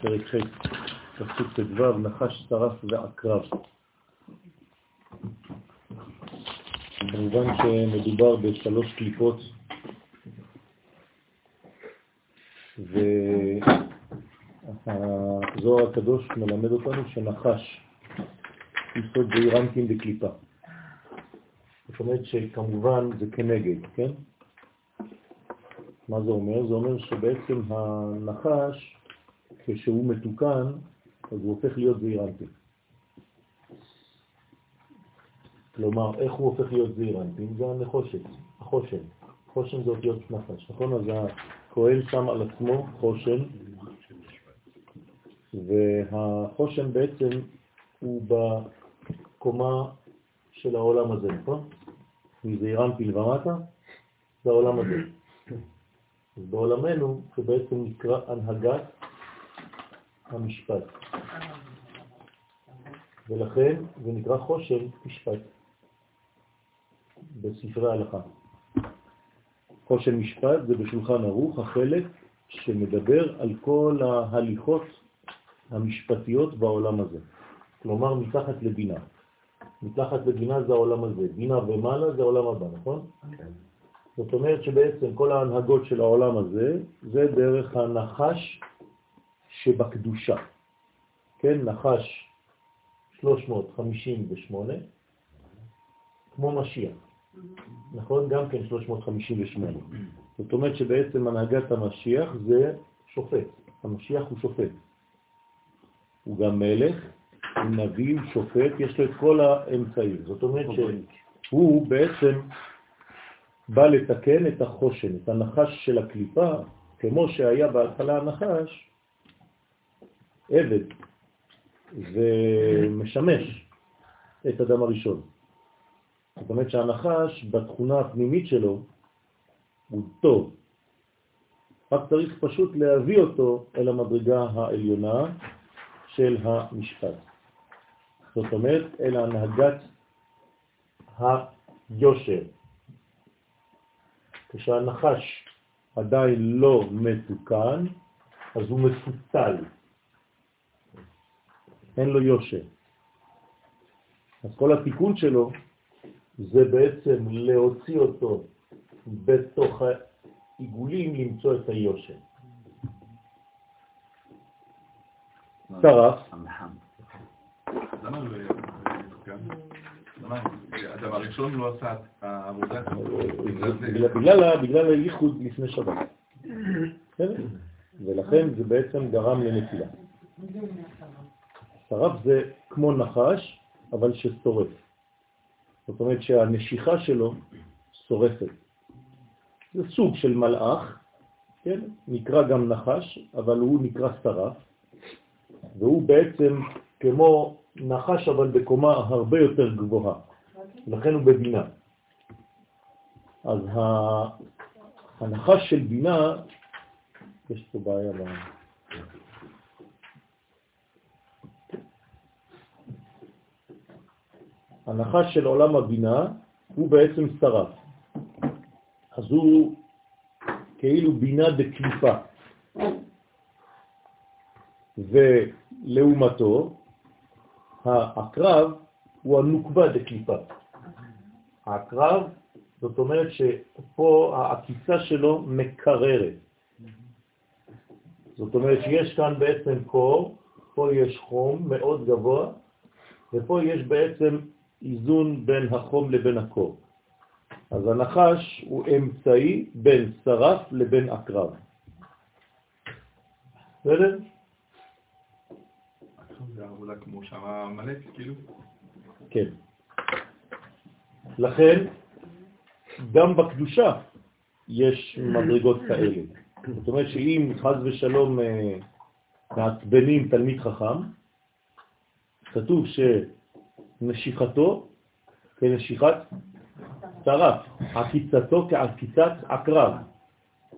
פרק ח', פסוק ט"ו, נחש שרף ועקרב. במובן שמדובר בשלוש קליפות, והזוהר הקדוש מלמד אותנו שנחש יסוד זעירנטים בקליפה. זאת אומרת שכמובן זה כנגד, כן? מה זה אומר? זה אומר שבעצם הנחש כשהוא מתוקן, אז הוא הופך להיות זעיר אנפין. כלומר, איך הוא הופך להיות זעיר אנפין? זה הנחושת, החושן. חושן זה אותיות נחש, נכון? אז הכהן שם על עצמו חושן, והחושן בעצם הוא בקומה של העולם הזה, נכון? מזעיר אנפין ומטה, זה העולם הזה. בעולמנו זה בעצם נקרא הנהגת המשפט. ולכן זה נקרא חושן משפט בספרי ההלכה. חושן משפט זה בשולחן ערוך החלק שמדבר על כל ההליכות המשפטיות בעולם הזה. כלומר, מתחת לבינה. מתחת לבינה זה העולם הזה, בינה ומעלה זה העולם הבא, נכון? כן. זאת אומרת שבעצם כל ההנהגות של העולם הזה זה דרך הנחש שבקדושה. כן, נחש 358, כמו משיח. נכון? גם כן 358. זאת אומרת שבעצם הנהגת המשיח זה שופט. המשיח הוא שופט. הוא גם מלך, הוא נביא, הוא שופט, יש לו את כל האמצעים. זאת אומרת שהוא בעצם בא לתקן את החושן, את הנחש של הקליפה, כמו שהיה בהתחלה הנחש, עבד ומשמש את אדם הראשון. זאת אומרת שהנחש בתכונה הפנימית שלו הוא טוב, רק צריך פשוט להביא אותו אל המדרגה העליונה של המשפט. זאת אומרת, אל הנהגת היושר. כשהנחש עדיין לא מתוקן, אז הוא מפותל. אין לו יושר. אז כל התיקון שלו זה בעצם להוציא אותו בתוך העיגולים, למצוא את היושר. שרף. הדבר הראשון לא עשה העבודה בגלל הייחוד לפני שבת. ולכן זה בעצם גרם לנפילה. שרף זה כמו נחש, אבל ששורף. זאת אומרת שהנשיכה שלו שורפת. זה סוג של מלאך, כן? נקרא גם נחש, אבל הוא נקרא שרף, והוא בעצם כמו נחש אבל בקומה הרבה יותר גבוהה, לכן הוא בבינה. אז הנחש של בינה, יש פה בעיה הנחש של עולם הבינה הוא בעצם שרף. אז הוא כאילו בינה דקליפה. ולעומתו, העקרב הוא הנוקבה דקליפה. העקרב, זאת אומרת שפה העקיצה שלו מקררת. זאת אומרת שיש כאן בעצם קור, פה יש חום מאוד גבוה, ופה יש בעצם איזון בין החום לבין הקור. אז הנחש הוא אמצעי בין שרף לבין עקרב. בסדר? זה עבודה כמו כאילו? כן. לכן, גם בקדושה יש מדרגות כאלה. זאת אומרת שאם חז ושלום אה, מעצבנים תלמיד חכם, כתוב שנשיכתו כנשיכת שרף, עקיצתו כעקיצת עקרב.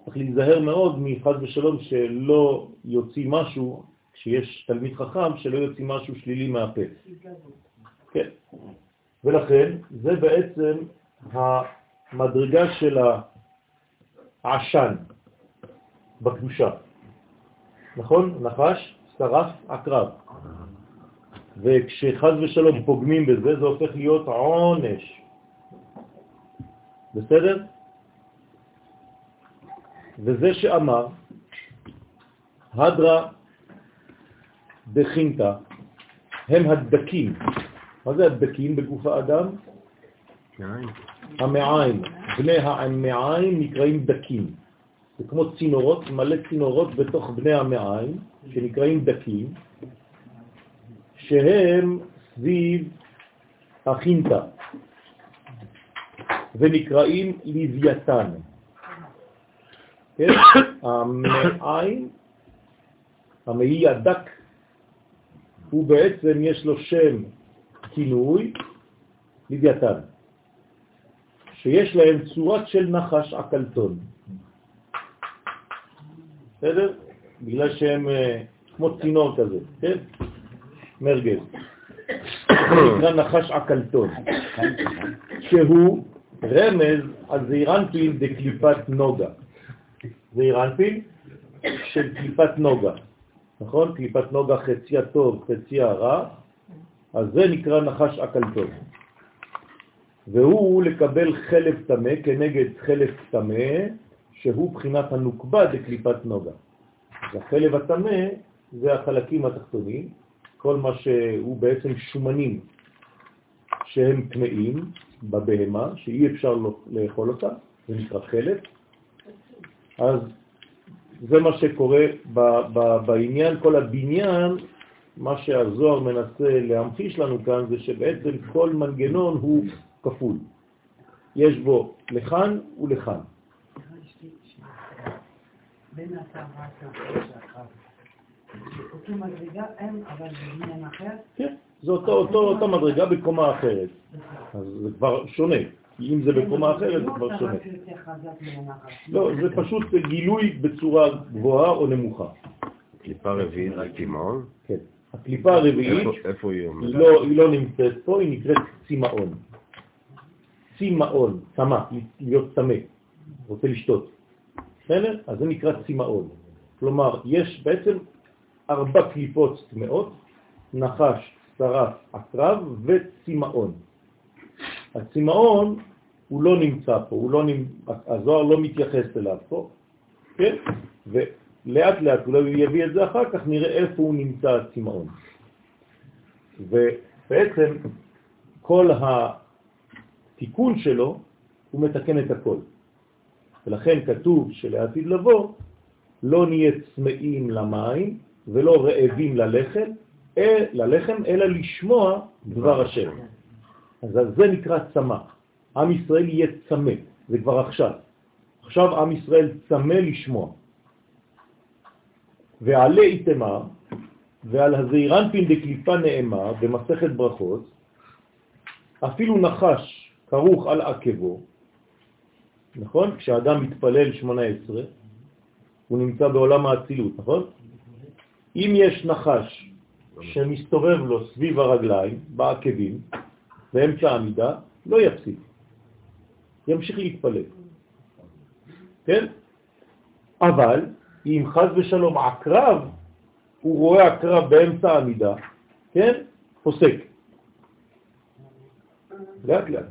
צריך להיזהר מאוד מחז ושלום שלא יוציא משהו כשיש תלמיד חכם שלא יוציא משהו שלילי מהפה. כן. ולכן זה בעצם המדרגה של העשן בקדושה. נכון? נחש, שרף, עקרב. וכשחז ושלום פוגמים בזה, זה הופך להיות עונש. בסדר? וזה שאמר, הדרה דחינתא, הם הדקים. מה זה הדקים בגוף האדם? המעיים. בני המעיים נקראים דקים. זה כמו צינורות, מלא צינורות בתוך בני המעיים, שנקראים דקים, שהם סביב החינטה, ונקראים לוויתן. כן? המעיים, המעי הדק, הוא בעצם יש לו שם כינוי, לוויתן, שיש להם צורת של נחש עקלתון. בסדר? בגלל שהם אה, כמו צינור כזה, כן? מרגל. זה נקרא נחש עקלתון, שהוא רמז על זעירנפין דקליפת נוגה. זעירנפין של קליפת נוגה, נכון? קליפת נוגה חצי הטוב, חצי הרע, אז זה נקרא נחש עקלתון. והוא לקבל חלף תמה כנגד חלף תמה, שהוא בחינת הנוקבה דקליפת נוגה. אז החלב התמה זה החלקים התחתונים, כל מה שהוא בעצם שומנים שהם טמאים בבהמה, שאי אפשר לאכול אותה, זה נקרא חלב. אז זה מה שקורה ב, ב, בעניין, כל הבניין, מה שהזוהר מנסה להמחיש לנו כאן זה שבעצם כל מנגנון הוא כפול. יש בו לכאן ולכאן. בין אותו מדרגה הם, אבל בבניין אחר? כן, זה אותו מדרגה בקומה אחרת. אז זה כבר שונה. אם זה בקומה אחרת זה כבר שונה. לא, זה פשוט גילוי בצורה גבוהה או נמוכה. קליפה רביעית זה תימאון? כן. הקליפה הרביעית, איפה היא עומדת? לא, היא לא נמצאת פה, היא נקראת צימאון. צימאון, צמא, להיות צמא, רוצה לשתות. בסדר? אז זה נקרא צימאון. כלומר, יש בעצם ארבע קליפות טמאות, נחש, שרף, עקרב וצימאון. הצימאון הוא לא נמצא פה, הוא לא נמצא, הזוהר לא מתייחס אליו פה, כן? ולאט לאט אולי הוא יביא את זה אחר כך, נראה איפה הוא נמצא הצימאון. ובעצם כל התיקון שלו, הוא מתקן את הכל. ולכן כתוב שלעתיד לבוא לא נהיה צמאים למים, ולא רעבים ללחם, אל, ללחם, אלא לשמוע דבר השם. אז זה נקרא צמא. עם ישראל יהיה צמא, זה כבר עכשיו. עכשיו עם ישראל צמא לשמוע. ועלה איתמר, ועל הזעירנפין דקליפה נאמר במסכת ברכות, אפילו נחש כרוך על עקבו, נכון? כשאדם מתפלל 18, הוא נמצא בעולם האצילות, נכון? אם יש נחש שמסתובב לו סביב הרגליים, בעקבים, באמצע העמידה, לא יפסיק. ימשיך להתפלל. כן? אבל אם חז ושלום עקרב, הוא רואה עקרב באמצע העמידה, כן? פוסק. לאט לאט.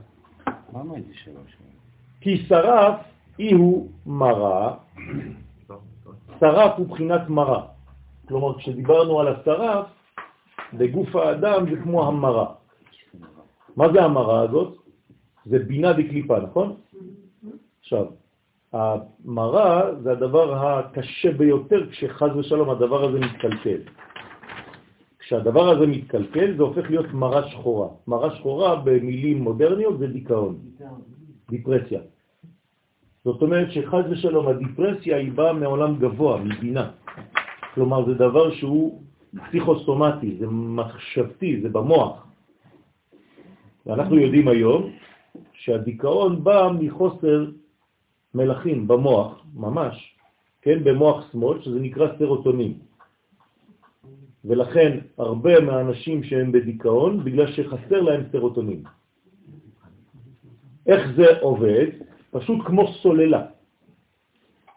כי שרף אי הוא מרה, שרף הוא בחינת מרה. כלומר, כשדיברנו על השרף, בגוף האדם זה כמו המרה. מה זה המרה הזאת? זה בינה דקליפה, נכון? עכשיו, המרה זה הדבר הקשה ביותר כשחז ושלום הדבר הזה מתקלקל. כשהדבר הזה מתקלקל זה הופך להיות מרה שחורה. מרה שחורה במילים מודרניות זה דיכאון, דיפרסיה. זאת אומרת שחז ושלום הדיפרסיה היא באה מעולם גבוה, מבינה. כלומר, זה דבר שהוא פסיכוסומטי, זה מחשבתי, זה במוח. ואנחנו יודעים היום שהדיכאון בא מחוסר מלחים במוח, ממש, כן, במוח שמאל, שזה נקרא סרוטונין. ולכן הרבה מהאנשים שהם בדיכאון, בגלל שחסר להם סרוטונין. איך זה עובד? פשוט כמו סוללה.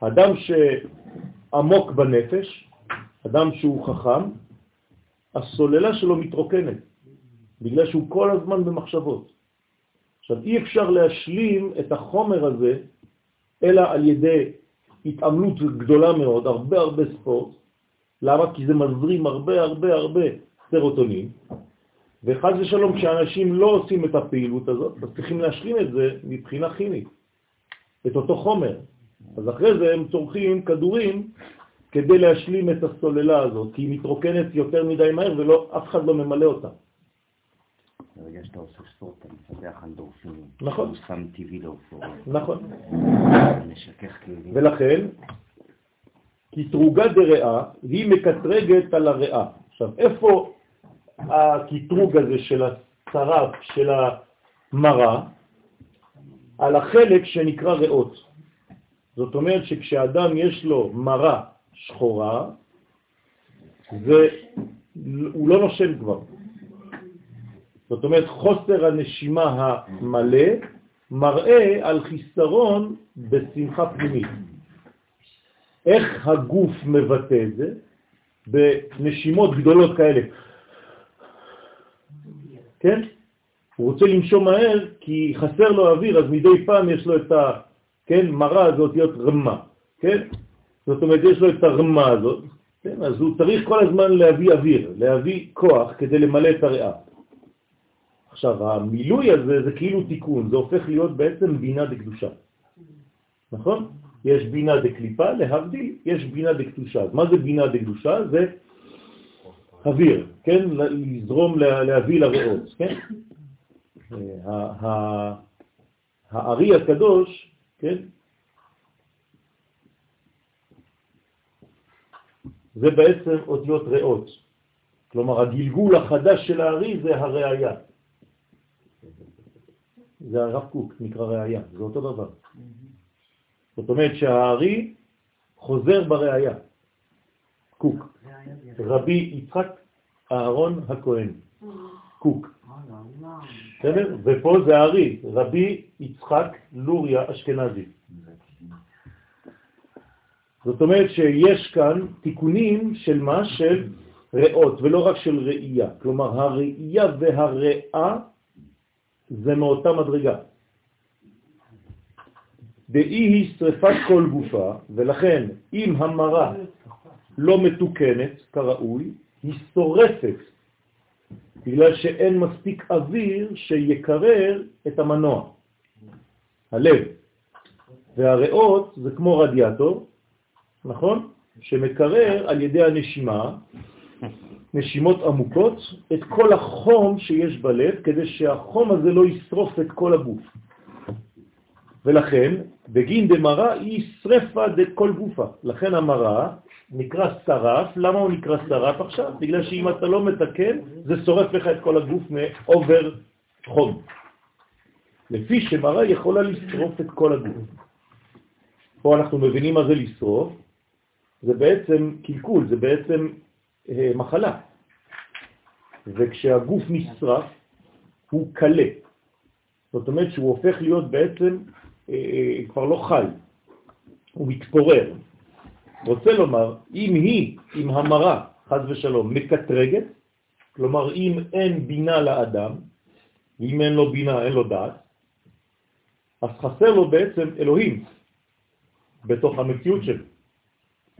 אדם שעמוק בנפש, אדם שהוא חכם, הסוללה שלו מתרוקנת, בגלל שהוא כל הזמן במחשבות. עכשיו, אי אפשר להשלים את החומר הזה, אלא על ידי התעמלות גדולה מאוד, הרבה הרבה ספורט. למה? כי זה מזרים הרבה הרבה הרבה סרוטונים, וחז ושלום, כשאנשים לא עושים את הפעילות הזאת, אז צריכים להשלים את זה מבחינה כימית, את אותו חומר. אז אחרי זה הם צורכים כדורים כדי להשלים את הסוללה הזאת, כי היא מתרוקנת יותר מדי מהר ואף אחד לא ממלא אותה. ברגע שאתה עושה ספורט, אתה מפתח אנדורפינים. נכון. הוא סם טבעי לאופוריה. נכון. משכך כלים. ולכן, קטרוגה דרעה היא מקטרגת על הריאה. עכשיו, איפה הקטרוג הזה של השרף, של המרה, על החלק שנקרא ריאות. זאת אומרת שכשאדם יש לו מרה שחורה, זה, הוא לא נושם כבר. זאת אומרת, חוסר הנשימה המלא מראה על חיסרון בשמחה פנימית. איך הגוף מבטא את זה? בנשימות גדולות כאלה. כן? הוא רוצה לנשום מהר כי חסר לו אוויר, אז מדי פעם יש לו את ה... כן, מרה הזאת להיות רמה, כן? זאת אומרת, יש לו את הרמה הזאת, כן? אז הוא צריך כל הזמן להביא אוויר, להביא כוח כדי למלא את הריאה. עכשיו, המילוי הזה זה כאילו תיקון, זה הופך להיות בעצם בינה דקדושה. נכון? יש בינה דקליפה, להבדיל, יש בינה דקדושה. מה זה בינה דקדושה? זה אוויר, כן? לזרום, להביא לריאות, כן? הארי הקדוש, כן? זה בעצם אותיות ריאות. כלומר, הגלגול החדש של הארי זה הראייה. זה הרב קוק, נקרא ראייה, זה אותו דבר. זאת אומרת שהארי חוזר בראייה. קוק. רבי יצחק אהרון הכהן. קוק. בסדר? ופה זה הארי, רבי יצחק לוריה אשכנזי. זאת אומרת שיש כאן תיקונים של מה? של ריאות, ולא רק של ראייה. כלומר, הראייה והריאה זה מאותה מדרגה. דאי היא שריפת כל גופה, ולכן אם המרה לא מתוקנת כראוי, היא שורפת, בגלל שאין מספיק אוויר שיקרר את המנוע, הלב. והריאות זה כמו רדיאטור, נכון? שמקרר על ידי הנשימה, נשימות עמוקות, את כל החום שיש בלב, כדי שהחום הזה לא ישרוף את כל הגוף. ולכן, בגין דמרה היא שרפה דכל גופה. לכן המרה נקרא שרף. למה הוא נקרא שרף עכשיו? בגלל שאם אתה לא מתקן, זה שורף לך את כל הגוף מאובר חום. לפי שמרה יכולה לשרוף את כל הגוף. פה אנחנו מבינים מה זה לשרוף. זה בעצם קלקול, זה בעצם אה, מחלה. וכשהגוף נשרף, הוא קלה. זאת אומרת שהוא הופך להיות בעצם אה, אה, כבר לא חי, הוא מתפורר. רוצה לומר, אם היא, אם המרה, חז ושלום, מקטרגת, כלומר אם אין בינה לאדם, ואם אין לו בינה אין לו דעת, אז חסר לו בעצם אלוהים בתוך המציאות שלו.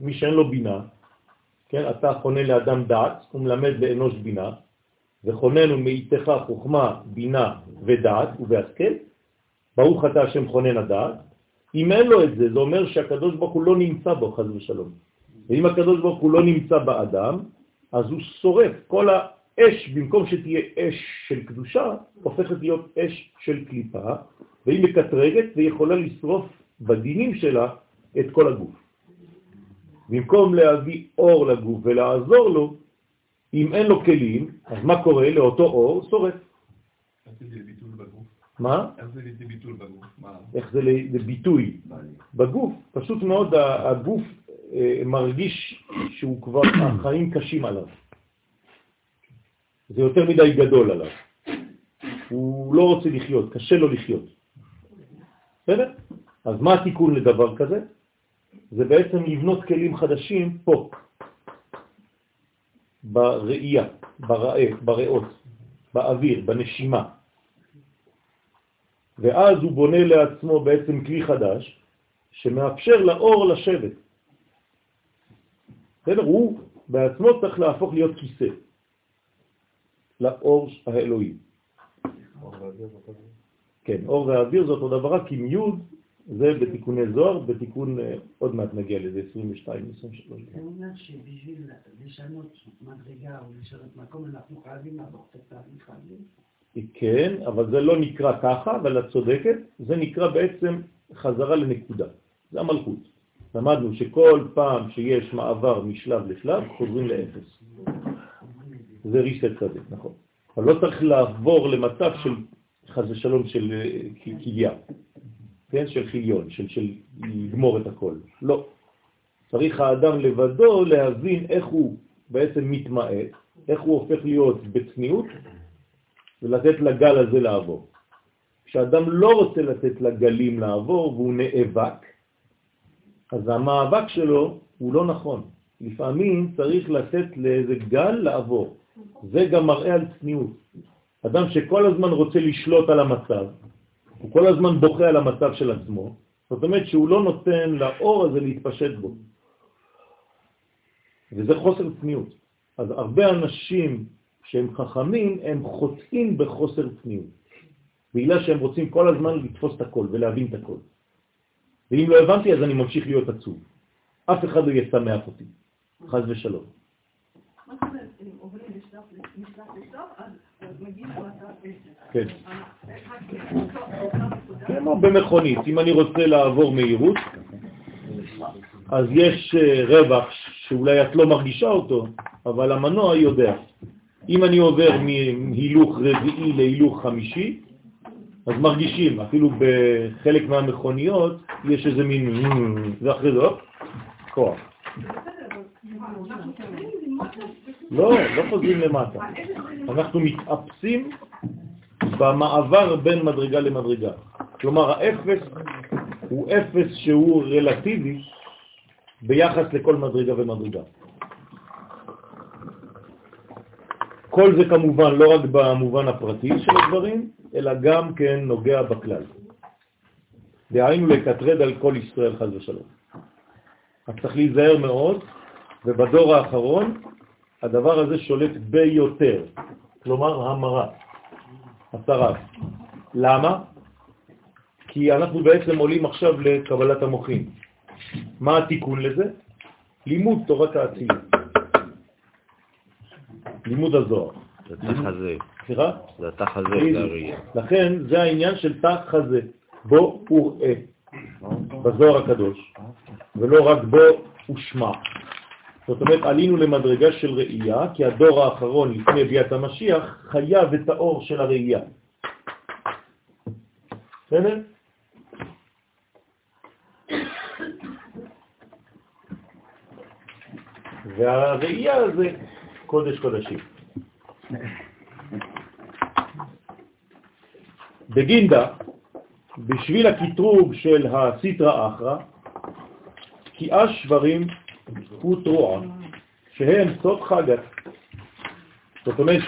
מי שאין לו בינה, כן, אתה חונה לאדם דעת, הוא מלמד לאנוש בינה, וחוננו מאיתך חוכמה, בינה ודעת ובהשכל, ברוך אתה השם חונן הדעת. אם אין לו את זה, זה אומר שהקדוש ברוך הוא לא נמצא בו, חז ושלום. ואם הקדוש ברוך הוא לא נמצא באדם, אז הוא שורף. כל האש, במקום שתהיה אש של קדושה, הופכת להיות אש של קליפה, והיא מקטרגת ויכולה לשרוף בדינים שלה את כל הגוף. במקום להביא אור לגוף ולעזור לו, אם אין לו כלים, אז מה קורה לאותו אור? שורף. מה? איך זה לידי ביטוי בגוף? איך זה לביטוי? בגוף, פשוט מאוד הגוף אה, מרגיש שהוא כבר, החיים קשים עליו. זה יותר מדי גדול עליו. הוא לא רוצה לחיות, קשה לו לחיות. בסדר? אז מה התיקון לדבר כזה? זה בעצם לבנות כלים חדשים פה. בראייה, בראה, בריאות, באוויר, בנשימה. ואז הוא בונה לעצמו בעצם כלי חדש שמאפשר לאור לשבת. בסדר? הוא בעצמו צריך להפוך להיות כיסא לאור האלוהי. כן, אור ואוויר זה אותו דבר, רק עם יוד זה בתיקוני זוהר, בתיקון, אה, עוד מעט נגיע לזה, 22, 23. זה אומר שבשביל לשנות מדרגה או לשנות מקום, אנחנו חייבים לעבור את התהליך הזה. כן, אבל זה לא נקרא ככה, אבל את צודקת, זה נקרא בעצם חזרה לנקודה. זה המלכות. למדנו שכל פעם שיש מעבר משלב לשלב, חוזרים לאפס. זה ריסט כזה, נכון. אבל לא צריך לעבור למצב של חז ושלום של כליה. כן, של חיליון, של, של לגמור את הכל. לא. צריך האדם לבדו להבין איך הוא בעצם מתמעט, איך הוא הופך להיות בצניעות, ולתת לגל הזה לעבור. כשאדם לא רוצה לתת לגלים לעבור והוא נאבק, אז המאבק שלו הוא לא נכון. לפעמים צריך לתת לאיזה גל לעבור. זה גם מראה על צניעות. אדם שכל הזמן רוצה לשלוט על המצב, הוא כל הזמן בוכה על המצב של עצמו, זאת אומרת שהוא לא נותן לאור הזה להתפשט בו. וזה חוסר צניעות. אז הרבה אנשים שהם חכמים, הם חוטאים בחוסר צניעות. בגלל שהם רוצים כל הזמן לתפוס את הכל ולהבין את הכל. ואם לא הבנתי, אז אני ממשיך להיות עצוב. אף אחד לא ישמח אותי, חז ושלום. מה זאת אומרת, אם עוברים משלב לשלב, כן. כמו במכונית, אם אני רוצה לעבור מהירות, אז יש אה, רווח שאולי את לא מרגישה אותו, אבל המנוע יודע. אם אני עובר מהילוך רביעי להילוך חמישי, אז מרגישים, אפילו בחלק מהמכוניות יש איזה מין, ואחרי זה, כוח. לא, לא חוזרים למטה. אנחנו מתאפסים במעבר בין מדרגה למדרגה. כלומר, האפס הוא אפס שהוא רלטיבי ביחס לכל מדרגה ומדרגה. כל זה כמובן לא רק במובן הפרטי של הדברים, אלא גם כן נוגע בכלל. דהיינו לקטרד על כל ישראל חז ושלום. אז צריך להיזהר מאוד, ובדור האחרון הדבר הזה שולט ביותר, כלומר המרה, הסרת. למה? כי אנחנו בעצם עולים עכשיו לקבלת המוחים. מה התיקון לזה? לימוד תורת האצילות. לימוד הזוהר. זה תח חזה. סליחה? זה תח חזה, זה הראייה. לכן זה העניין של תח חזה. בו וראה, בזוהר הקדוש, ולא רק בו ושמע. זאת אומרת, עלינו למדרגה של ראייה, כי הדור האחרון לפני ביאת המשיח חייב את האור של הראייה. בסדר? והראייה זה קודש קודשים. בגינדה, בשביל הקטרוג של הסיטרה אחרא, כי אש שברים ותרועה, שהם סוד חגת. זאת אומרת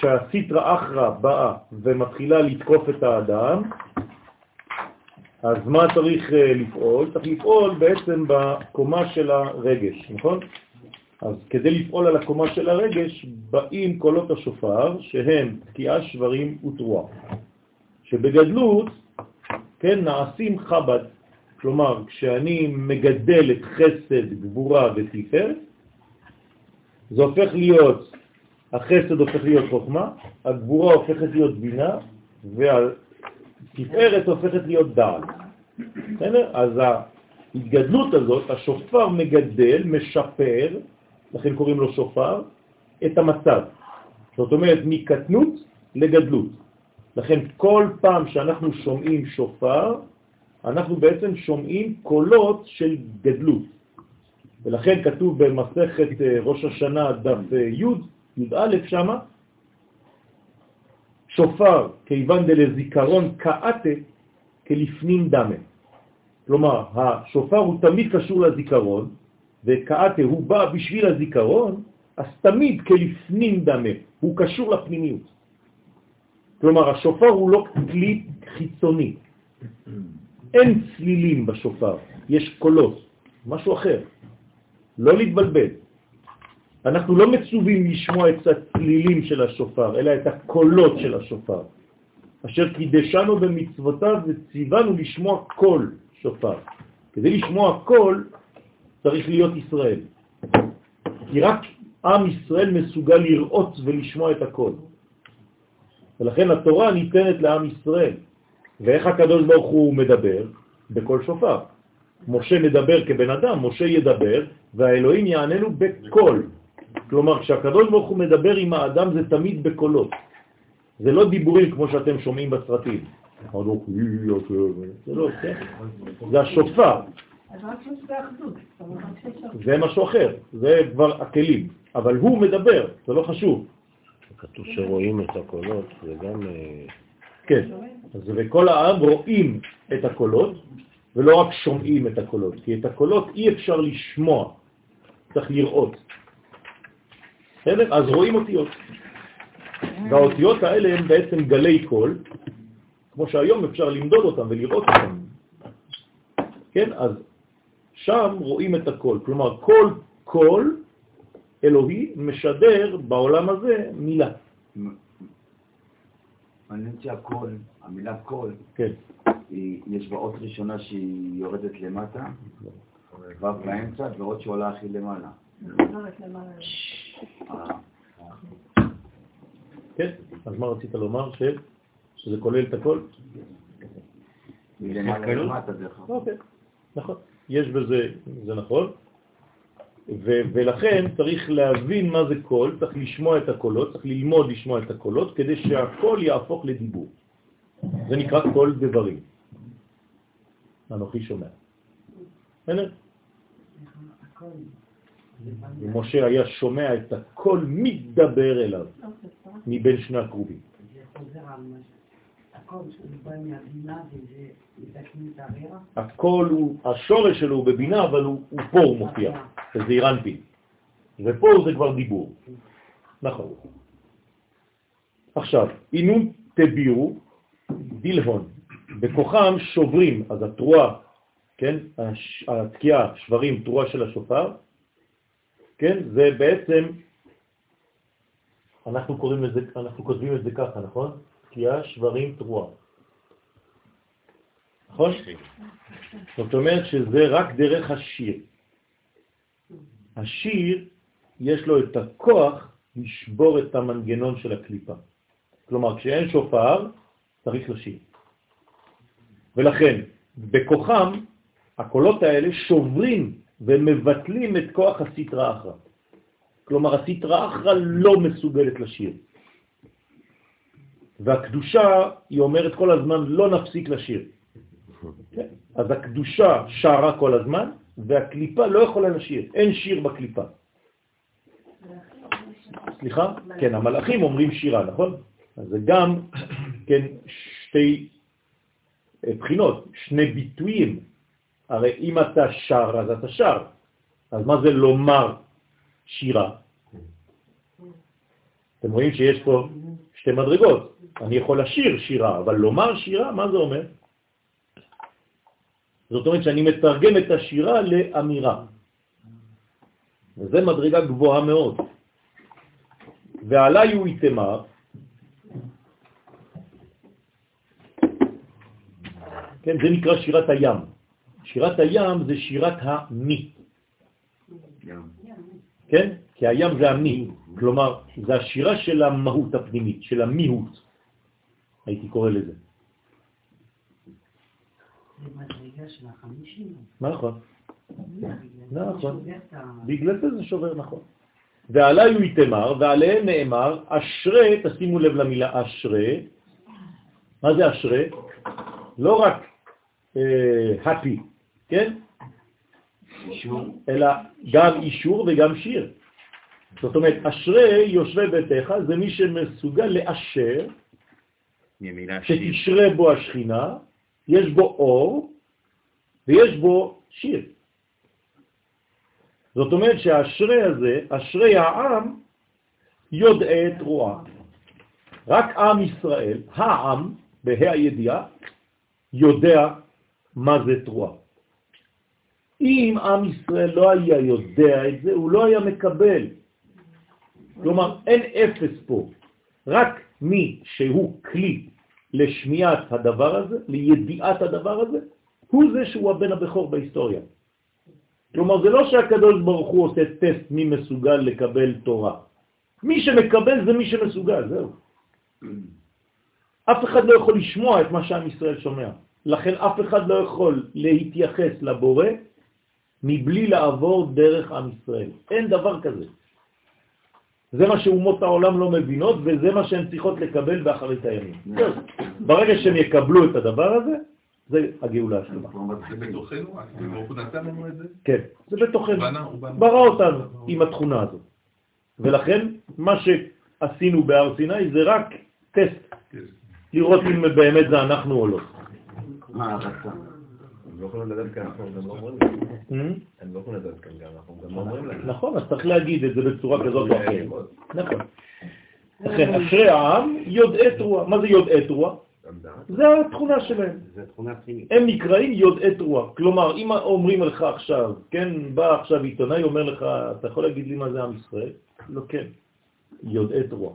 שהסיטרה אחרא באה ומתחילה לתקוף את האדם, אז מה צריך אה, לפעול? צריך לפעול בעצם בקומה של הרגש, נכון? אז כדי לפעול על הקומה של הרגש, באים קולות השופר, שהם תקיעה, שברים ותרועה. שבגדלות, כן, נעשים חב"ד, כלומר, כשאני מגדל את חסד, גבורה ותפארת, זה הופך להיות, החסד הופך להיות חוכמה, הגבורה הופכת להיות בינה, והתפארת הופכת להיות דעת. אז ההתגדלות הזאת, השופר מגדל, משפר, לכן קוראים לו שופר, את המצב. זאת אומרת, מקטנות לגדלות. לכן כל פעם שאנחנו שומעים שופר, אנחנו בעצם שומעים קולות של גדלות. ולכן כתוב במסכת אה, ראש השנה דף אה, י', י"א שמה, שופר כיוון דלזיכרון כאתה כלפנים דמה. כלומר, השופר הוא תמיד קשור לזיכרון, וכאתה הוא בא בשביל הזיכרון, אז תמיד כלפנים דמה, הוא קשור לפנימיות. כלומר, השופר הוא לא כלי חיצוני. אין צלילים בשופר, יש קולות, משהו אחר. לא להתבלבל. אנחנו לא מצווים לשמוע את הצלילים של השופר, אלא את הקולות של השופר. אשר קידשנו במצוותיו וציוונו לשמוע קול שופר. כדי לשמוע קול צריך להיות ישראל. כי רק עם ישראל מסוגל לראות ולשמוע את הקול. ולכן התורה ניתנת לעם ישראל. ואיך הקדוש ברוך הוא מדבר? בקול שופר. משה מדבר כבן אדם, משה ידבר, והאלוהים יעננו בקול. כלומר, כשהקדוש ברוך הוא מדבר עם האדם זה תמיד בקולות. זה לא דיבורים כמו שאתם שומעים בסרטים. זה לא, כן? זה השופר. זה משהו אחר, זה כבר הכלים, אבל הוא מדבר, זה לא חשוב. כתוב שרואים את הקולות, זה גם... אה, כן, אז וכל העם רואים את הקולות, ולא רק שומעים את הקולות, כי את הקולות אי אפשר לשמוע, צריך לראות. בסדר? אז רואים אותיות. והאותיות האלה הן בעצם גלי קול, כמו שהיום אפשר למדוד אותם ולראות אותם. כן, אז שם רואים את הקול. כלומר, כל קול אלוהי משדר בעולם הזה מילה. אני חושב שהקול, המילה קול, כן. יש בה אות ראשונה שהיא יורדת למטה, ו' באמצע, ואות שעולה הכי למעלה. כן, אז מה רצית לומר? שזה כולל את הכל? מלמעלה למטה דרך אגב. אוקיי, נכון. יש בזה, זה נכון. ולכן צריך להבין מה זה קול, צריך לשמוע את הקולות, צריך ללמוד לשמוע את הקולות, כדי שהקול יהפוך לדיבור. זה נקרא קול דברים. אנוכי שומע. בסדר? ומשה היה שומע את הקול מדבר אליו, מבין שני הקרובים. הקול הוא, השורש שלו הוא בבינה, אבל הוא, הוא פה הוא מופיע, שזה אירנפי. ופה זה כבר דיבור. נכון. עכשיו, אינון תבירו, דילהון, בכוחם שוברים, אז התרועה, כן, התקיעה, שברים, תרועה של השופר, כן, זה בעצם, אנחנו קוראים לזה, אנחנו כותבים את זה ככה, נכון? תקיעה, שברים, תרועה. נכון? זאת אומרת שזה רק דרך השיר. השיר, יש לו את הכוח לשבור את המנגנון של הקליפה. כלומר, כשאין שופר, צריך לשיר. ולכן, בכוחם, הקולות האלה שוברים ומבטלים את כוח הסטרא אחרא. כלומר, הסטרא אחרא לא מסוגלת לשיר. והקדושה, היא אומרת כל הזמן, לא נפסיק לשיר. אז הקדושה שרה כל הזמן, והקליפה לא יכולה לשיר, אין שיר בקליפה. סליחה? כן, המלאכים אומרים שירה, נכון? אז זה גם, כן, שתי בחינות, שני ביטויים. הרי אם אתה שר, אז אתה שר. אז מה זה לומר שירה? אתם רואים שיש פה שתי מדרגות. אני יכול לשיר שירה, אבל לומר שירה, מה זה אומר? זאת אומרת שאני מתרגם את השירה לאמירה. וזה מדרגה גבוהה מאוד. ועליי הוא יתמר, כן, זה נקרא שירת הים. שירת הים זה שירת המי. כן? כי הים זה המי, כלומר, זה השירה של המהות הפנימית, של המיהות, הייתי קורא לזה. זה מדרגה של החמישים. נכון. נכון. בגלל זה זה שובר, נכון. ועליי הוא יתמר, ועליהם נאמר, אשרה, תשימו לב למילה אשרה, מה זה אשרה? לא רק אה, happy, כן? אישור. אלא גם אישור וגם שיר. זאת אומרת, אשרי יושבי ביתך זה מי שמסוגל לאשר, שתשרה בו השכינה, יש בו אור ויש בו שיר. זאת אומרת שהאשרי הזה, אשרי העם, יודעי תרועה. רק עם ישראל, העם, בה"א הידיעה, יודע מה זה תרועה. אם עם ישראל לא היה יודע את זה, הוא לא היה מקבל. כלומר, אין אפס פה. רק מי שהוא כלי לשמיעת הדבר הזה, לידיעת הדבר הזה, הוא זה שהוא הבן הבכור בהיסטוריה. כלומר, זה לא שהקדוש ברוך הוא עושה טסט מי מסוגל לקבל תורה. מי שמקבל זה מי שמסוגל, זהו. אף אחד לא יכול לשמוע את מה שעם ישראל שומע. לכן אף אחד לא יכול להתייחס לבורא מבלי לעבור דרך עם ישראל. אין דבר כזה. זה מה שאומות העולם לא מבינות, וזה מה שהן צריכות לקבל באחרית הימים. ברגע שהן יקבלו את הדבר הזה, זה הגאולה השלמה. זה בתוכנו? ברוך הוא נתן לנו את זה? כן, זה בתוכנו. ברא אותנו עם התכונה הזאת. ולכן, מה שעשינו בהר סיני זה רק טסט, כן. לראות אם באמת זה אנחנו או לא. מה הרצה? הם לא יכולים לדעת כאן, אנחנו גם לא אומרים להם. Hmm? הם לא יכולים לדעת כאן גם, אנחנו גם לא אומרים להם. נכון, אז צריך להגיד את זה בצורה כזאת או אחרת. נכון. לכן, אשרי העם יודעי תרועה. מה זה יודעי תרועה? זה התכונה שלהם. הם נקראים יודעי תרועה. כלומר, אם אומרים לך עכשיו, כן, בא עכשיו עיתונאי, אומר לך, אתה יכול להגיד לי מה זה עם ישראל? לא, כן. יודעי תרועה.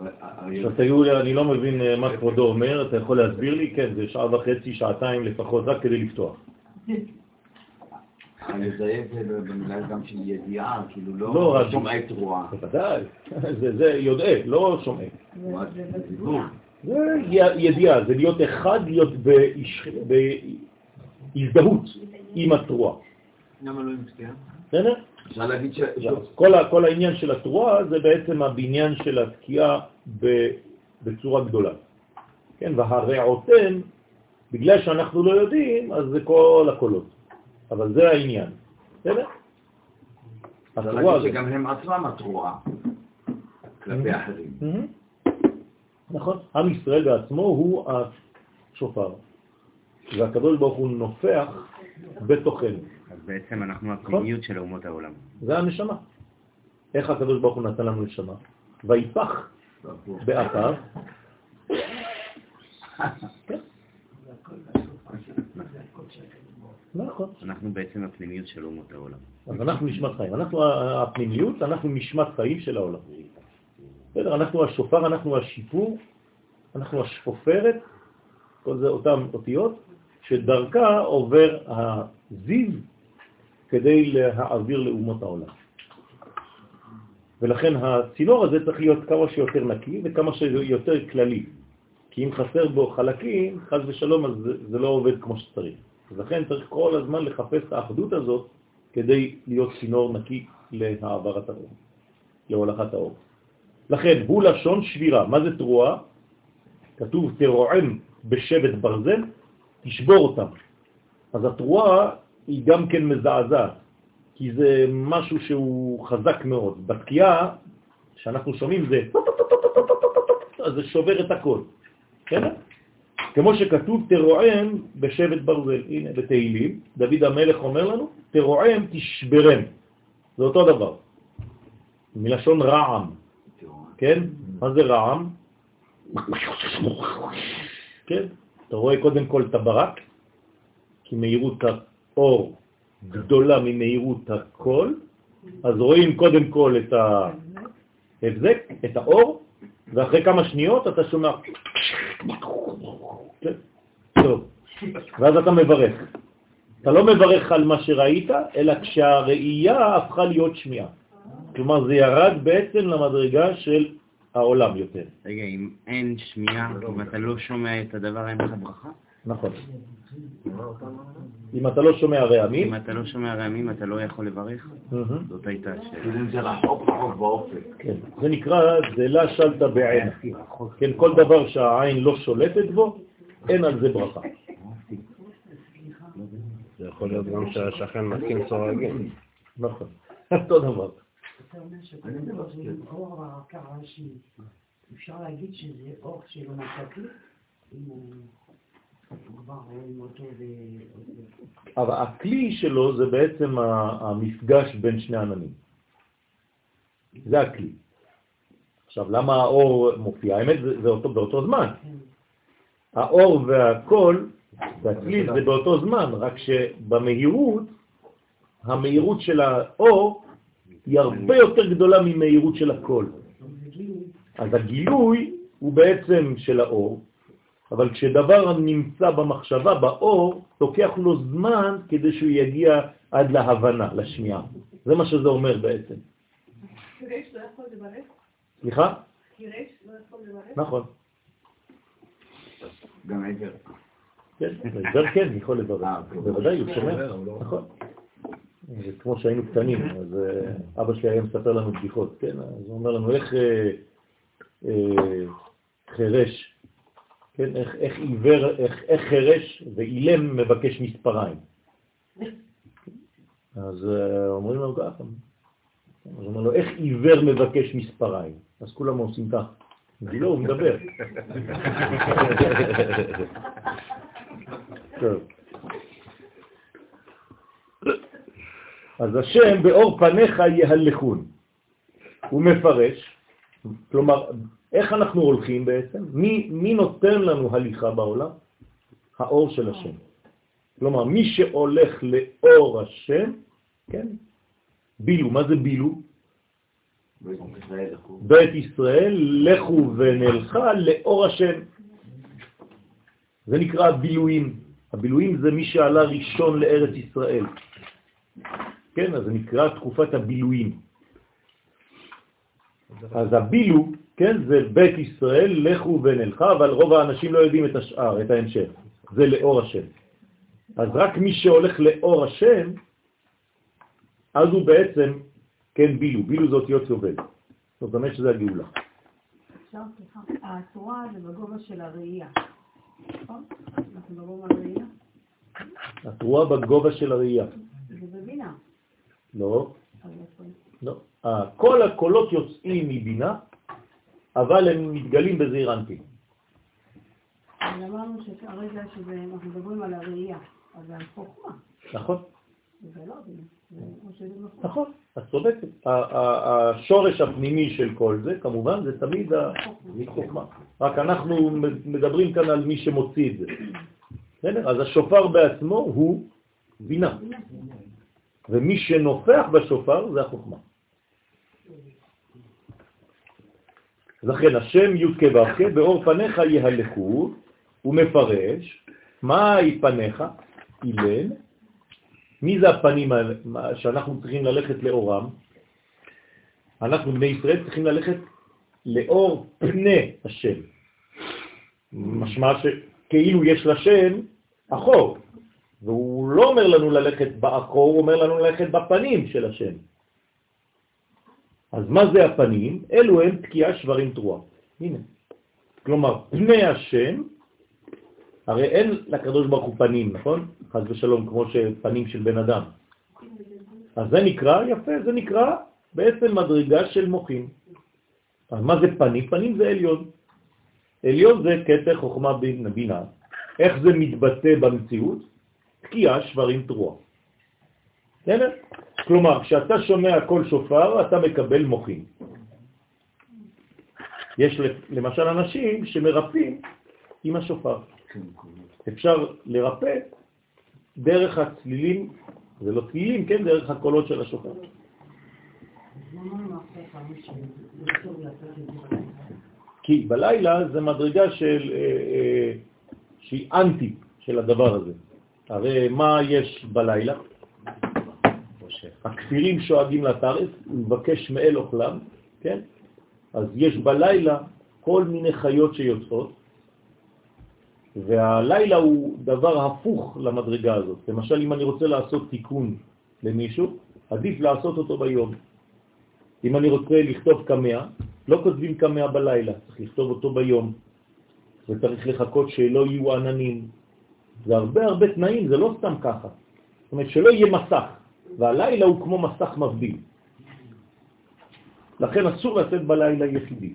עכשיו תגידו לי, אני לא מבין אה, מה כבודו אומר, אתה יכול להסביר לי? כן, זה שעה וחצי, שעתיים לפחות, רק כדי לפתוח. אני מזהה את זה במילה גם של ידיעה, כאילו לא, לא רק- שומעי תרועה. בוודאי, זה, זה יודעי, לא שומע. זה? ידיעה, זה להיות אחד, להיות באיש- בהזדהות עם התרועה. למה לא עם סטייה? בסדר? אפשר להגיד ש... כל, כל העניין של התרועה זה בעצם הבניין של התקיעה בצורה גדולה. כן, והרעותם, בגלל שאנחנו לא יודעים, אז זה כל הקולות. אבל זה העניין. בסדר? התרועה זה... שגם הם עצמם התרועה כלפי Mhm. אחרים. מהמם. נכון. עם ישראל בעצמו הוא השופר. והקדוש ברוך הוא נופח בתוכנו. אז בעצם אנחנו הפנימיות של אומות העולם. זה הנשמה. איך הקדוש ברוך הוא נתן לנו נשמה? ויפח באפיו. נכון. אנחנו בעצם הפנימיות של אומות העולם. אז אנחנו נשמת חיים. אנחנו הפנימיות, אנחנו נשמת חיים של העולם. בסדר, אנחנו השופר, אנחנו השיפור, אנחנו השפופרת, כל זה אותן אותיות, שדרכה עובר הזיו כדי להעביר לאומות העולם. ולכן הצינור הזה צריך להיות כמה שיותר נקי וכמה שיותר כללי. כי אם חסר בו חלקים, חז ושלום, אז זה, לא עובד כמו שצריך. לכן צריך כל הזמן לחפש את האחדות הזאת כדי להיות צינור נקי להעברת האור, להולכת האור. לכן, הוא לשון שבירה. מה זה תרועה? כתוב תרועם בשבט ברזל, תשבור אותם. אז התרועה היא גם כן מזעזעת, כי זה משהו שהוא חזק מאוד. בתקיעה, שאנחנו שומעים זה, אז זה שובר את הכל. כן? כמו שכתוב תרועם בשבט ברזל. הנה, בתהילים, דוד המלך אומר לנו, תרועם תשברם. זה אותו דבר. מלשון רעם. כן? מה זה רעם? כן? אתה רואה קודם כל את הברק, כי מהירות האור גדולה ממהירות הקול, אז רואים קודם כל את ההבזק, את האור, ואחרי כמה שניות אתה שומע... כן? טוב. ואז אתה מברך. אתה לא מברך על מה שראית, אלא כשהראייה הפכה להיות שמיעה. כלומר, זה ירד בעצם למדרגה של העולם יותר. רגע, אם אין שמיעה, אם אתה לא שומע את הדבר, אין לך ברכה? נכון. אם אתה לא שומע רעמים, אם אתה לא שומע רעמים, אתה לא יכול לברך? זאת הייתה השאלה. אם זה רחוק רחוק באופק. כן, זה נקרא זלה שלטה בעין. כן, כל דבר שהעין לא שולטת בו, אין על זה ברכה. זה יכול להיות גם שהשכן מתקין סורגים. נכון, אותו דבר. אתה אומר שזה אור הקרשי. אפשר להגיד שזה אור של המצתי? אבל הכלי שלו זה בעצם המפגש בין שני עננים. זה הכלי. עכשיו, למה האור מופיע? האמת, זה אותו, באותו זמן. האור והקול והכלי זה באותו זמן, רק שבמהירות, המהירות של האור היא הרבה יותר גדולה ממהירות של הקול. אז הגילוי הוא בעצם של האור, אבל כשדבר נמצא במחשבה, באור, לוקח לו זמן כדי שהוא יגיע עד להבנה, לשמיעה. זה מה שזה אומר בעצם. חירש לא יכול לברך? סליחה? חירש לא יכול לברך? נכון. גם עבר. כן, עיוור כן, יכול לברך. אה. בוודאי, הוא שומע. עיוור, לא- נכון. זה כמו שהיינו קטנים, אז אה, אבא שלי היה מספר לנו בדיחות, כן? אז הוא אומר לנו איך אה, חירש, כן? איך, איך עיוור, איך, איך חירש ואילם מבקש מספריים. אז אה, אומרים לנו ככה. אז הוא אומר לו, איך עיוור מבקש מספריים? אז כולם עושים כך. אז לא, הוא מדבר. טוב. אז השם באור פניך יהלכון. הוא מפרש, כלומר, איך אנחנו הולכים בעצם? מי, מי נותן לנו הליכה בעולם? האור של השם. כלומר, מי שהולך לאור השם, כן? בילו, מה זה בילו? בית ישראל לכו. ונלכה לאור השם. זה נקרא הבילויים. הבילויים זה מי שעלה ראשון לארץ ישראל. כן, אז זה נקרא תקופת הבילויים. אז הבילו, כן, זה בית ישראל, לכו ונלכה, אבל רוב האנשים לא יודעים את השאר, את ההמשך. זה לאור השם. אז רק מי שהולך לאור השם, אז הוא בעצם, כן, בילו. בילו זה אותיות יובל. זאת אומרת שזה הגאולה. אפשר, סליחה, הצורה זה בגובה של הראייה. נכון? אנחנו מדברים על ראייה? התרועה בגובה של הראייה. זה בבינה. לא? לא. כל הקולות יוצאים מבינה, אבל הם מתגלים בזעיר אנפין. אז אמרנו שהרגע שאנחנו מדברים על הראייה, אז זה על חוכמה. נכון? לא שזה נכון. את צודקת. השורש הפנימי של כל זה, כמובן, זה תמיד החוכמה. רק אנחנו מדברים כאן על מי שמוציא את זה. בסדר? אז השופר בעצמו הוא בינה. ומי שנופח בשופר זה החוכמה. לכן השם י' כו' באור פניך יהלכו, הוא מפרש, מה פניך? אילן. מי זה הפנים שאנחנו צריכים ללכת לאורם? אנחנו בני ישראל צריכים ללכת לאור פני השם. משמע שכאילו יש לשם אחור, והוא לא אומר לנו ללכת באחור, הוא אומר לנו ללכת בפנים של השם. אז מה זה הפנים? אלו הם תקיעה שברים תרועה. הנה. כלומר, פני השם, הרי אין לקדוש ברוך הוא פנים, נכון? חז ושלום, כמו שפנים של בן אדם. אז זה נקרא, יפה, זה נקרא בעצם מדרגה של מוחים. אז מה זה פנים? פנים זה עליון. עליון זה קטר חוכמה בינה. איך זה מתבטא במציאות? תקיעה שברים תרועה. בסדר? כלומר, כשאתה שומע כל שופר, אתה מקבל מוחים. יש למשל אנשים שמרפאים עם השופר. אפשר לרפא דרך הצלילים, זה לא צלילים, כן, דרך הקולות של השופר. כי בלילה זה מדרגה של, אה, אה, שהיא אנטי של הדבר הזה. הרי מה יש בלילה? הכפירים שואגים לטרף, הוא מבקש מאל אוכלם, כן? אז יש בלילה כל מיני חיות שיוצאות, והלילה הוא דבר הפוך למדרגה הזאת. למשל, אם אני רוצה לעשות תיקון למישהו, עדיף לעשות אותו ביום. אם אני רוצה לכתוב קמע, לא כותבים קמע בלילה, צריך לכתוב אותו ביום. וצריך לחכות שלא יהיו עננים. זה הרבה הרבה תנאים, זה לא סתם ככה. זאת אומרת, שלא יהיה מסך, והלילה הוא כמו מסך מבדיל. לכן אסור לצאת בלילה יחידי.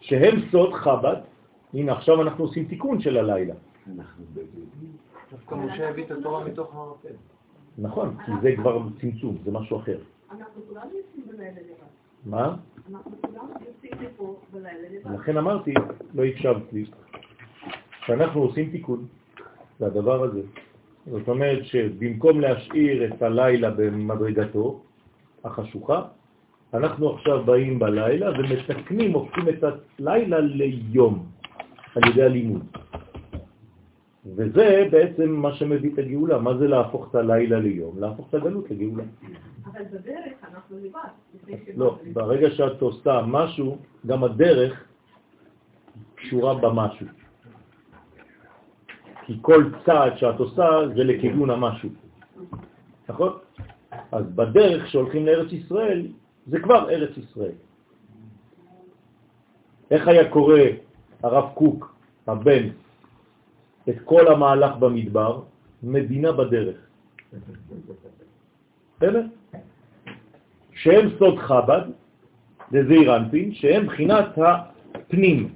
שהם סוד חב"ד, הנה, עכשיו אנחנו עושים תיקון של הלילה. דווקא משה הביא את התורה מתוך הערפל. נכון, כי זה כבר צמצום, זה משהו אחר. אנחנו כולנו יוצאים בלילה לבד. מה? אנחנו כולנו יוצאים מפה בלילה לבד. לכן אמרתי, לא הקשבת לי, שאנחנו עושים תיקון לדבר הזה. זאת אומרת שבמקום להשאיר את הלילה במדרגתו החשוכה, אנחנו עכשיו באים בלילה ומתקנים, הופכים את הלילה ליום על ידי הלימוד. וזה בעצם מה שמביא את הגאולה. מה זה להפוך את הלילה ליום? להפוך את הגלות לגאולה. אבל בדרך אנחנו לבד. לא, ברגע שאת עושה משהו, גם הדרך קשורה במשהו. כי כל צעד שאת עושה זה לכיוון המשהו, נכון? אז בדרך שהולכים לארץ ישראל, זה כבר ארץ ישראל. איך היה קורא הרב קוק, הבן, את כל המהלך במדבר? מדינה בדרך. בסדר? שהם סוד חב"ד, לזעיר אנפין, שהם בחינת הפנים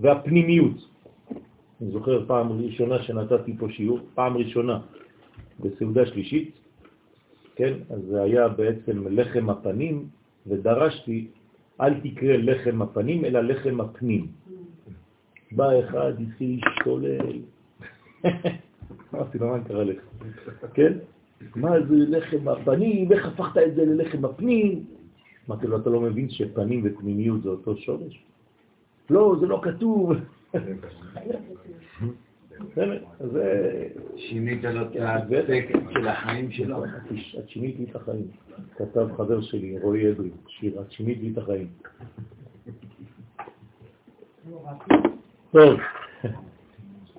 והפנימיות. אני זוכר פעם ראשונה שנתתי פה שיעור, פעם ראשונה בסעודה שלישית, כן? אז זה היה בעצם לחם הפנים, ודרשתי, אל תקרא לחם הפנים, אלא לחם הפנים. בא אחד, התחיל להשתולל. אמרתי לו, מה קרה לך? כן? מה זה לחם הפנים, איך הפכת את זה ללחם הפנים? אמרתי לו, אתה לא מבין שפנים ופנימיות זה אותו שורש? לא, זה לא כתוב. זה... שינית לו את הטקסט של החיים שלו. את שינית לי את החיים. כתב חבר שלי, רועי אדרי, שיר, את שינית לי את החיים. טוב,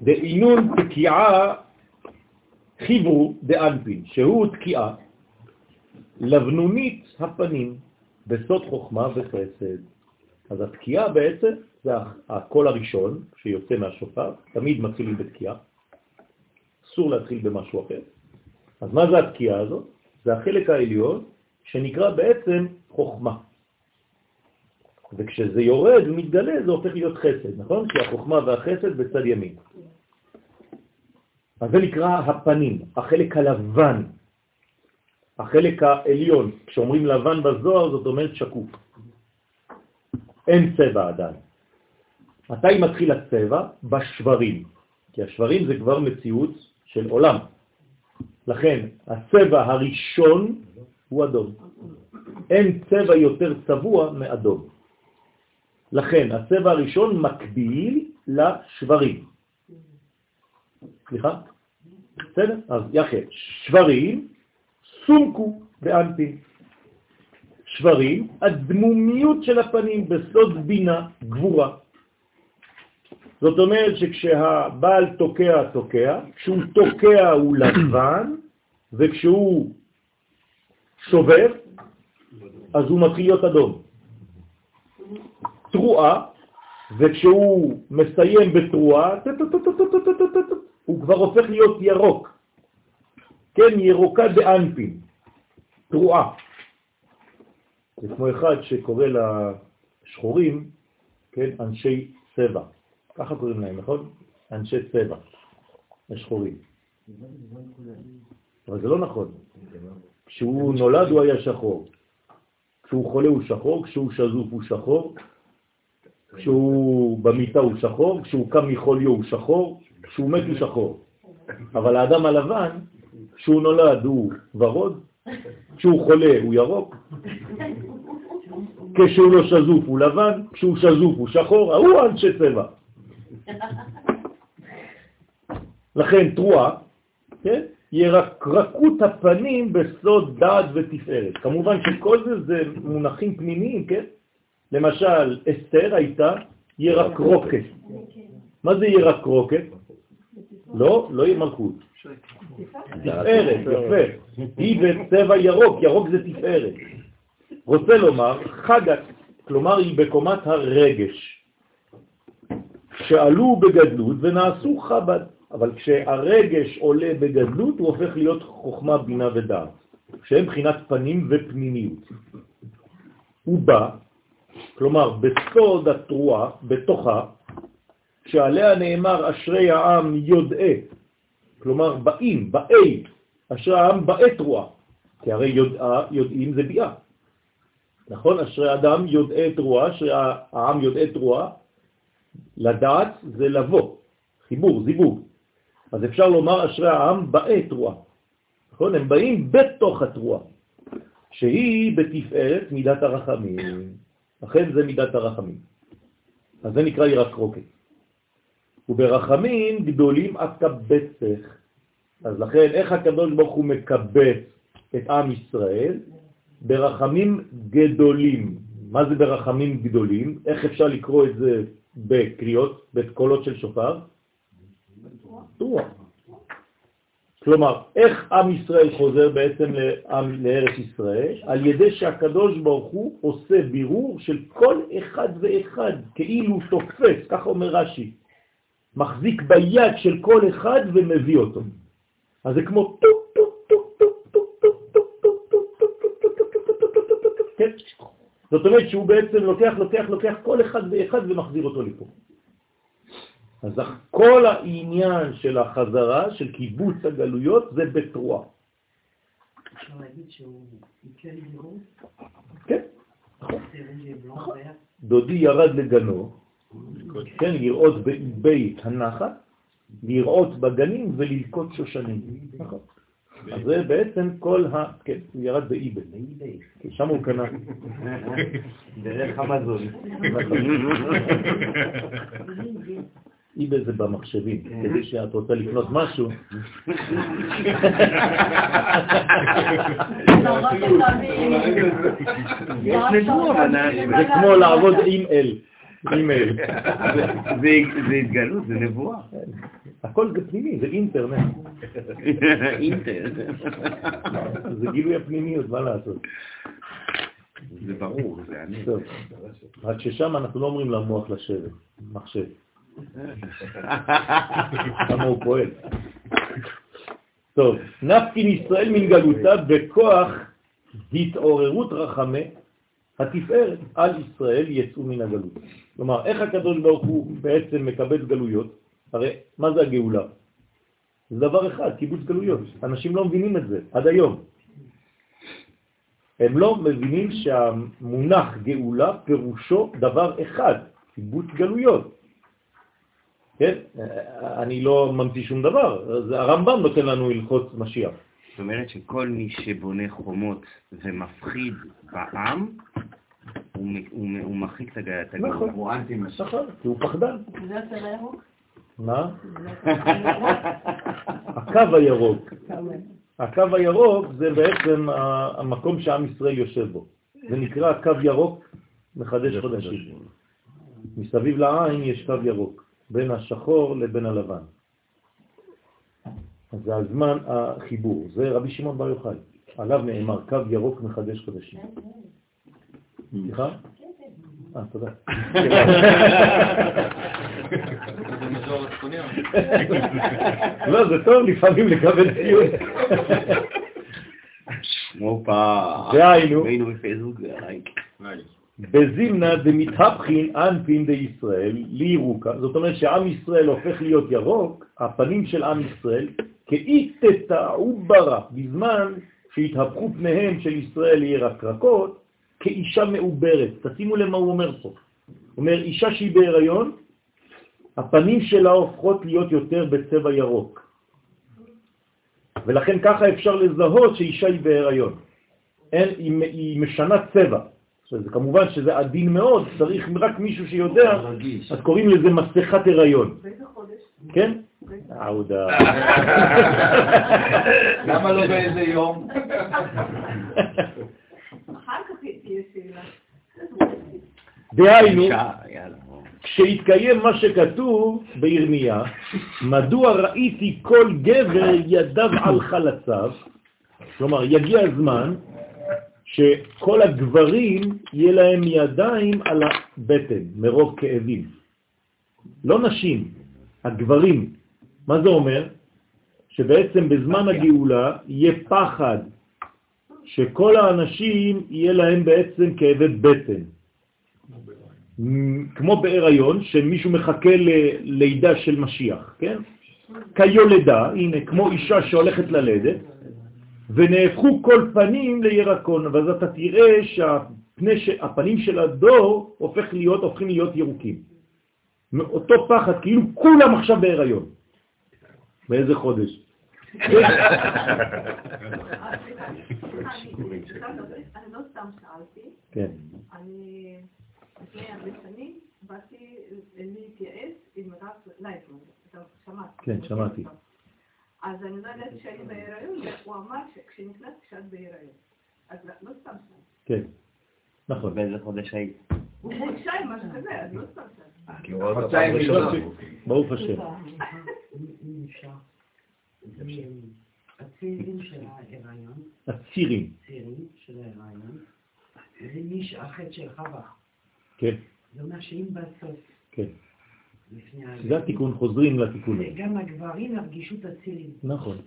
דאינון תקיעה חיברו דאנפין, שהוא תקיעה לבנונית הפנים בסוד חוכמה וחסד. אז התקיעה בעצם זה הקול הראשון שיוצא מהשופר, תמיד מתחילים בתקיעה, אסור להתחיל במשהו אחר. אז מה זה התקיעה הזאת? זה החלק העליון שנקרא בעצם חוכמה. וכשזה יורד ומתגלה זה הופך להיות חסד, נכון? כי החוכמה והחסד בצד ימין. אז זה נקרא הפנים, החלק הלבן, החלק העליון. כשאומרים לבן בזוהר זאת אומרת שקוף. אין צבע עדיין. מתי מתחיל הצבע? בשברים, כי השברים זה כבר מציאות של עולם. לכן הצבע הראשון הוא אדום. אין צבע יותר צבוע מאדום. לכן הצבע הראשון מקביל לשברים. סליחה? בסדר? אז יחד. שברים סומקו באנפין. שברים, הדמומיות של הפנים בסוד בינה גבורה. זאת אומרת שכשהבעל תוקע, תוקע, כשהוא תוקע הוא לבן, וכשהוא שובר, אז הוא מתחיל להיות אדום. תרועה, וכשהוא מסיים בתרועה, הוא כבר הופך להיות ירוק. כן, ירוקה באנפין, תרועה. זה כמו אחד שקורא לשחורים, כן, אנשי צבע. ככה קוראים להם, נכון? אנשי צבע, השחורים. אבל זה לא נכון. כשהוא נולד הוא היה שחור. כשהוא חולה הוא שחור, כשהוא שזוף הוא שחור, כשהוא במיטה הוא שחור, כשהוא קם מחוליו הוא שחור, כשהוא מת הוא שחור. אבל האדם הלבן, כשהוא נולד הוא ורוד, כשהוא חולה הוא ירוק, כשהוא לא שזוף הוא לבן, כשהוא שזוף הוא שחור, הוא אנשי צבע. לכן תרועה, כן? ירקרקות הפנים בסוד דעת ותפארת. כמובן שכל זה זה מונחים פנימיים, כן? למשל, אסתר הייתה ירקרוקת. מה זה ירקרוקת? לא, לא יהיה מלכות. תפארת, יפה. היא בצבע ירוק, ירוק זה תפארת. רוצה לומר, חגת, כלומר היא בקומת הרגש. שעלו בגדלות ונעשו חב"ד. אבל כשהרגש עולה בגדלות הוא הופך להיות חוכמה, בינה ודעת, שהם בחינת פנים ופנימיות. הוא בא, כלומר בסוד התרועה, בתוכה, שעליה נאמר אשרי העם יודעי, כלומר באים, באי, אשרי העם באי תרועה, כי הרי יודעה, יודעים זה ביאה. נכון? אשרי אדם יודעי תרועה, אשרי העם יודעי תרועה, לדעת זה לבוא, חיבור, זיווג. אז אפשר לומר אשרי העם באי תרועה. נכון? הם באים בתוך התרועה, שהיא בתפארת מידת הרחמים. לכן זה מידת הרחמים. אז זה נקרא ירק רוקת. וברחמים גדולים אקבצך. אז לכן, איך הקדוש ברוך הוא מקבץ את עם ישראל? ברחמים גדולים. מה זה ברחמים גדולים? איך אפשר לקרוא את זה בקריאות, בקולות של שופר? תרועה. כלומר, איך עם ישראל חוזר בעצם לעם, לארץ ישראל? על ידי שהקדוש ברוך הוא עושה בירור של כל אחד ואחד, כאילו תופס, ככה אומר רש"י, מחזיק ביד של כל אחד ומביא אותו. אז זה כמו טופ טופ טופ טופ טופ טופ טופ טופ טופ טופ טופ טופ כן? זאת אומרת שהוא בעצם לוקח, לוקח, לוקח כל אחד ואחד ומחזיר אותו לפה. אז כל העניין של החזרה, של קיבוץ הגלויות, זה בתרועה. אפשר להגיד שהוא יקל גירוש? כן, נכון. דודי ירד לגנו, כן, לראות בית הנחת, לראות בגנים וללקוט שושנים. נכון. אז זה בעצם כל ה... כן, הוא ירד באיבל. שם הוא קנה. דרך המזון. איבל זה במחשבים, כדי שאת רוצה לקנות משהו. זה כמו לעבוד עם אל. אימייל. זה התגלות, זה נבואה. הכל זה פנימי, זה אינטרנט. אינטר. זה גילוי הפנימיות, מה לעשות? זה ברור, זה אני. רק ששם אנחנו לא אומרים למוח לשבת, מחשב. כמה הוא פועל. טוב, נפקין ישראל מן גלותה בכוח התעוררות רחמי התפארת על ישראל יצאו מן הגלות. כלומר, איך הקדוש ברוך הוא בעצם מקבל גלויות? הרי מה זה הגאולה? זה דבר אחד, קיבוץ גלויות. אנשים לא מבינים את זה עד היום. הם לא מבינים שהמונח גאולה פירושו דבר אחד, קיבוץ גלויות. כן? אני לא ממציא שום דבר, הרמב"ם נותן לנו הלכות משיח. זאת אומרת שכל מי שבונה חומות ומפחיד בעם, הוא מרחיק את הגאולה. נכון, הוא אנטי משיח. נכון, כי הוא פחדן. זה הצבע הירוק? מה? הקו הירוק. הקו הירוק זה בעצם המקום שעם ישראל יושב בו. זה נקרא קו ירוק מחדש חודשים. מסביב לעין יש קו ירוק, בין השחור לבין הלבן. אז זה הזמן החיבור, זה רבי שמעון בר יוחאי, עליו נאמר קו ירוק מחדש חודשים. סליחה? אה, תודה. לא, זה טוב לפעמים לקבל ציון. דהיינו, בזימנה דמתהפכין אנפין דישראל לירוקה, זאת אומרת שעם ישראל הופך להיות ירוק, הפנים של עם ישראל, כאי תטעו ברא, בזמן שהתהפכו פניהם של ישראל לירקרקות, כאישה מעוברת. תשימו למה הוא אומר פה. הוא אומר, אישה שהיא בהיריון, הפנים שלה הופכות להיות יותר בצבע ירוק. ולכן ככה אפשר לזהות שאישה היא בהיריון. אין, היא, היא משנה צבע. זה כמובן שזה עדין מאוד, צריך רק מישהו שיודע, אז קוראים לזה מסכת הריון. באיזה חודש? כן? עודה. למה לא באיזה יום? אחר כך תהיה שאלה. דהיינו, כשהתקיים מה שכתוב בירמיה, מדוע ראיתי כל גבר ידיו על חלציו, כלומר יגיע הזמן שכל הגברים יהיה להם ידיים על הבטן מרוב כאבים. לא נשים, הגברים. מה זה אומר? שבעצם בזמן הגאולה יהיה פחד שכל האנשים יהיה להם בעצם כאבי בטן. כמו בהיריון, שמישהו מחכה ללידה של משיח, כן? כיולדה, הנה, כמו אישה שהולכת ללדת, ונהפכו כל פנים לירקון, ואז אתה תראה שהפני, ש- הפנים של הדור הופך להיות, הופכים להיות ירוקים. מאותו פחד, כאילו כולם עכשיו בהיריון. באיזה חודש? אני לא סתם שאלתי, כן, אני לפני הרבה שנים באתי להתייעץ עם הרב לייטמן, אתה שמעת? כן, שמעתי. אז אני לא ידעתי שאני בהיריון, והוא אמר שכשנכנסתי שאת בהיריון. אז לא סתם שאלתי. כן, נכון. באיזה חודש היית? הוא חודשיים, משהו כזה, אז לא סתם ראשונה. ברוך השם. הצעירים של ההיריון, הצירים, צעירים של ההיריון, זה מי שהחטא של חווה. כן, זה אומר שאם בסוף, כן. זה התיקון, חוזרים לתיקון. גם הגברים ירגישו את הצירים. נכון,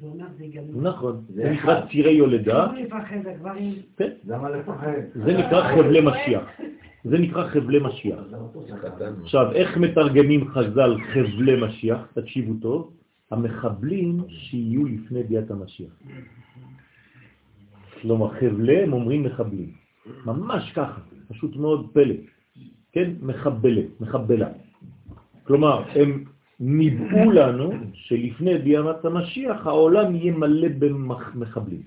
זה אומר זה גם... נכון. זה נקרא צירי יולדה, לא לפחד, הגברים... כן. למה לפחד? זה נקרא חבלי משיח. זה נקרא חבלי משיח. עכשיו, איך מתרגמים חז"ל חבלי משיח? תקשיבו טוב. המחבלים שיהיו לפני ביאת המשיח. כלומר, חבלי הם אומרים מחבלים. ממש ככה, פשוט מאוד פלא. כן? מחבלת, מחבלה. כלומר, הם ניבאו לנו שלפני ביאת המשיח העולם יהיה מלא במחבלים.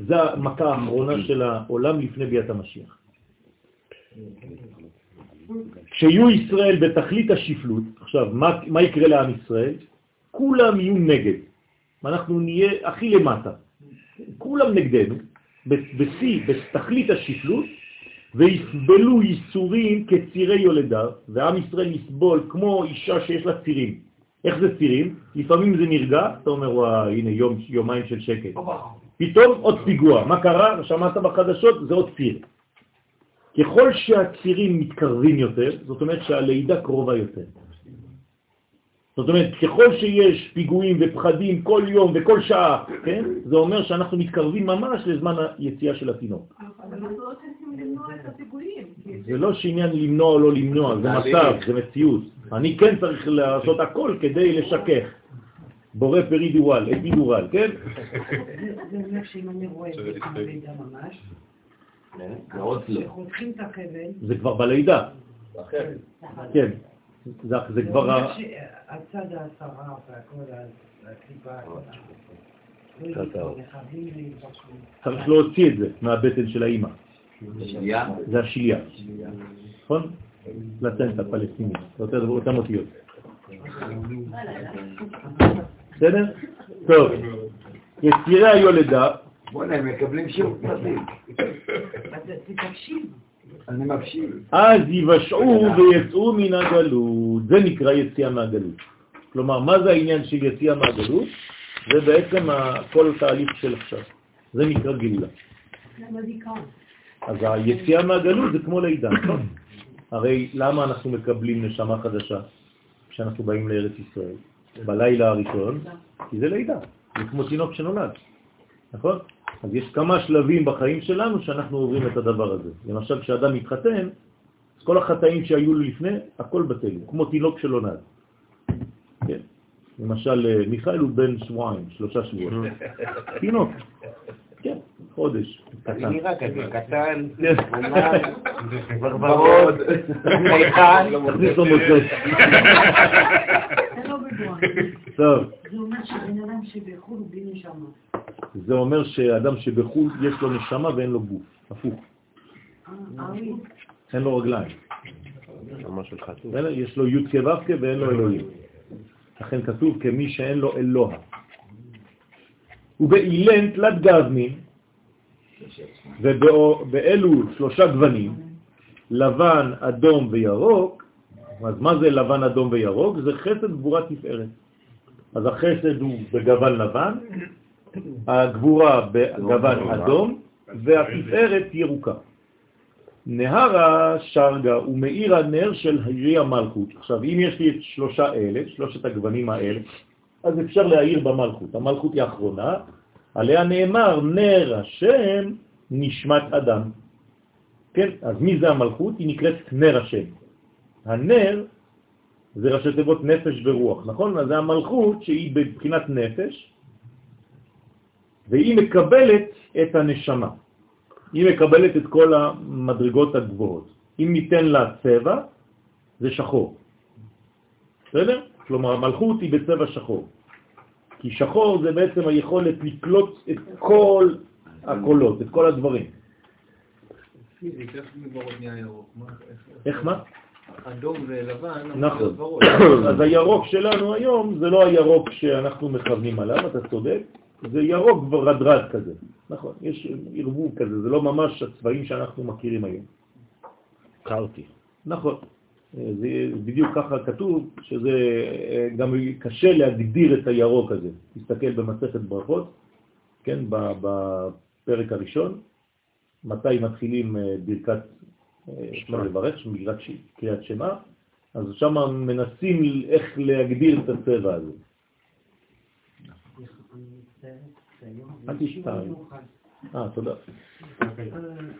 זו המכה האחרונה של העולם לפני ביאת המשיח. כשיהיו ישראל בתכלית השפלות, עכשיו, מה, מה יקרה לעם ישראל? כולם יהיו נגד. אנחנו נהיה הכי למטה. כולם נגדנו, בשיא, בתכלית השפלות, ויסבלו ייסורים כצירי יולדה, ועם ישראל יסבול כמו אישה שיש לה צירים. איך זה צירים? לפעמים זה נרגע, אתה אומר, וואי, הנה יום, יומיים של שקט. פתאום עוד פיגוע. מה קרה? שמעת בחדשות? זה עוד ציר. ככל שהצירים מתקרבים יותר, זאת אומרת שהלידה קרובה יותר. זאת אומרת, ככל שיש פיגועים ופחדים כל יום וכל שעה, כן? זה אומר שאנחנו מתקרבים ממש לזמן היציאה של התינוק. אבל אנחנו לא צריכים למנוע את הפיגועים. זה לא שעניין למנוע או לא למנוע, זה מצב, זה מציאות. אני כן צריך לעשות הכל כדי לשכך. בורא פרידיורל, אפידורל, כן? זה זה אומר שאם אני רואה את זה בלידה ממש, החבל, זה כבר בלידה, כן. זה, כבר... אומר ה- שהצד העשרה והכל, הקליפה, לא יתפור, מחבלים להתפשטות. צריך להוציא את זה מהבטן של האימא. זה השיליה. נכון? פלצנטה פלסטינית, אותה- אותם אותיות. בסדר? טוב. יצירי היולדה, בוא'נה, הם מקבלים שיעור פרטי. אז תקשיב. אז יבשעו ויצאו מן הגלות. זה נקרא יציאה מהגלות. כלומר, מה זה העניין של יציאה מהגלות? זה בעצם כל תהליך של עכשיו. זה נקרא גאולה. אז היציאה מהגלות זה כמו לידה, נכון? הרי למה אנחנו מקבלים נשמה חדשה כשאנחנו באים לארץ ישראל? בלילה הראשון, כי זה לידה, זה כמו תינוק שנולד, נכון? אז יש כמה שלבים בחיים שלנו שאנחנו עוברים את הדבר הזה. למשל, כשאדם מתחתן, אז כל החטאים שהיו לו לפני, הכל בטל, כמו תינוק שלא נולד. כן. למשל, אה, מיכאל הוא בן שבועיים, שלושה שבועות. תינוק. כן, חודש. אני קטן. נראה כזה קטן, כן. ברברות, חייכן. תכניס לו מוצץ. טוב, זה אומר שבן אדם שבחו"ל הוא בלי נשמה. זה אומר שאדם שבחו"ל יש לו נשמה ואין לו גוף, הפוך, ארי. אין לו רגליים. יש לו י' כו' ואין לו אלוהים. לכן כתוב כמי שאין לו אלוה. ובאילן תלת גבמין, ובאלו שלושה גוונים, לבן, אדום וירוק, אז מה זה לבן, אדום וירוק? זה חסד, גבורה, תפארת. אז החסד הוא בגוון לבן, הגבורה בגוון אדום, והתפארת ירוקה. נהרה שרגה הוא מאיר הנר של העירי המלכות. עכשיו, אם יש לי את שלושה אלה, שלושת הגוונים האלה, אז אפשר להעיר במלכות. המלכות היא האחרונה, עליה נאמר נר השם נשמת אדם. כן, אז מי זה המלכות? היא נקראת נר השם. הנר זה ראשי תיבות נפש ורוח, נכון? אז זה המלכות שהיא בבחינת נפש, והיא מקבלת את הנשמה. היא מקבלת את כל המדרגות הגבוהות. אם ניתן לה צבע, זה שחור. בסדר? כלומר, המלכות היא בצבע שחור. כי שחור זה בעצם היכולת לקלוט את כל הקולות, את כל הדברים. איך מה? אדום ולבן, נכון. אז הירוק שלנו היום זה לא הירוק שאנחנו מכוונים עליו, אתה צודק, זה ירוק ורדרד כזה. נכון, יש ערבוב כזה, זה לא ממש הצבעים שאנחנו מכירים היום. קרתי. נכון. זה בדיוק ככה כתוב, שזה אה, גם קשה להגדיר את הירוק הזה. תסתכל במסכת ברכות, כן, בפרק הראשון, מתי מתחילים אה, ברכת, אפשר לברך, ברכת קריאת שמה, אז שם מנסים איך להגדיר את הצבע הזה. אל תשתעי. אה, תודה.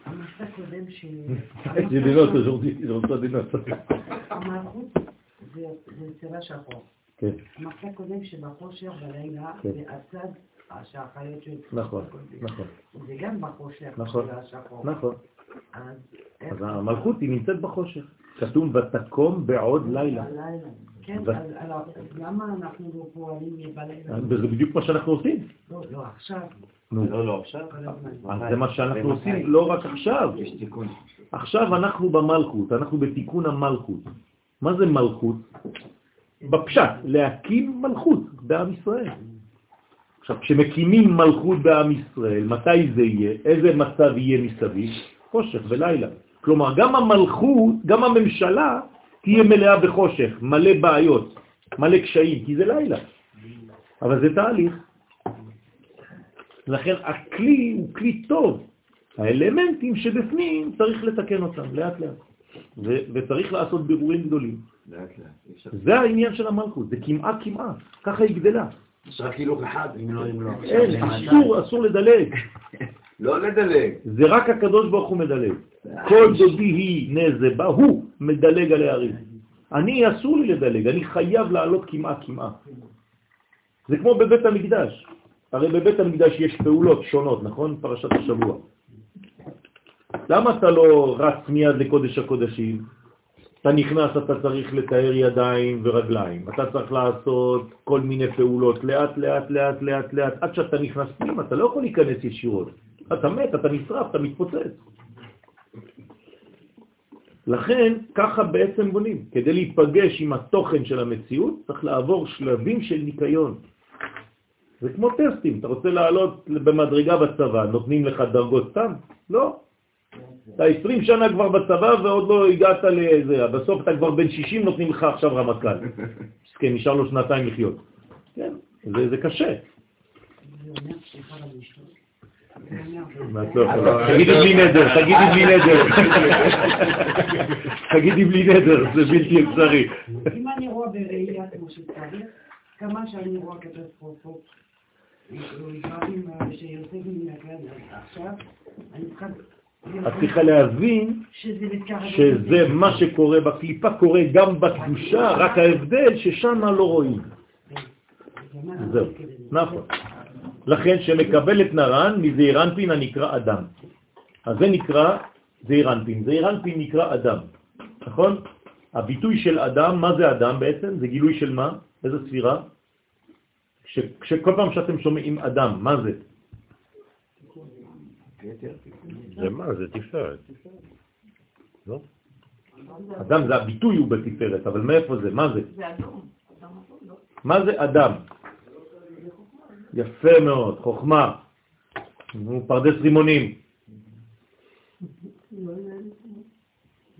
המסע קודם ש... יש דינות, je reçois des notes. המלכות זה זה צבע שחור. כן, המסע קודם שבחושך בלילה כן. זה הצד שהחיות של... נכון, נכון, זה גם נכון, של השחור. נכון. אז המלכות היא נמצאת בחושך. כתוב ותקום בעוד לילה. כן, אז למה אנחנו לא פועלים בלילה? וזה בדיוק מה שאנחנו עושים. לא, לא, עכשיו. נו, לא, לא, עכשיו. זה מה שאנחנו עושים לא רק עכשיו. יש תיקון. עכשיו אנחנו במלכות, אנחנו בתיקון המלכות. מה זה מלכות? בפשט, להקים מלכות בעם ישראל. עכשיו, כשמקימים מלכות בעם ישראל, מתי זה יהיה? איזה מצב יהיה מסביב? חושך ולילה. כלומר, גם המלכות, גם הממשלה, תהיה מלאה בחושך, מלא בעיות, מלא קשיים, כי זה לילה. אבל זה תהליך. לכן הכלי הוא כלי טוב. האלמנטים שבפנים צריך לתקן אותם לאט לאט. ו- וצריך לעשות בירורים גדולים. לאט לאט. זה העניין של המלכות, זה כמעט כמעט, ככה היא גדלה. יש רק הילוך אחד, אם לא, אם לא. אין, אסור, אסור לדלג. לא לדלג. זה רק הקדוש ברוך הוא מדלג. כל דודי היא נזבה, הוא מדלג על הערים. אני אסור לי לדלג, אני חייב לעלות כמעט כמעט. זה כמו בבית המקדש. הרי בבית המקדש יש פעולות שונות, נכון? פרשת השבוע. למה אתה לא רץ מיד לקודש הקודשים? אתה נכנס, אתה צריך לתאר ידיים ורגליים. אתה צריך לעשות כל מיני פעולות לאט, לאט, לאט, לאט, לאט, עד שאתה נכנס פנימה, אתה לא יכול להיכנס ישירות. אתה מת, אתה נשרף, אתה מתפוצץ. לכן, ככה בעצם בונים. כדי להיפגש עם התוכן של המציאות, צריך לעבור שלבים של ניקיון. זה כמו טסטים, אתה רוצה לעלות במדרגה בצבא, נותנים לך דרגות סתם? לא. אתה 20 שנה כבר בצבא ועוד לא הגעת לזה, בסוף אתה כבר בן 60, נותנים לך עכשיו רמטכ"ל. כן, נשאר לו שנתיים לחיות. כן, זה, זה קשה. תגידי בלי נדר, תגידי בלי נדר. תגידי בלי נדר, זה בלתי אפשרי. אם אני רואה בראייה כמו שצריך, כמה שאני רואה קטסטרופות, דברים אה, שיוצאים מן הכלל עכשיו, אני צריכה... את צריכה להבין שזה מה שקורה בקליפה קורה גם בקדושה, רק ההבדל ששם לא רואים. זהו, נכון. לכן שמקבל את נרן מזעיר אנפין הנקרא אדם. אז זה נקרא זעיר אנפין. זעיר אנפין נקרא אדם, נכון? הביטוי של אדם, מה זה אדם בעצם? זה גילוי של מה? איזה ספירה? כש, כשכל פעם שאתם שומעים אדם, מה זה? זה מה? זה תפארת. לא? אדם זה הביטוי הוא בתפארת, אבל מאיפה זה? מה זה? לא? מה זה אדם? יפה מאוד, חוכמה, נו, פרדס רימונים.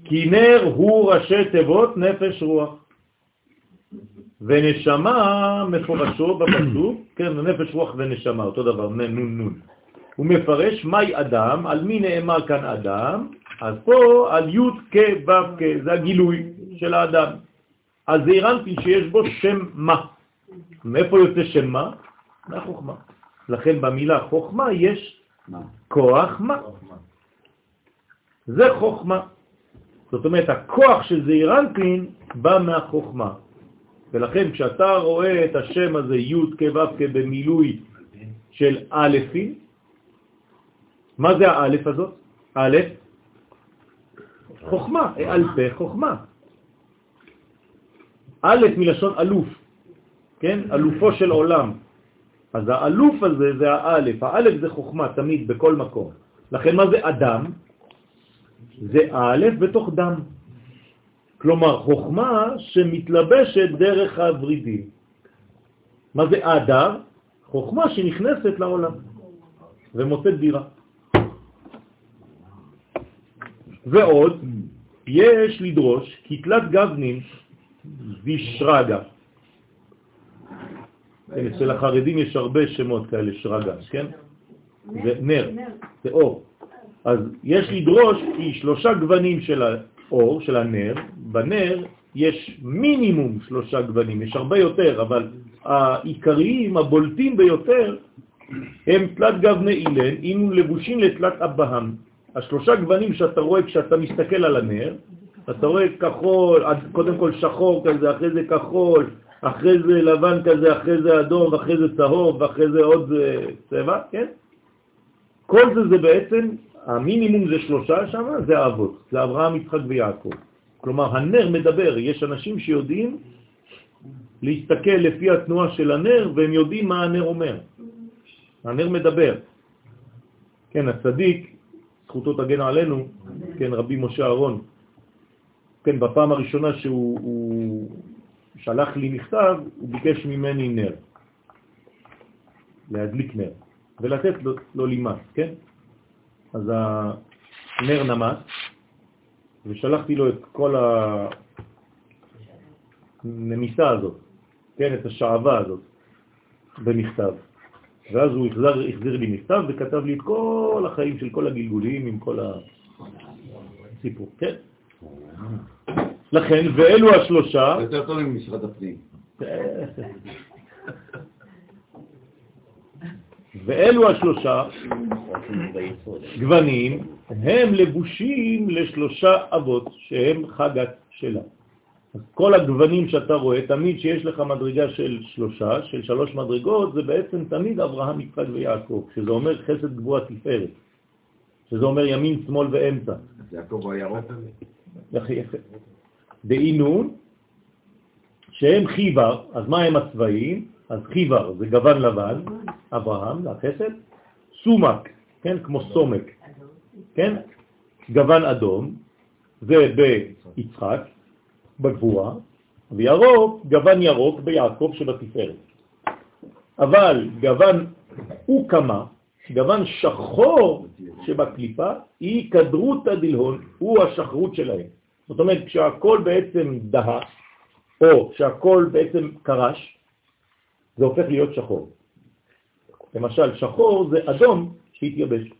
כי נר הוא ראשי תיבות נפש רוח. ונשמה מפורשו בפסוק, כן, נפש רוח ונשמה, אותו דבר, נון נון. הוא מפרש מהי אדם, על מי נאמר כאן אדם, אז פה על י' כ' ו' כ', זה הגילוי של האדם. אז זה הרנתי שיש בו שם מה. מאיפה יוצא שם מה? מהחוכמה. לכן במילה חוכמה יש מה? כוח מה. זה חוכמה. זאת אומרת, הכוח של זעירנטין בא מהחוכמה. ולכן כשאתה רואה את השם הזה, י' כו' במילוי של א', מה זה האלף הזאת? א', חוכמה, אלפי חוכמה. א' מלשון אלוף, כן? אלופו של עולם. אז האלוף הזה זה האלף, האלף זה חוכמה תמיד בכל מקום. לכן מה זה אדם? זה א' בתוך דם. כלומר, חוכמה שמתלבשת דרך הוורידים. מה זה אדר? חוכמה שנכנסת לעולם ומוצאת דירה. ועוד, יש לדרוש כי תלת גבנין וישרגה. כן, אצל החרדים יש הרבה שמות כאלה, שרגה, כן? זה נר, זה אור. אז יש לדרוש כי שלושה גוונים של האור, של הנר, בנר יש מינימום שלושה גוונים, יש הרבה יותר, אבל העיקריים, הבולטים ביותר, הם תלת גבני אילן, אם לבושים לתלת אבהם. השלושה גוונים שאתה רואה כשאתה מסתכל על הנר, אתה רואה כחול, קודם כל שחור כזה, אחרי זה כחול, אחרי זה לבן כזה, אחרי זה אדום, אחרי זה צהוב, ואחרי זה עוד אה, צבע, כן? כל זה זה בעצם, המינימום זה שלושה שם, זה האבות, זה אברהם, יצחק ויעקב. כלומר, הנר מדבר, יש אנשים שיודעים להסתכל לפי התנועה של הנר, והם יודעים מה הנר אומר. הנר מדבר. כן, הצדיק, זכותו תגן עלינו, כן, רבי משה אהרון, כן, בפעם הראשונה שהוא שלח לי מכתב, הוא ביקש ממני נר, להדליק נר, ולתת לו, לו לימס, כן? אז הנר נמס, ושלחתי לו את כל הנמיסה הזאת, כן, את השעבה הזאת, במכתב. ואז הוא החזר, החזיר לי מכתב וכתב לי את כל החיים של כל הגלגולים עם כל הסיפור, כן? לכן, ואלו השלושה... יותר טוב ממשרד הפנים. ואלו השלושה גוונים הם לבושים לשלושה אבות שהם חגת שלה. אז כל הגוונים שאתה רואה, תמיד שיש לך מדרגה של שלושה, של שלוש מדרגות, זה בעצם תמיד אברהם, יצחק ויעקב, שזה אומר חסד גבוה תפארת, שזה אומר ימין, שמאל ואמצע. יעקב הירוק. יפה. דהינון, שהם חיבר, אז מה הם הצבעים? אז חיבר זה גוון לבן, אברהם, החסד, סומק, כן, כמו סומק, כן, גוון אדום, זה ביצחק, בגבורה, וירוק, גוון ירוק ביעקב שבתפארת. אבל גוון אוקמה, גוון שחור שבקליפה, היא כדרות הדלהון, הוא השחרות שלהם. זאת אומרת, כשהכל בעצם דהה, או כשהכל בעצם קרש, זה הופך להיות שחור. למשל, שחור זה אדום שהתייבש,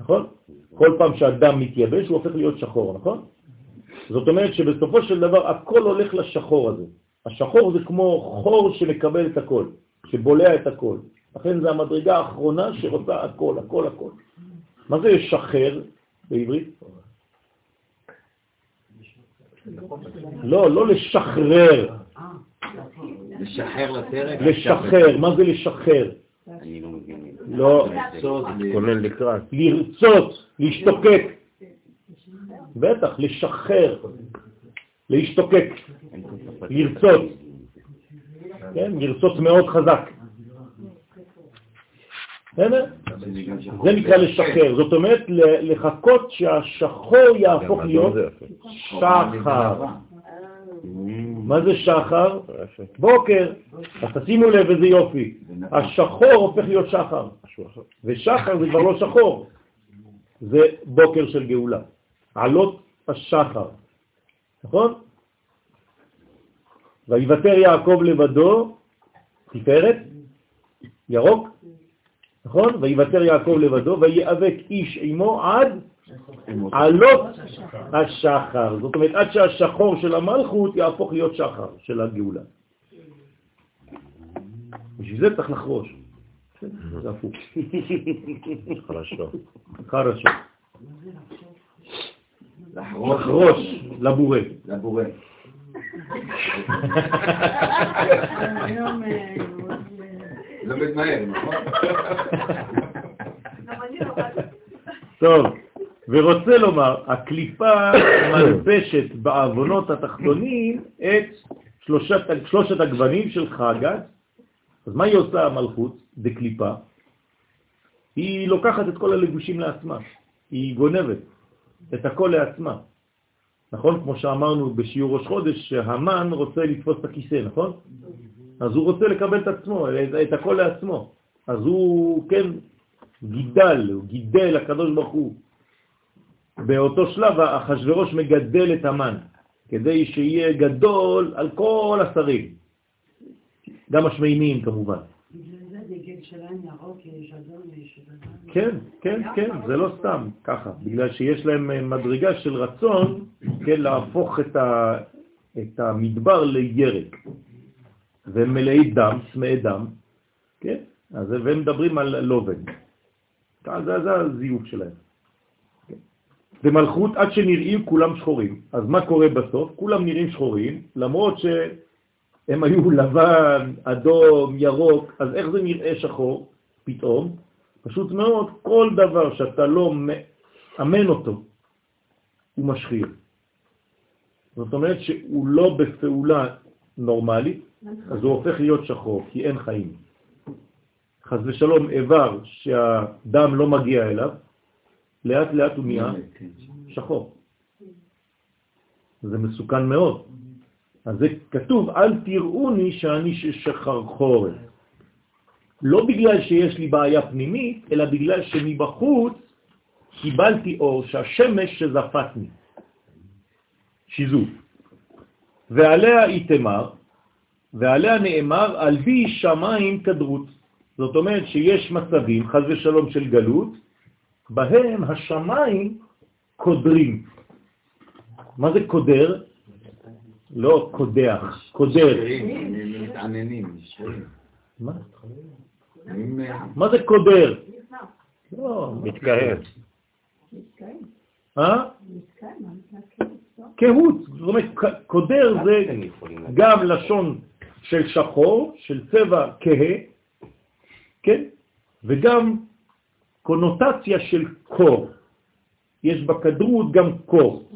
נכון? כל פעם שהדם מתייבש הוא הופך להיות שחור, נכון? זאת אומרת שבסופו של דבר הכל הולך לשחור הזה. השחור זה כמו חור שמקבל את הכל, שבולע את הכל. לכן זה המדרגה האחרונה שרוצה הכל, הכל, הכל. מה זה לשחרר בעברית? לא, לא לשחרר. לשחרר לטרף? לשחרר, מה זה לשחרר? אני לא מבין. לא, כולל לקראת. לרצות, להשתוקק. בטח, לשחרר, להשתוקק, לרצות. כן, לרצות מאוד חזק. בסדר? זה נקרא לשחרר, זאת אומרת לחכות שהשחור יהפוך להיות שחר. מה זה שחר? בוקר. אז תשימו לב איזה יופי. השחור הופך להיות שחר. ושחר זה כבר לא שחור. זה בוקר של גאולה. עלות השחר. נכון? ויוותר יעקב לבדו, תפארת, ירוק, נכון? ויוותר יעקב לבדו, ויאבק איש עמו עד עלות השחר. זאת אומרת, עד שהשחור של המלכות יהפוך להיות שחר של הגאולה. בשביל זה צריך לחרוש. זה הפוך. חלשות. חרשות. לחרוש. לחרוש לבורא. לבורא. לומד מהר, נכון? לא. טוב, ורוצה לומר, הקליפה מלבשת בעוונות התחתונים את שלושת, שלושת הגוונים של חגת. אז מה היא עושה המלכות בקליפה? היא לוקחת את כל הלבושים לעצמה, היא גונבת את הכל לעצמה. נכון? כמו שאמרנו בשיעור ראש חודש, שהמן רוצה לתפוס את הכיסא, נכון? אז הוא רוצה לקבל את עצמו, את, הכל לעצמו. אז הוא, כן, גידל, הוא גידל הקדוש ברוך הוא. באותו שלב אחשוורוש מגדל את המן, כדי שיהיה גדול על כל השרים, גם השמיימים כמובן. כן, כן, כן, זה לא סתם ככה, בגלל שיש להם אה, מדרגה של רצון, כן, להפוך את, ה, את המדבר לירק, והם מלאי דם, צמאי דם, כן, אז והם מדברים על לובן. זה זה הזיוף שלהם. כן. במלכות, עד שנראים כולם שחורים. אז מה קורה בסוף? כולם נראים שחורים, למרות שהם היו לבן, אדום, ירוק, אז איך זה נראה שחור פתאום? פשוט מאוד, כל דבר שאתה לא מאמן אותו, הוא משחיר. זאת אומרת שהוא לא בפעולה נורמלית, אז הוא הופך להיות שחור, כי אין חיים. חז ושלום איבר שהדם לא מגיע אליו, לאט לאט הוא נהיה שחור. זה מסוכן מאוד. אז זה כתוב, אל תראוני שאני שחרחורת. לא בגלל שיש לי בעיה פנימית, אלא בגלל שמבחוץ קיבלתי אור שהשמש שזפתני. שיזוף. ועליה היא תמר, ועליה נאמר, על בי שמיים כדרות. זאת אומרת שיש מצבים, חז ושלום של גלות, בהם השמיים קודרים. מה זה קודר? לא קודח, קודר. מתעננים. מה? אה, מה זה קודר? לא, מתקהל. מתקיים, אה? מתקיים, מה מתקיים? לא. קהות. זאת אומרת, קודר זה גם לשון של שחור, של צבע כהה, כן? וגם קונוטציה של קור. יש בכדרות גם קור.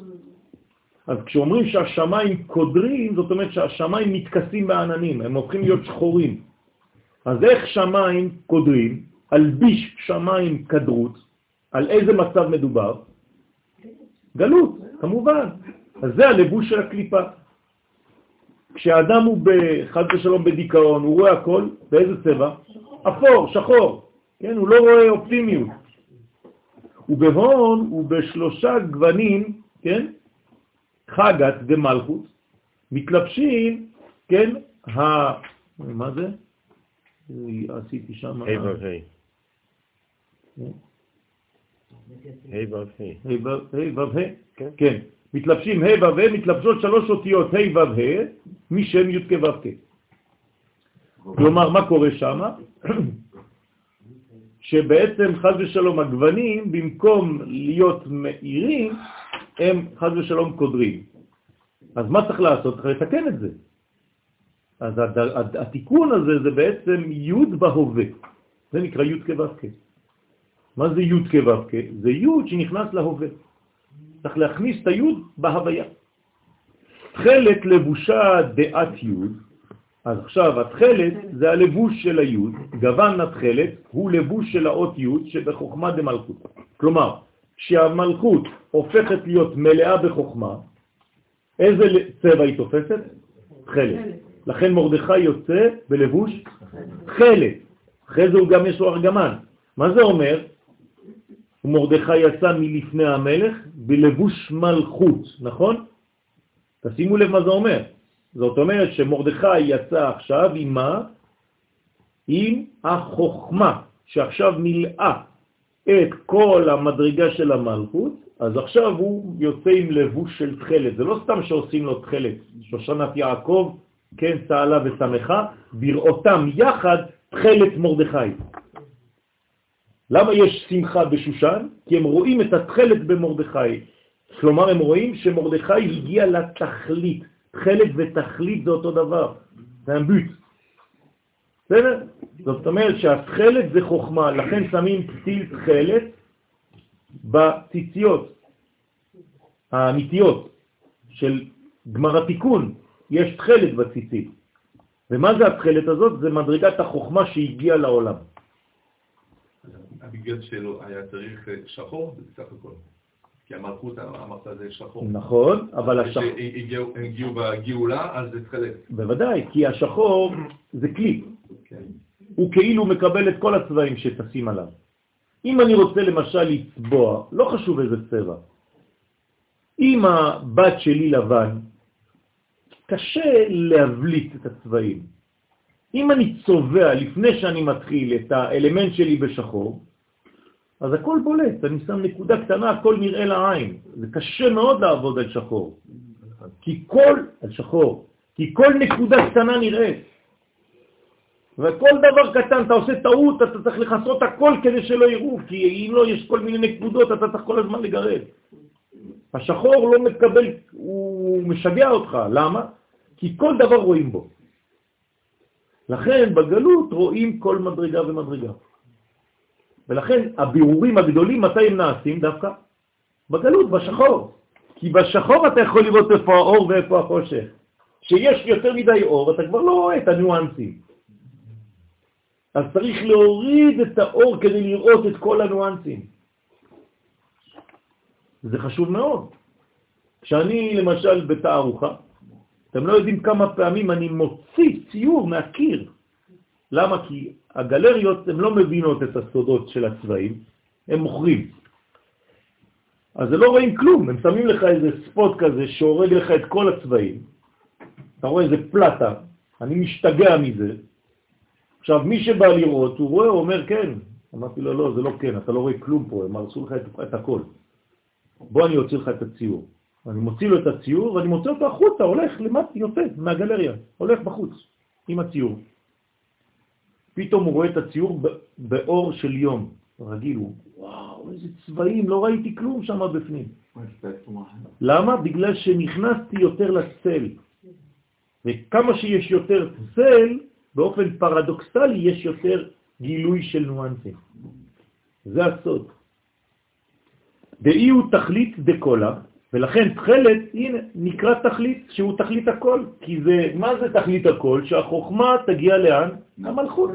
אז כשאומרים שהשמיים קודרים, זאת אומרת שהשמיים מתכסים בעננים, הם הופכים להיות שחורים. אז איך שמיים קודרים? על ביש שמיים כדרות, על איזה מצב מדובר? גלות, כמובן. אז זה הלבוש של הקליפה. כשאדם הוא בחד ושלום בדיכאון, הוא רואה הכל, באיזה צבע? אפור, שחור, כן? הוא לא רואה אופטימיות. ובהון הוא בשלושה גוונים, כן? חגת ומלכות, מתלבשים, כן? ה... מה זה? עשיתי שם... ה' ו' ה'. ה' ו' ה'. ה' ו' ה', כן. מתלבשים ה' ו' מתלבשות שלוש אותיות ה' ו' ה', משם י' כ' ו' כ'. כלומר, מה קורה שם? שבעצם חז ושלום הגוונים, במקום להיות מאירים, הם חז ושלום קודרים. אז מה צריך לעשות? צריך לתקן את זה. אז הד- התיקון הזה זה בעצם י' בהווה. זה נקרא י' כו' כ'. מה זה י' כו' כ'? זה י' שנכנס להווה. צריך להכניס את הי' בהוויה. תכלת לבושה דעת י', אז עכשיו התכלת זה הלבוש של הי', גוון התכלת הוא לבוש של האות י' שבחוכמה דמלכות. כלומר, כשהמלכות הופכת להיות מלאה בחוכמה, איזה צבע היא תופסת? תכלת. לכן מרדכי יוצא בלבוש תכלת. אחרי זה הוא גם יש לו ארגמן. מה זה אומר? ומרדכי יצא מלפני המלך בלבוש מלכות, נכון? תשימו לב מה זה אומר. זאת אומרת שמרדכי יצא עכשיו עם מה? עם החוכמה, שעכשיו מילאה את כל המדרגה של המלכות, אז עכשיו הוא יוצא עם לבוש של תכלת. זה לא סתם שעושים לו תכלת. שושנת יעקב, כן, צהלה ושמחה, בראותם יחד תכלת מרדכי. למה יש שמחה בשושן? כי הם רואים את התכלת במרדכי. כלומר, הם רואים שמרדכי הגיע לתכלית. חלק ותכלית זה אותו דבר, זה הביט. בסדר? זאת אומרת שהתכלת זה חוכמה, לכן שמים פתיל תכלת בציציות האמיתיות של גמר התיקון. יש תכלת בציצית. ומה זה התכלת הזאת? זה מדרגת החוכמה שהגיעה לעולם. הבגד שלו היה צריך אה, שחור בסך הכל. כי המלכות, אמרת זה שחור. נכון, אבל השחור... כשהגיעו בגאולה, אז זה תכלת. בוודאי, כי השחור זה כלי. כן. הוא כאילו מקבל את כל הצבעים שטסים עליו. אם אני רוצה למשל לצבוע, לא חשוב איזה צבע, אם הבת שלי לבן, קשה להבליט את הצבעים. אם אני צובע לפני שאני מתחיל את האלמנט שלי בשחור, אז הכל בולט, אני שם נקודה קטנה, הכל נראה לעין. זה קשה מאוד לעבוד על שחור. כי כל, על שחור, כי כל נקודה קטנה נראית. וכל דבר קטן, אתה עושה טעות, אתה צריך לחסות הכל כדי שלא יראו, כי אם לא, יש כל מיני נקודות, אתה צריך כל הזמן לגרד. השחור לא מקבל, הוא משגע אותך. למה? כי כל דבר רואים בו. לכן בגלות רואים כל מדרגה ומדרגה. ולכן הבירורים הגדולים, מתי הם נעשים? דווקא בגלות, בשחור. כי בשחור אתה יכול לראות איפה האור ואיפה החושך. כשיש יותר מדי אור, אתה כבר לא רואה את הניואנסים. אז צריך להוריד את האור כדי לראות את כל הניואנסים. זה חשוב מאוד. כשאני למשל בתערוכה, אתם לא יודעים כמה פעמים אני מוציא ציור מהקיר. למה? כי הגלריות הן לא מבינות את הסודות של הצבעים, הם מוכרים. אז לא רואים כלום, הם שמים לך איזה ספוט כזה שהורג לך את כל הצבעים. אתה רואה איזה פלטה, אני משתגע מזה. עכשיו, מי שבא לראות, הוא רואה, הוא אומר כן. אמרתי לו, לא, זה לא כן, אתה לא רואה כלום פה, הם הרסו לך את, את הכל. בוא אני אוציא לך את הציור. אני מוציא לו את הציור ואני מוציא אותו החוצה, הולך למטה, יוצא מהגלריה, הולך בחוץ עם הציור. פתאום הוא רואה את הציור באור של יום. רגיל הוא, וואו, איזה צבעים, לא ראיתי כלום שם בפנים. למה? בגלל שנכנסתי יותר לצל. וכמה שיש יותר צל, באופן פרדוקסלי יש יותר גילוי של ניואנסים. זה הסוד. דאי הוא תכלית דקולה, ולכן תכלת, הנה, נקרא תכלית, שהוא תכלית הכל. כי זה, מה זה תכלית הכל? שהחוכמה תגיע לאן? המלכות.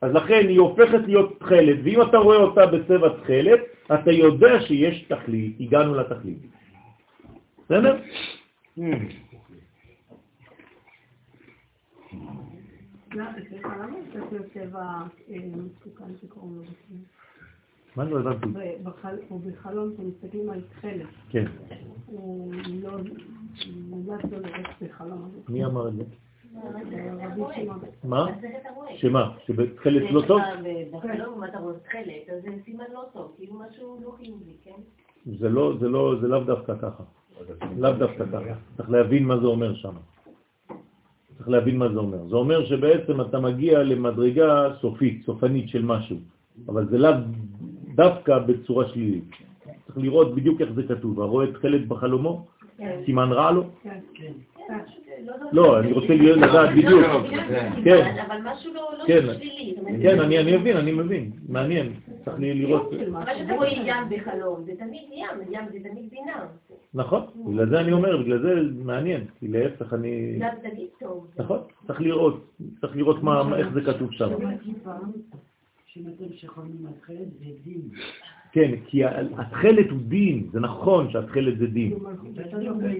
אז לכן היא הופכת להיות תכלת, ואם אתה רואה אותה בצבע תכלת, אתה יודע שיש תכלית, הגענו לתכלית. בסדר? למה זה צבע אה, מסוכן שקוראים לו מה לא הבנתי? הוא בחלום, כשמסתכלים על תכלת. כן. הוא לא לא. מי אמר את זה? מה? שמה? שבתכלת לא טוב? בחלום אם אתה רואה תכלת, אז זה סימן לא טוב, כאילו משהו לא חיובי, כן? זה לא, זה לא, זה לאו דווקא ככה. לאו דווקא ככה. צריך להבין מה זה אומר שם. צריך להבין מה זה אומר. זה אומר שבעצם אתה מגיע למדרגה סופית, סופנית של משהו, אבל זה לאו דווקא בצורה שלילית. צריך לראות בדיוק איך זה כתוב. הרואה תכלת בחלומו? סימן רע לו? כן, כן. לא, אני רוצה לדעת בדיוק. כן. אבל משהו לא כן. שלילי. כן, אני מבין, אני מבין. מעניין. צריך לראות. מה שאתה רואה ים בחלום, זה תמיד ים, ים זה תמיד בינה. נכון, בגלל זה אני אומר, בגלל זה מעניין. כי להפך אני... נכון, צריך לראות. צריך לראות מה- איך זה כתוב שם. כן, כי התכלת הוא דין, זה נכון שהתכלת זה דין.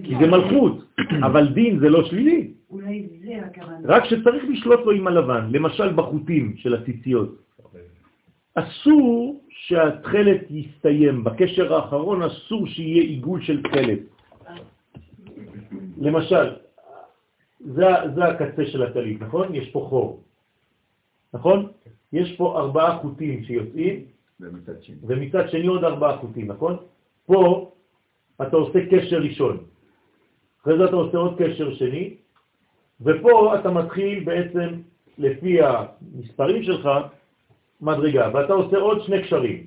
כי זה מלכות, אבל דין זה לא שלילי. אולי זה הכוונה. רק שצריך לשלוט לו עם הלבן, למשל בחוטים של הציציות. אסור שהתכלת יסתיים, בקשר האחרון אסור שיהיה עיגול של תכלת. למשל, זה, זה הקצה של הטלית, נכון? יש פה חור, נכון? יש פה ארבעה חוטים שיוצאים, ומצד שני. ומצד שני עוד ארבעה חוטים, נכון? פה אתה עושה קשר ראשון, אחרי זה אתה עושה עוד קשר שני, ופה אתה מתחיל בעצם, לפי המספרים שלך, מדרגה, ואתה עושה עוד שני קשרים,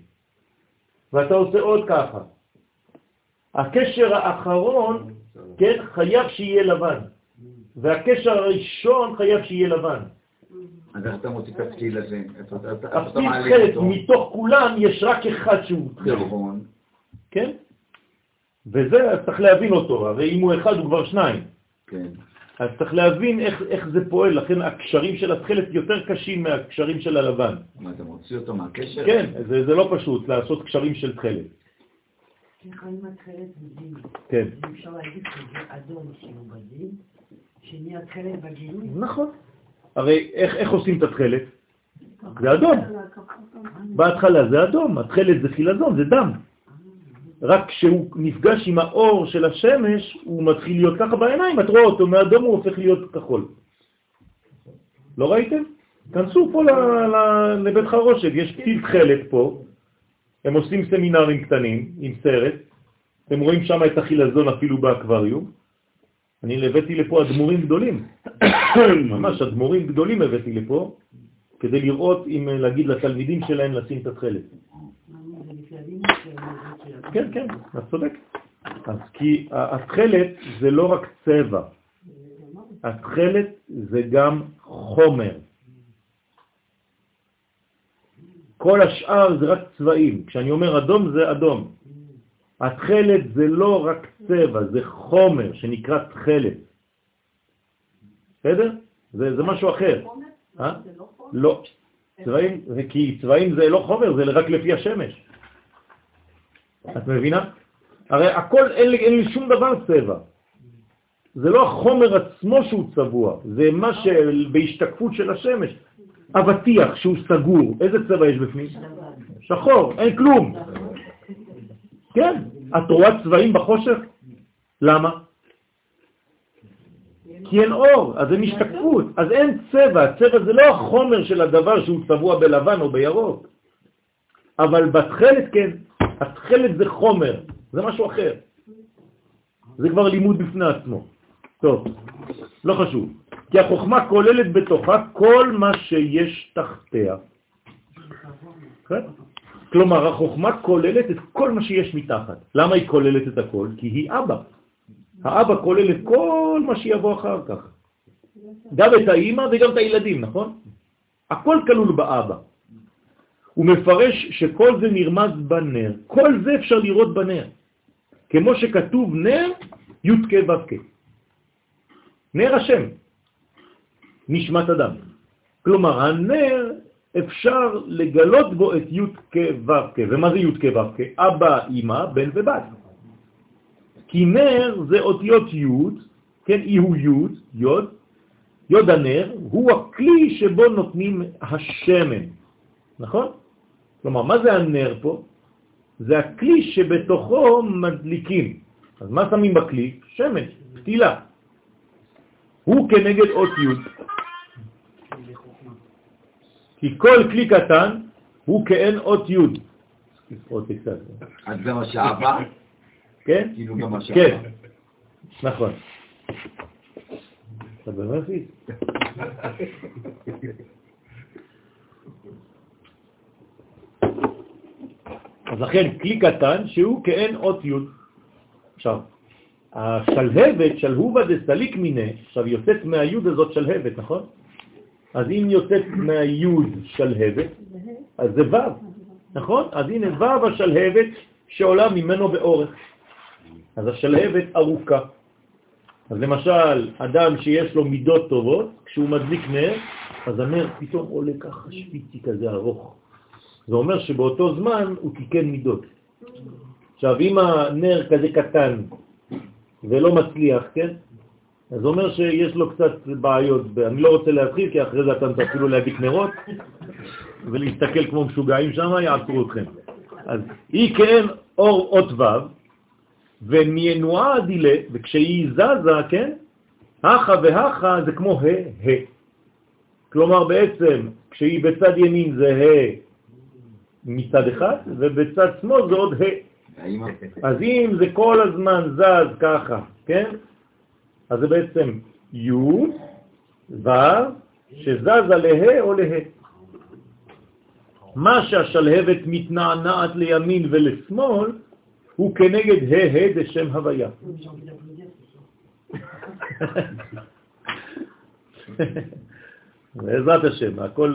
ואתה עושה עוד ככה. הקשר האחרון, כן, חייב שיהיה לבן. והקשר הראשון חייב שיהיה לבן. אז איך אתה מוציא את הפתיל הזה? איפה אתה- מעלה אותו? מתוך כולם יש רק אחד שהוא נכון. כן? וזה צריך להבין אותו, הרי אם הוא אחד הוא כבר שניים. כן. אז צריך להבין איך, איך זה פועל, לכן הקשרים של התכלת יותר קשים מהקשרים של הלבן. מה, אתה מוציא אותו מהקשר? כן, זה, זה לא פשוט לעשות קשרים של תכלת. כן. אז אפשר להגיד שזה אדום שהוא בדין, שנהיה תכלת בגילוי? נכון. הרי איך, איך עושים את התכלת? זה אדום. בהתחלה זה אדום, התכלת זה חילזון, זה דם. רק כשהוא נפגש עם האור של השמש, הוא מתחיל להיות ככה בעיניים, את רואה אותו, מאדום הוא הופך להיות כחול. לא ראיתם? כנסו פה לבית חרושת, יש פתיל תכלת פה, הם עושים סמינרים קטנים עם סרט, אתם רואים שם את החילזון אפילו באקווריום. אני הבאתי לפה אדמו"רים גדולים, ממש אדמו"רים גדולים הבאתי לפה, כדי לראות אם להגיד לתלמידים שלהם לשים את התכלת. כן, כן, את צודק. אז כי התכלת זה לא רק צבע, התכלת זה גם חומר. כל השאר זה רק צבעים. כשאני אומר אדום זה אדום. התכלת זה לא רק צבע, זה חומר שנקרא תכלת. בסדר? זה, זה משהו אחר. אה? זה לא חומר? לא. צבעים, זה כי צבעים זה לא חומר, זה רק לפי השמש. את מבינה? הרי הכל, אין לי, אין לי שום דבר צבע. זה לא החומר עצמו שהוא צבוע, זה מה שבהשתקפות של השמש. אבטיח שהוא סגור, איזה צבע יש בפנים? שחור, אין כלום. כן, את רואה צבעים בחושך? למה? כי אין אור, אז אין השתקפות, אז אין צבע, צבע זה לא החומר של הדבר שהוא צבוע בלבן או בירוק, אבל בתכלת כן, התכלת זה חומר, זה משהו אחר. זה כבר לימוד בפני עצמו. טוב, לא חשוב. כי החוכמה כוללת בתוכה כל מה שיש תחתיה. כן? כלומר, החוכמה כוללת את כל מה שיש מתחת. למה היא כוללת את הכל? כי היא אבא. האבא כולל את כל מה שיבוא אחר כך. גם את האימא וגם את הילדים, נכון? הכל כלול באבא. הוא מפרש שכל זה נרמז בנר. כל זה אפשר לראות בנר. כמו שכתוב נר, י' כ' ו' כ'. נר השם, נשמת אדם. כלומר, הנר אפשר לגלות בו את י' כ' ו' כ'. ומה זה י' כ' ו' כ'? אבא, אמא, בן ובת. כי נר זה אותיות י', כן, אי הוא י', י', י' הנר, הוא הכלי שבו נותנים השמן, נכון? כלומר, מה זה הנר פה? זה הכלי שבתוכו מדליקים. אז מה שמים בכלי? שמן, פתילה. הוא כנגד אות י'. כי כל כלי קטן הוא כאין אות י'. עוד קצת. אז זה מה שאבא? כן? כאילו גם מה שאבא. כן, נכון. אתה באמת פיס? אז לכן כלי קטן שהוא כאין אות י'. עכשיו, השלהבת, שלהובה דסליק מיני, עכשיו יוצאת מהיוד הזאת שלהבת, נכון? אז אם יוצאת מהיוד שלהבת, אז זה ו', נכון? אז הנה ו' השלהבת שעולה ממנו באורך. אז השלהבת ארוכה. אז למשל, אדם שיש לו מידות טובות, כשהוא מדליק נר, אז הנר פתאום עולה ככה שפיצי כזה ארוך. זה אומר שבאותו זמן הוא תיקן מידות. עכשיו, אם הנר כזה קטן ולא מצליח, כן? אז זה אומר שיש לו קצת בעיות. אני לא רוצה להתחיל, כי אחרי זה אתם תתחילו להדליק נרות ולהסתכל כמו משוגעים שם, יעצרו אתכם. אז היא כן אור אות ו', ומינועה דילה, וכשהיא זזה, כן? הכה והכה זה כמו ה, ה. כלומר בעצם, כשהיא בצד ימין זה ה מצד אחד, ובצד שמאל זה עוד ה. אז אם זה כל הזמן זז ככה, כן? אז זה בעצם י' ו' שזזה לה או לה. מה שהשלהבת מתנענעת לימין ולשמאל, הוא כנגד ה' דשם הוויה. בעזרת השם, הכל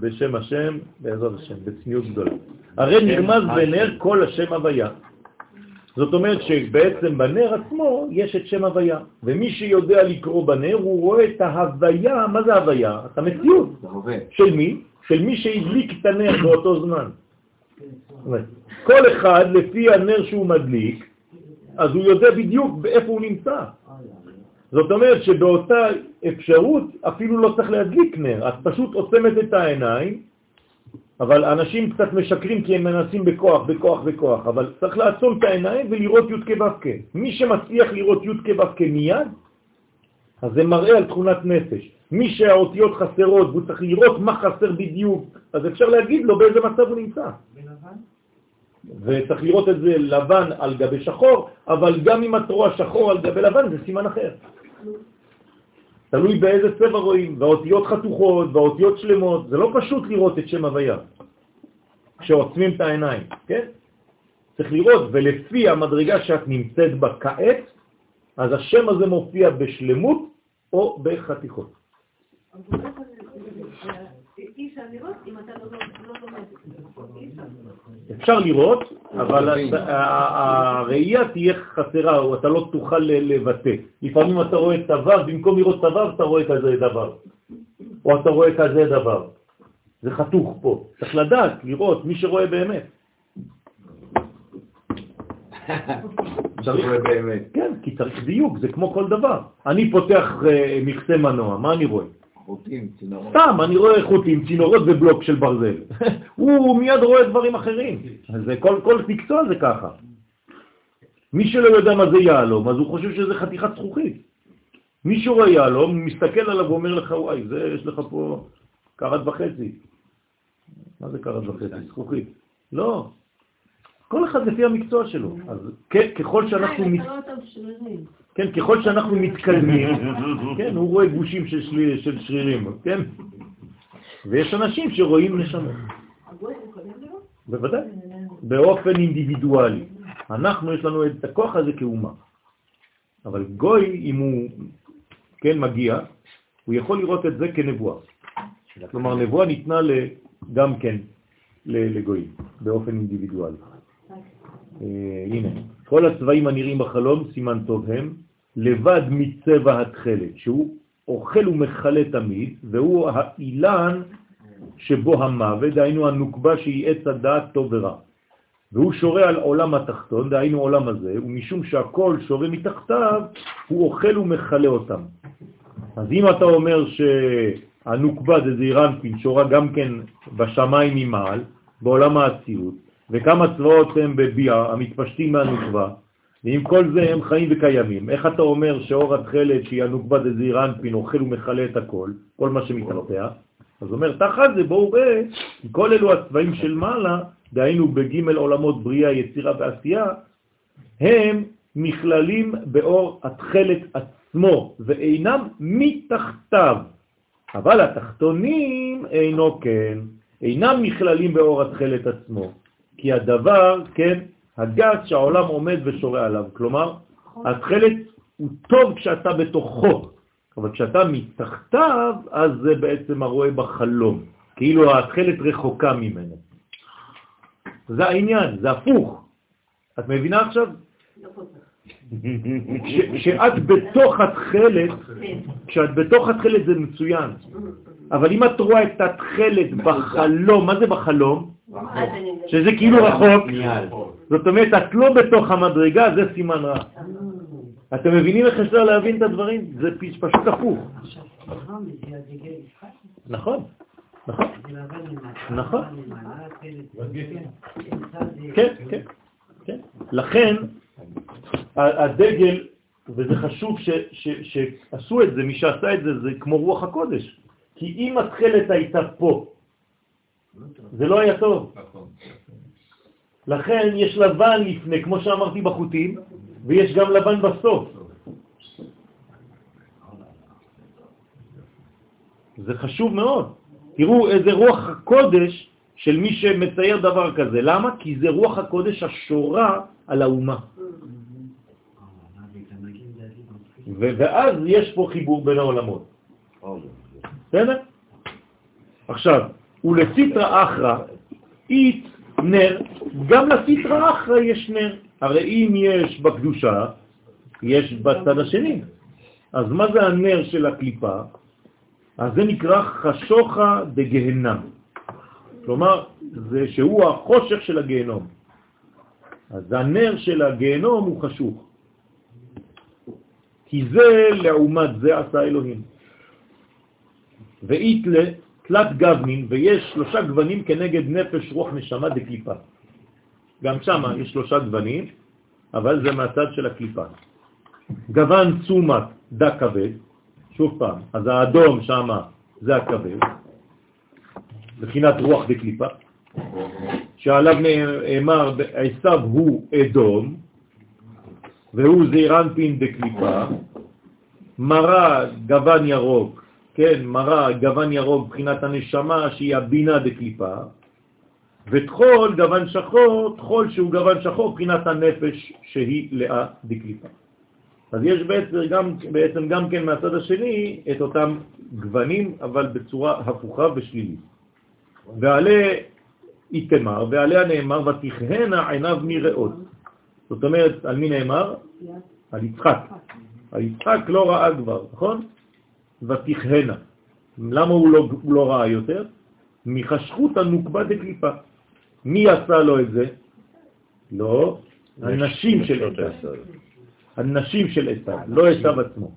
בשם השם, בעזרת השם, בצניעות גדולה. הרי נרמז בנר כל השם הוויה. זאת אומרת שבעצם בנר עצמו יש את שם הוויה, ומי שיודע לקרוא בנר הוא רואה את ההוויה, מה זה הוויה? את המציאות. של מי? של מי שהדליק את הנר באותו זמן. כל אחד לפי הנר שהוא מדליק, אז הוא יודע בדיוק באיפה הוא נמצא. זאת אומרת שבאותה אפשרות אפילו לא צריך להדליק נר, את פשוט עוצמת את העיניים, אבל אנשים קצת משקרים כי הם מנסים בכוח, בכוח, בכוח, אבל צריך לעצום את העיניים ולראות י' כו' מי שמצליח לראות י' כו' מיד, אז זה מראה על תכונת נפש. מי שהאותיות חסרות והוא צריך לראות מה חסר בדיוק, אז אפשר להגיד לו באיזה מצב הוא נמצא. בלבן? וצריך לראות את זה לבן על גבי שחור, אבל גם אם את רואה שחור על גבי לבן זה סימן אחר. תלוי באיזה צבע רואים, והאותיות חתוכות והאותיות שלמות, זה לא פשוט לראות את שם הוויה כשעוצמים את העיניים, כן? צריך לראות, ולפי המדרגה שאת נמצאת בה כעת, אז השם הזה מופיע בשלמות או בחתיכות. אפשר לראות, אבל הראייה תהיה חסרה, או אתה לא תוכל לבטא. לפעמים אתה רואה את הוו, במקום לראות את הוו, אתה רואה כזה דבר. או אתה רואה כזה דבר. זה חתוך פה. צריך לדעת, לראות, מי שרואה באמת. צריך באמת. כן, כי צריך דיוק, זה כמו כל דבר. אני פותח אה, מכסה מנוע, מה אני רואה? חוטים, צינורות. סתם, אני רואה חוטים, צינורות ובלוק של ברזל. הוא מיד רואה דברים אחרים. אז זה כל, כל מקצוע זה ככה. מי שלא יודע מה זה יהלום, אז הוא חושב שזה חתיכת זכוכית. מי שרואה יהלום, מסתכל עליו ואומר לך, וואי, זה, יש לך פה קרת וחצי. מה זה קרת וחצי? זכוכית. לא. כל אחד לפי המקצוע שלו. אז כן, ככל שאנחנו... כן, ככל שאנחנו מתקדמים, כן, הוא רואה גושים של, שלי, של שרירים, כן? ויש אנשים שרואים נשמות? בוודאי, באופן אינדיבידואלי. אנחנו, יש לנו את הכוח הזה כאומה. אבל גוי, אם הוא כן מגיע, הוא יכול לראות את זה כנבואה. כלומר, נבואה ניתנה גם כן לגויים, באופן אינדיבידואלי. אה, הנה, כל הצבעים הנראים בחלום, סימן טוב הם, לבד מצבע התכלת, שהוא אוכל ומחלה תמיד, והוא האילן שבו המוות, דהיינו הנוקבה שהיא עץ הדעת טוב ורע. והוא שורה על עולם התחתון, דהיינו עולם הזה, ומשום שהכל שורה מתחתיו, הוא אוכל ומחלה אותם. אז אם אתה אומר שהנוקבה זה זעירנפין שורה גם כן בשמיים ממעל, בעולם האצילות, וכמה צבאות הם בביע, המתפשטים מהנוקבה, ועם כל זה הם חיים וקיימים. איך אתה אומר שאור התכלת, שהיא הנוקבה דזעירנפין, אוכל ומחלה את הכל, כל מה שמתחתיה? אז אומר, תחת זה בואו ראה, כל אלו הצבעים של מעלה, דהיינו בג' עולמות בריאה, יצירה ועשייה, הם נכללים באור התכלת עצמו, ואינם מתחתיו. אבל התחתונים אינו כן, אינם נכללים באור התכלת עצמו, כי הדבר, כן, הגס שהעולם עומד ושורה עליו. כלומר, התכלת הוא טוב כשאתה בתוכו, אבל כשאתה מתחתיו, אז זה בעצם הרואה בחלום, כאילו התכלת רחוקה ממנו. זה העניין, זה הפוך. את מבינה עכשיו? לא. כש- כשאת בתוך התכלת, כן. כשאת בתוך התכלת זה מצוין, אבל אם את רואה את התכלת בחלום, מה זה בחלום? שזה כאילו רחוק. זאת אומרת, את לא בתוך המדרגה, זה סימן רע. אתם מבינים איך אפשר להבין את הדברים? זה פשוט הפוך. נכון, נכון, נכון. כן, כן, כן. לכן, הדגל, וזה חשוב ש, ש, שעשו את זה, מי שעשה את זה, זה כמו רוח הקודש. כי אם התכלת הייתה פה, זה לא היה טוב. לכן יש לבן לפני, כמו שאמרתי בחוטים, ויש גם לבן בסוף. זה חשוב מאוד. תראו איזה רוח הקודש של מי שמצייר דבר כזה. למה? כי זה רוח הקודש השורה על האומה. ואז יש פה חיבור בין העולמות. בסדר? עכשיו, ולסיטרא אחרא, אית נר, גם לסיטרא אחרא יש נר. הרי אם יש בקדושה, יש בצד השני. אז מה זה הנר של הקליפה? אז זה נקרא חשוכה דגהנם. כלומר, זה שהוא החושך של הגהנום. אז הנר של הגהנום הוא חשוך. כי זה לעומת זה עשה אלוהים. ואית לתלת גבנין, ויש שלושה גוונים כנגד נפש, רוח, נשמה דקליפה. גם שם יש שלושה גוונים, אבל זה מהצד של הקליפה. גוון צומת דה כבד, שוב פעם, אז האדום שם זה הכבד, בחינת רוח דקליפה, שעליו נאמר, עשיו הוא אדום, והוא זעירנפין דקליפה, מראה גוון ירוק, כן, מראה גוון ירוק בחינת הנשמה שהיא הבינה דקליפה, ותחול גוון שחור, תחול שהוא גוון שחור בחינת הנפש שהיא לאה דקליפה. אז יש בעצם גם, בעצם גם כן מהצד השני את אותם גוונים, אבל בצורה הפוכה ושלילית. ועלה איתמר, ועליה נאמר, ותכהנה עיניו מראות. זאת אומרת, על מי נאמר? על יצחק. על יצחק לא ראה כבר, נכון? ותכהנה. למה הוא לא, הוא לא ראה יותר? מחשכות הנוקבה דקליפה. מי עשה לו את זה? לא, הנשים של עשיו. הנשים של עשיו, לא עשיו עצמו.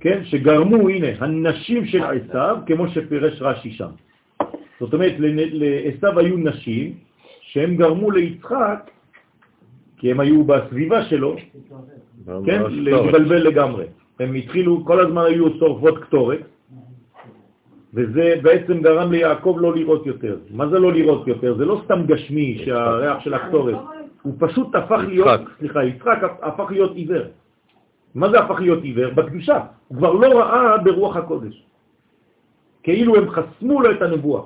כן? שגרמו, הנה, הנשים של עשיו, כמו שפירש רש"י שם. זאת אומרת, לעשיו היו נשים שהם גרמו ליצחק, כי הם היו בסביבה שלו, כן? להתבלבל לגמרי. הם התחילו, כל הזמן היו שורפות קטורת, וזה בעצם גרם ליעקב לא לראות יותר. מה זה לא לראות יותר? זה לא סתם גשמי שהריח של הקטורת, הוא פשוט הפך להיות, סליחה, יצחק הפך להיות עיוור. מה זה הפך להיות עיוור? בקדושה. הוא כבר לא ראה ברוח הקודש. כאילו הם חסמו לו את הנבואה.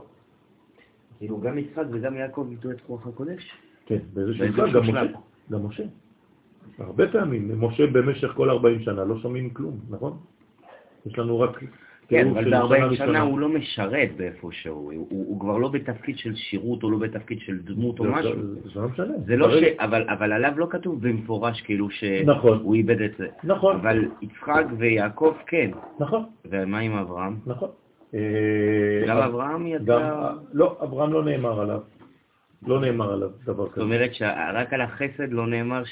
כאילו גם יצחק וגם יעקב ידעו את רוח הקודש? כן, באיזשהו שלב, גם משה. הרבה פעמים, משה במשך כל 40 שנה לא שומעים כלום, נכון? יש לנו רק... כן, אבל ב-40 שנה הוא לא משרת באיפשהו, הוא, הוא, הוא כבר לא בתפקיד של שירות או לא בתפקיד של דמות או משהו. זה לא משנה. זה לא ש... אבל, אבל עליו לא כתוב במפורש כאילו שהוא נכון. איבד את זה. נכון. אבל יצחק ויעקב כן. נכון. ומה עם אברהם? נכון. גם אברהם יצא... לא, אברהם לא נאמר עליו. לא נאמר עליו דבר כזה. זאת אומרת שרק על החסד לא נאמר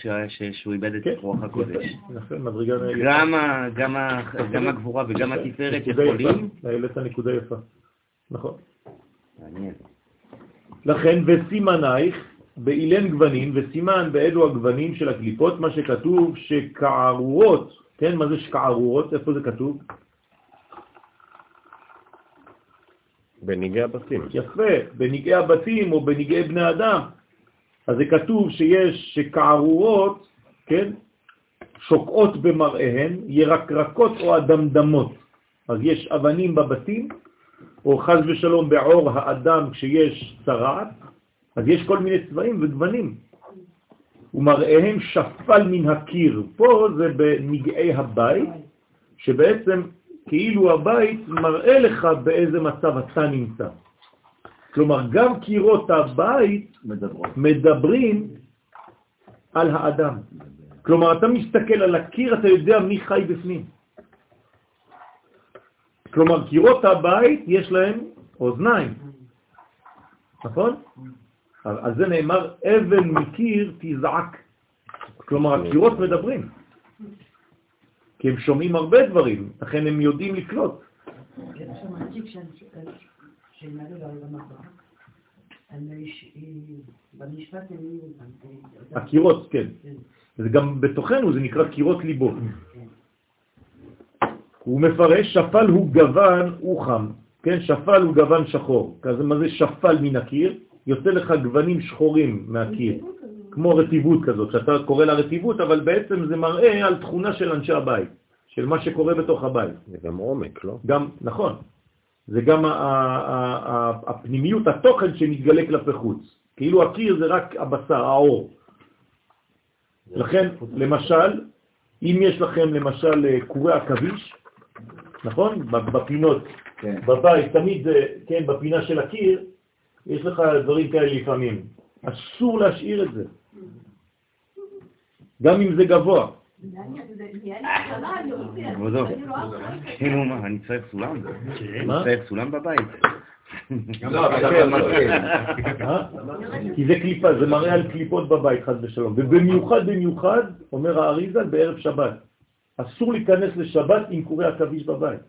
שהוא איבד את כן, רוח הקודש. גם הגבורה וגם התפארת יכולים? העלית נקודה יפה. נכון. מעניין. לכן, וסימנייך באילן גוונים, וסימן באלו הגוונים של הקליפות, מה שכתוב שקערורות, כן, מה זה שקערורות? איפה זה כתוב? בניגי הבתים. יפה, בניגי הבתים או בניגי בני אדם. אז זה כתוב שיש שקערורות, כן, שוקעות במראיהן, ירקרקות או אדמדמות. אז יש אבנים בבתים, או חז ושלום בעור האדם כשיש צרעת, אז יש כל מיני צבעים וגוונים. ומראיהם שפל מן הקיר. פה זה בנגעי הבית, שבעצם כאילו הבית מראה לך באיזה מצב אתה נמצא. כלומר, גם קירות הבית מדברים, מדברים על האדם. כלומר, אתה מסתכל על הקיר, אתה יודע מי חי בפנים. כלומר, קירות הבית יש להם אוזניים, נכון? על זה נאמר, אבן מקיר תזעק. כלומר, הקירות מדברים. כי הם שומעים הרבה דברים, לכן הם יודעים לקלוט. הקירות, כן. זה גם בתוכנו, זה נקרא קירות ליבו. הוא מפרש, שפל הוא גוון, הוא חם. כן, שפל הוא גוון שחור. כזה, מה זה שפל מן הקיר? יוצא לך גוונים שחורים מהקיר. כמו רטיבות כזאת, שאתה קורא לה רטיבות, אבל בעצם זה מראה על תכונה של אנשי הבית, של מה שקורה בתוך הבית. זה גם עומק, לא? גם, נכון. זה גם הפנימיות, התוכן שמתגלה כלפי חוץ. כאילו הקיר זה רק הבשר, האור. לכן, למשל, אם יש לכם למשל אה, קורי עכביש, נכון? בפינות, כן. בבית, תמיד זה, כן, בפינה של הקיר, יש לך דברים כאלה לפעמים. אסור להשאיר את זה. גם אם זה גבוה. כאילו מה, אני צריך סולם? אני? צריך סולם בבית. כן, כן. אה? כי זה קליפה, זה מראה על קליפות בבית, חד ושלום. ובמיוחד, במיוחד, אומר האריזה, בערב שבת. אסור להיכנס לשבת עם קורי עכביש בבית.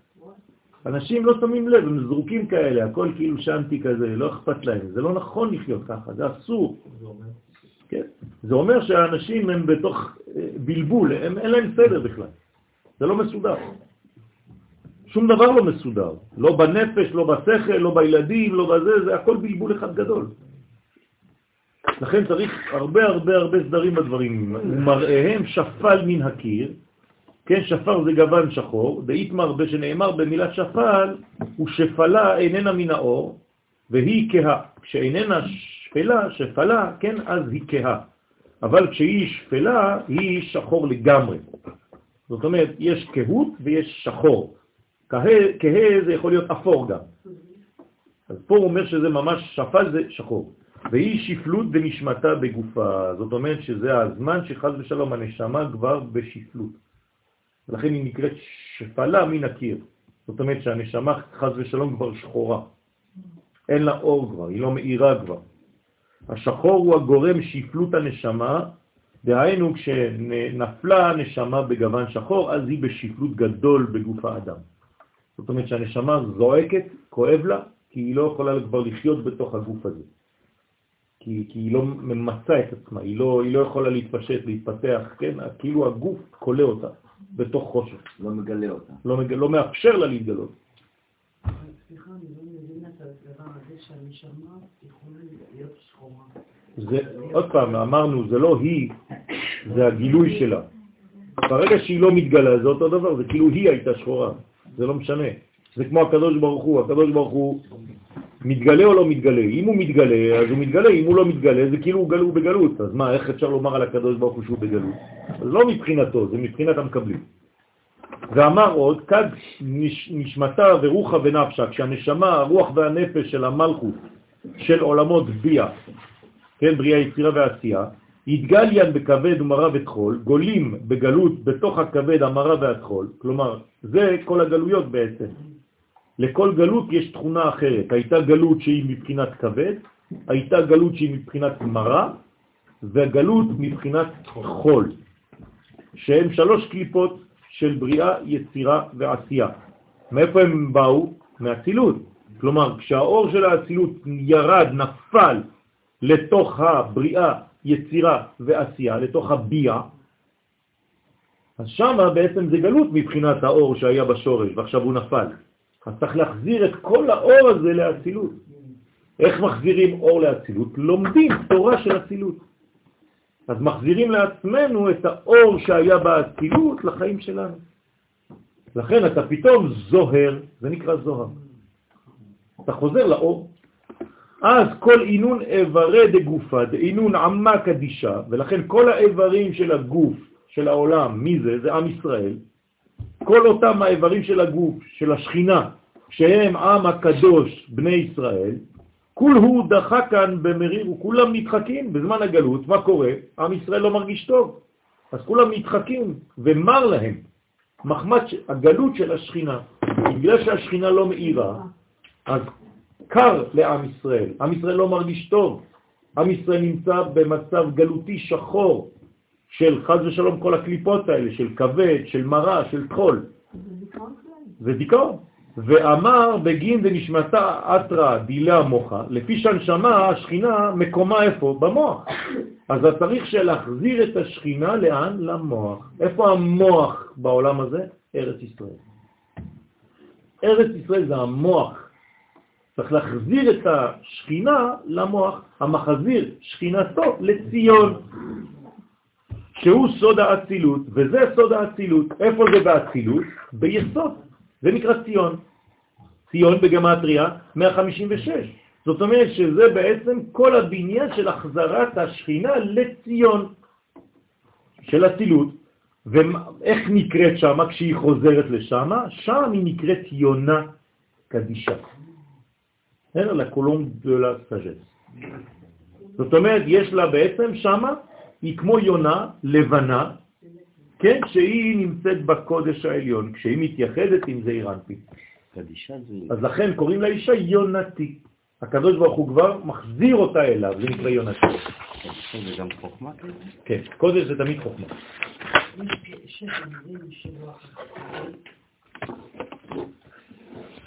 אנשים לא שמים לב, הם זרוקים כאלה, הכל כאילו שנתי כזה, לא אכפת להם. זה לא נכון לחיות ככה, זה אסור. כן? זה אומר שהאנשים הם בתוך אה, בלבול, הם, אין להם סדר בכלל. זה לא מסודר. שום דבר לא מסודר. לא בנפש, לא בשכל, לא בילדים, לא בזה, זה הכל בלבול אחד גדול. לכן צריך הרבה הרבה הרבה סדרים בדברים. ומראיהם שפל מן הקיר, כן, שפר זה גוון שחור, דאיתמר בשנאמר במילת שפל, הוא שפלה איננה מן האור, והיא כהה. כשאיננה שפלה, שפלה, כן, אז היא כהה. אבל כשהיא שפלה, היא שחור לגמרי. זאת אומרת, יש כהות ויש שחור. כהה, זה יכול להיות אפור גם. אז פה הוא אומר שזה ממש שפל זה שחור. והיא שפלות בנשמתה בגופה. זאת אומרת שזה הזמן שחז ושלום הנשמה כבר בשפלות. ולכן היא נקראת שפלה מן הקיר. זאת אומרת שהנשמה חז ושלום כבר שחורה. אין לה אור כבר, היא לא מאירה כבר. השחור הוא הגורם שפלות הנשמה, דהיינו כשנפלה הנשמה בגוון שחור, אז היא בשפלות גדול בגוף האדם. זאת אומרת שהנשמה זועקת, כואב לה, כי היא לא יכולה כבר לחיות בתוך הגוף הזה. כי, כי היא לא ממצה את עצמה, היא לא, היא לא יכולה להתפשט, להתפתח, כן? כאילו הגוף קולה אותה בתוך חושך, לא מגלה אותה. לא, מג... לא מאפשר לה להתגלות. סליחה, אני לא מבינה את ההסברה הזה שהנשמה. זה, עוד פעם, אמרנו, זה לא היא, זה הגילוי שלה. ברגע שהיא לא מתגלה, זה אותו דבר, זה כאילו היא הייתה שחורה, זה לא משנה. זה כמו הקדוש ברוך הוא, הקדוש ברוך הוא מתגלה או לא מתגלה? אם הוא מתגלה, אז הוא מתגלה, אם הוא לא מתגלה, זה כאילו הוא גלו בגלות. אז מה, איך אפשר לומר על הקדוש ברוך הוא שהוא בגלות? אז לא מבחינתו, זה מבחינת המקבלים. ואמר עוד, כד נש, נשמתה ורוחה ונפשה, כשהנשמה, הרוח והנפש של המלכות של עולמות ביה, כן, בריאה, יצירה ועשייה, יתגליין בכבד ומרה ותחול, גולים בגלות בתוך הכבד, המרה והתחול, כלומר, זה כל הגלויות בעצם. לכל גלות יש תכונה אחרת. הייתה גלות שהיא מבחינת כבד, הייתה גלות שהיא מבחינת מרה, והגלות מבחינת חול, שהם שלוש קליפות של בריאה, יצירה ועשייה. מאיפה הם באו? מהצילות. כלומר, כשהאור של האצילות ירד, נפל לתוך הבריאה, יצירה ועשייה, לתוך הביאה, אז שמה בעצם זה גלות מבחינת האור שהיה בשורש, ועכשיו הוא נפל. אז צריך להחזיר את כל האור הזה לאצילות. איך מחזירים אור לאצילות? לומדים תורה של אצילות. אז מחזירים לעצמנו את האור שהיה באצילות לחיים שלנו. לכן אתה פתאום זוהר, זה נקרא זוהר. אתה חוזר לאור. אז כל עינון איברי דגופה, דעינון עמה קדישה, ולכן כל האיברים של הגוף, של העולם, מי זה? זה עם ישראל. כל אותם האיברים של הגוף, של השכינה, שהם עם הקדוש, בני ישראל, כול הוא דחה כאן במריר, וכולם נדחקים בזמן הגלות. מה קורה? עם ישראל לא מרגיש טוב. אז כולם נדחקים, ומר להם, מחמת הגלות של השכינה. בגלל שהשכינה לא מאירה, אז קר לעם ישראל. עם ישראל לא מרגיש טוב. עם ישראל נמצא במצב גלותי שחור של חז ושלום כל הקליפות האלה, של כבד, של מרה, של תחול. זה דיכאון. ואמר בגין דנשמתה אתרא דילה מוחה, לפי שהנשמה, השכינה, מקומה איפה? במוח. אז אתה צריך להחזיר את השכינה לאן? למוח. איפה המוח בעולם הזה? ארץ ישראל. ארץ ישראל זה המוח. צריך להחזיר את השכינה למוח, המחזיר שכינתו לציון, שהוא סוד האצילות, וזה סוד האצילות. איפה זה באצילות? ביסוד. זה נקרא ציון. ציון בגמטריה 156. זאת אומרת שזה בעצם כל הבניין של החזרת השכינה לציון, של אצילות. ואיך נקראת שמה כשהיא חוזרת לשם? שם היא נקראת יונה קדישה. בסדר? la colombe de sagesse. זאת אומרת, יש לה בעצם שמה, היא כמו יונה לבנה, כן, שהיא נמצאת בקודש העליון, כשהיא מתייחדת עם זעיר אנפי. אז לכן קוראים לאישה יונתי. הקדוש ברוך הוא כבר מחזיר אותה אליו, זה נקרא יונתי. זה גם חוכמה? כן, קודש זה תמיד חוכמה.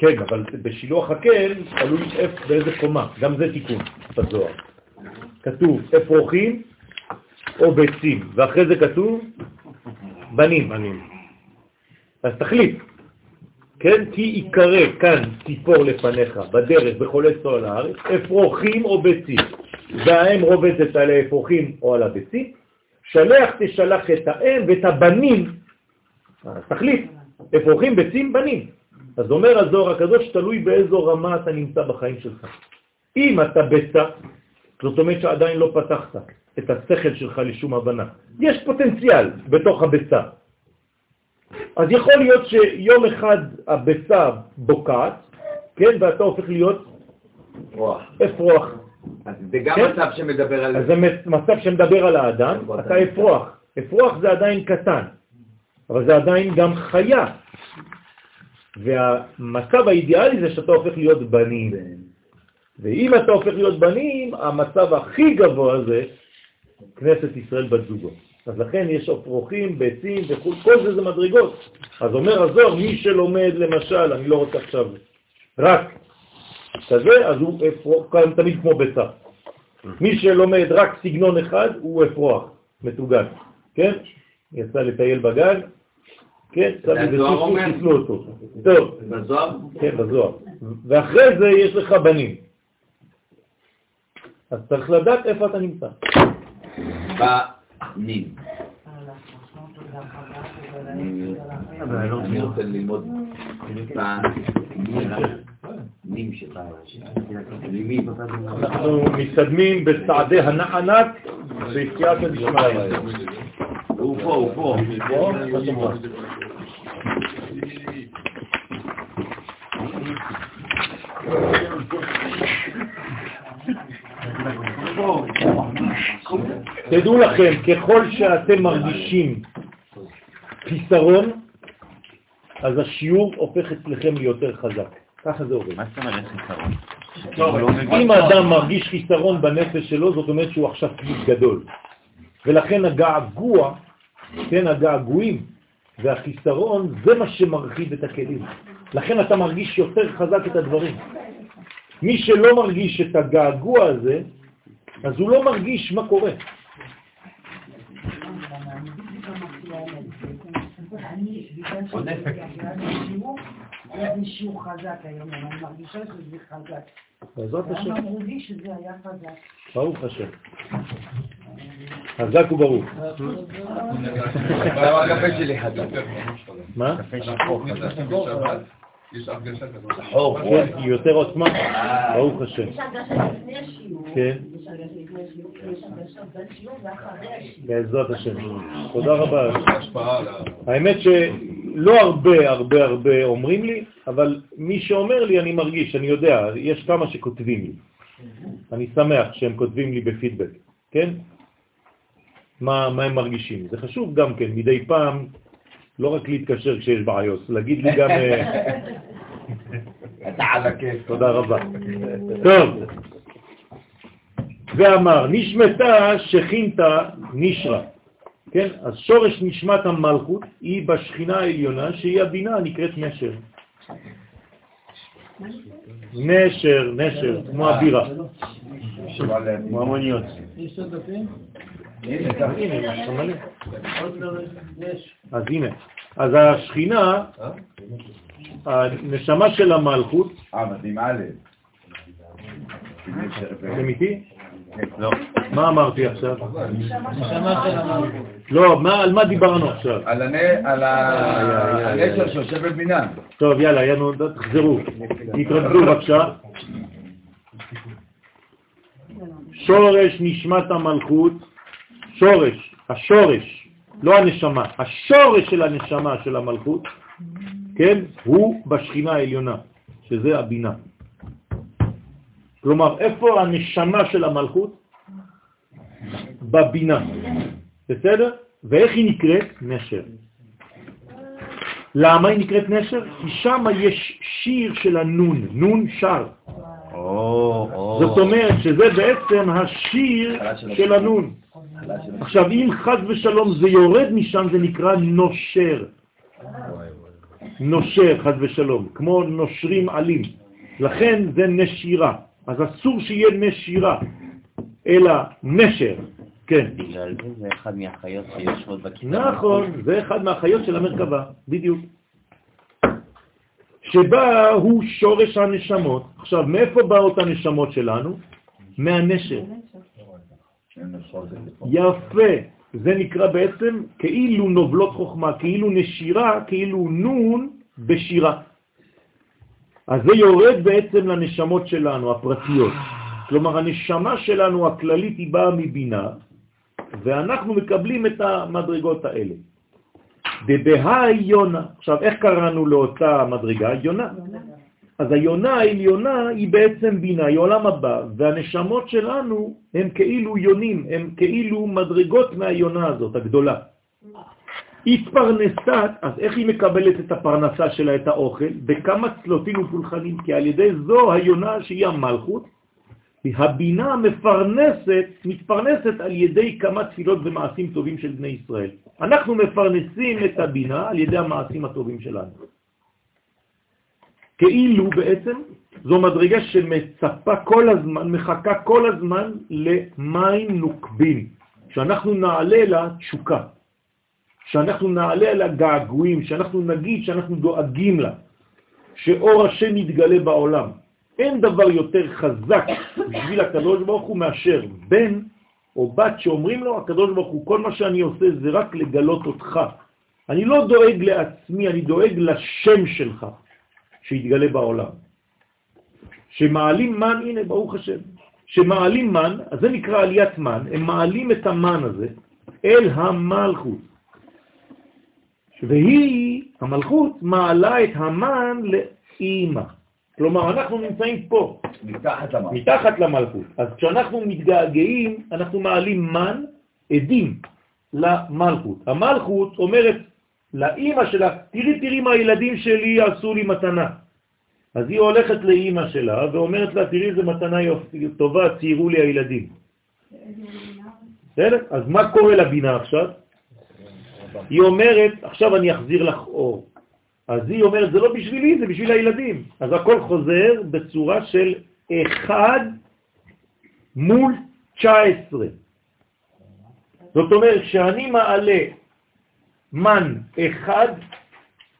כן, אבל בשילוח הקל תלוי באיזה קומה, גם זה תיקון בזוהר. כתוב אפרוחים או ביצים, ואחרי זה כתוב בנים. בנים. אז תחליט, כן? כי יקרא כאן ציפור לפניך בדרך בכל אצבע על הארץ, אפרוחים או ביצים, והאם רובצת על האפרוחים או על הביצים, שלח תשלח את האם ואת הבנים, אז תחליט, אפרוחים, ביצים, בנים. אז אומר הזוהר הקדוש, תלוי באיזו רמה אתה נמצא בחיים שלך. אם אתה ביצה, זאת אומרת שעדיין לא פתחת את השכל שלך לשום הבנה. יש פוטנציאל בתוך הביצה. אז יכול להיות שיום אחד הביצה בוקעת, כן, ואתה הופך להיות אפרוח. אז זה גם כן? מצב שמדבר על... אז זה מצב שמדבר על האדם, אתה אפרוח. אפרוח זה עדיין קטן, אבל זה עדיין גם חיה. והמצב האידיאלי זה שאתה הופך להיות בנים. ואם אתה הופך להיות בנים, המצב הכי גבוה זה כנסת ישראל בת זוגו. אז לכן יש אפרוחים, ביצים וכו', כל זה זה מדרגות. אז אומר הזוהר, מי שלומד למשל, אני לא רוצה עכשיו, רק כזה, אז הוא אפרוח, כאן תמיד כמו ביצה. מי שלומד רק סגנון אחד, הוא אפרוח, מתוגן, כן? יצא לטייל בגן, כן, סוסו, אומר? חיסלו אותו. טוב, בזוהר? כן, בזוהר. ואחרי זה יש לך בנים. אז צריך לדעת איפה אתה נמצא. בנים. אני רוצה ללמוד. אנחנו מתקדמים בצעדי הנענק בסייעתא דשמיא. הוא פה, הוא פה. תדעו לכם, ככל שאתם מרגישים חיסרון, אז השיעור הופך אצלכם ליותר חזק. ככה זה עובד. מה זאת אומרת חיסרון? אם האדם מרגיש חיסרון בנפש שלו, זאת אומרת שהוא עכשיו כלי גדול. ולכן הגעגוע, כן, הגעגועים והחיסרון, זה מה שמרחיב את הכלים. לכן אתה מרגיש יותר חזק את הדברים. מי שלא מרגיש את הגעגוע הזה, אז הוא לא מרגיש מה קורה. אני ביקשתי שיעור, היה לי שיעור חזק היום, אני מרגישה שזה חזק. בעזרת השם, למה אמרו לי שזה היה חזק? ברוך השם. חזק וברוך. אבל הקפה שלי חזק. מה? יש הרגשה כזאת. שחור. כן, יותר עוצמה, ברוך השם. יש הרגשה לפני השיעור. כן. יש הרגשה לפני השיעור, יש הרגשה בשיעור ואחרי השיעור. בעזרת השם. תודה רבה. יש השפעה שלא הרבה הרבה הרבה אומרים לי, אבל מי שאומר לי אני מרגיש, אני יודע, יש כמה שכותבים לי. אני שמח שהם כותבים לי בפידבק, כן? מה, מה הם מרגישים. זה חשוב גם כן, מדי פעם, לא רק להתקשר כשיש בעיות, להגיד לי גם... אה, אתה על הכיף. תודה רבה. טוב, ואמר, נשמתה שכינתה נשרה. כן? אז שורש נשמת המלכות היא בשכינה העליונה שהיא הבינה הנקראת נשר. נשר, נשר, כמו הבירה. כמו המוניות. אז הנה, אז השכינה, הנשמה של המלכות, אה, מדהים א'. אתם איתי? לא. מה אמרתי עכשיו? לא, מה- על מה דיברנו עכשיו? על הנשר שיושב בבינה. טוב, יאללה, יאנו, תחזרו. תתרכזו בבקשה. שורש נשמת המלכות, שורש, השורש, לא הנשמה, השורש של הנשמה של המלכות, כן, הוא בשכינה העליונה, שזה הבינה. כלומר, איפה הנשמה של המלכות? בבינה. בסדר? ואיך היא נקראת? נשר. למה היא נקראת נשר? כי שם יש שיר של הנון, נון שר. זאת אומרת שזה בעצם השיר של הנון. עכשיו, אם חז ושלום זה יורד משם, זה נקרא נושר. נושר, חז ושלום, כמו נושרים עלים. לכן זה נשירה. אז אסור שיהיה נשירה, אלא נשר. כן. בגלל זה זה אחד מהחיות שיושבות בכיתה. נכון, זה אחד מהחיות של המרכבה, בדיוק. שבה הוא שורש הנשמות. עכשיו, מאיפה באות הנשמות שלנו? מהנשר. יפה. זה נקרא בעצם כאילו נובלות חוכמה, כאילו נשירה, כאילו נון בשירה. אז זה יורד בעצם לנשמות שלנו, הפרטיות. כלומר, הנשמה שלנו הכללית היא באה מבינה, ואנחנו מקבלים את המדרגות האלה. דבהה יונה. עכשיו, איך קראנו לאותה מדרגה? יונה. אז היונה העליונה היא בעצם בינה, היא עולם הבא, והנשמות שלנו הם כאילו יונים, הם כאילו מדרגות מהיונה הזאת, הגדולה. התפרנסת, אז איך היא מקבלת את הפרנסה שלה, את האוכל? בכמה צלוטים ופולחנים, כי על ידי זו היונה שהיא המלכות, הבינה מפרנסת, מתפרנסת על ידי כמה תפילות ומעשים טובים של בני ישראל. אנחנו מפרנסים את הבינה על ידי המעשים הטובים שלנו. כאילו בעצם זו מדרגה שמצפה כל הזמן, מחכה כל הזמן למים נוקבים, שאנחנו נעלה לה תשוקה, שאנחנו נעלה לה געגועים, שאנחנו נגיד שאנחנו דואגים לה, שאור השם יתגלה בעולם. אין דבר יותר חזק בשביל הקדוש ברוך הוא מאשר בן או בת שאומרים לו, הקדוש ברוך הוא, כל מה שאני עושה זה רק לגלות אותך. אני לא דואג לעצמי, אני דואג לשם שלך שיתגלה בעולם. שמעלים מן, הנה, ברוך השם, שמעלים מן, אז זה נקרא עליית מן, הם מעלים את המן הזה אל המלכות. והיא, המלכות, מעלה את המן לאימא. כלומר, אנחנו נמצאים פה, מתחת למעלה. מתחת למלכות. אז כשאנחנו מתגעגעים, אנחנו מעלים מן, עדים, למלכות. המלכות אומרת לאימא שלה, תראי, תראי מה הילדים שלי עשו לי מתנה. אז היא הולכת לאימא שלה ואומרת לה, תראי איזה מתנה יופי, טובה, ציירו לי הילדים. בסדר? אז מה קורה לבינה עכשיו? היא אומרת, עכשיו אני אחזיר לך אור. אז היא אומרת, זה לא בשבילי, זה בשביל הילדים. אז הכל חוזר בצורה של 1 מול 19. זאת אומרת, כשאני מעלה מן אחד,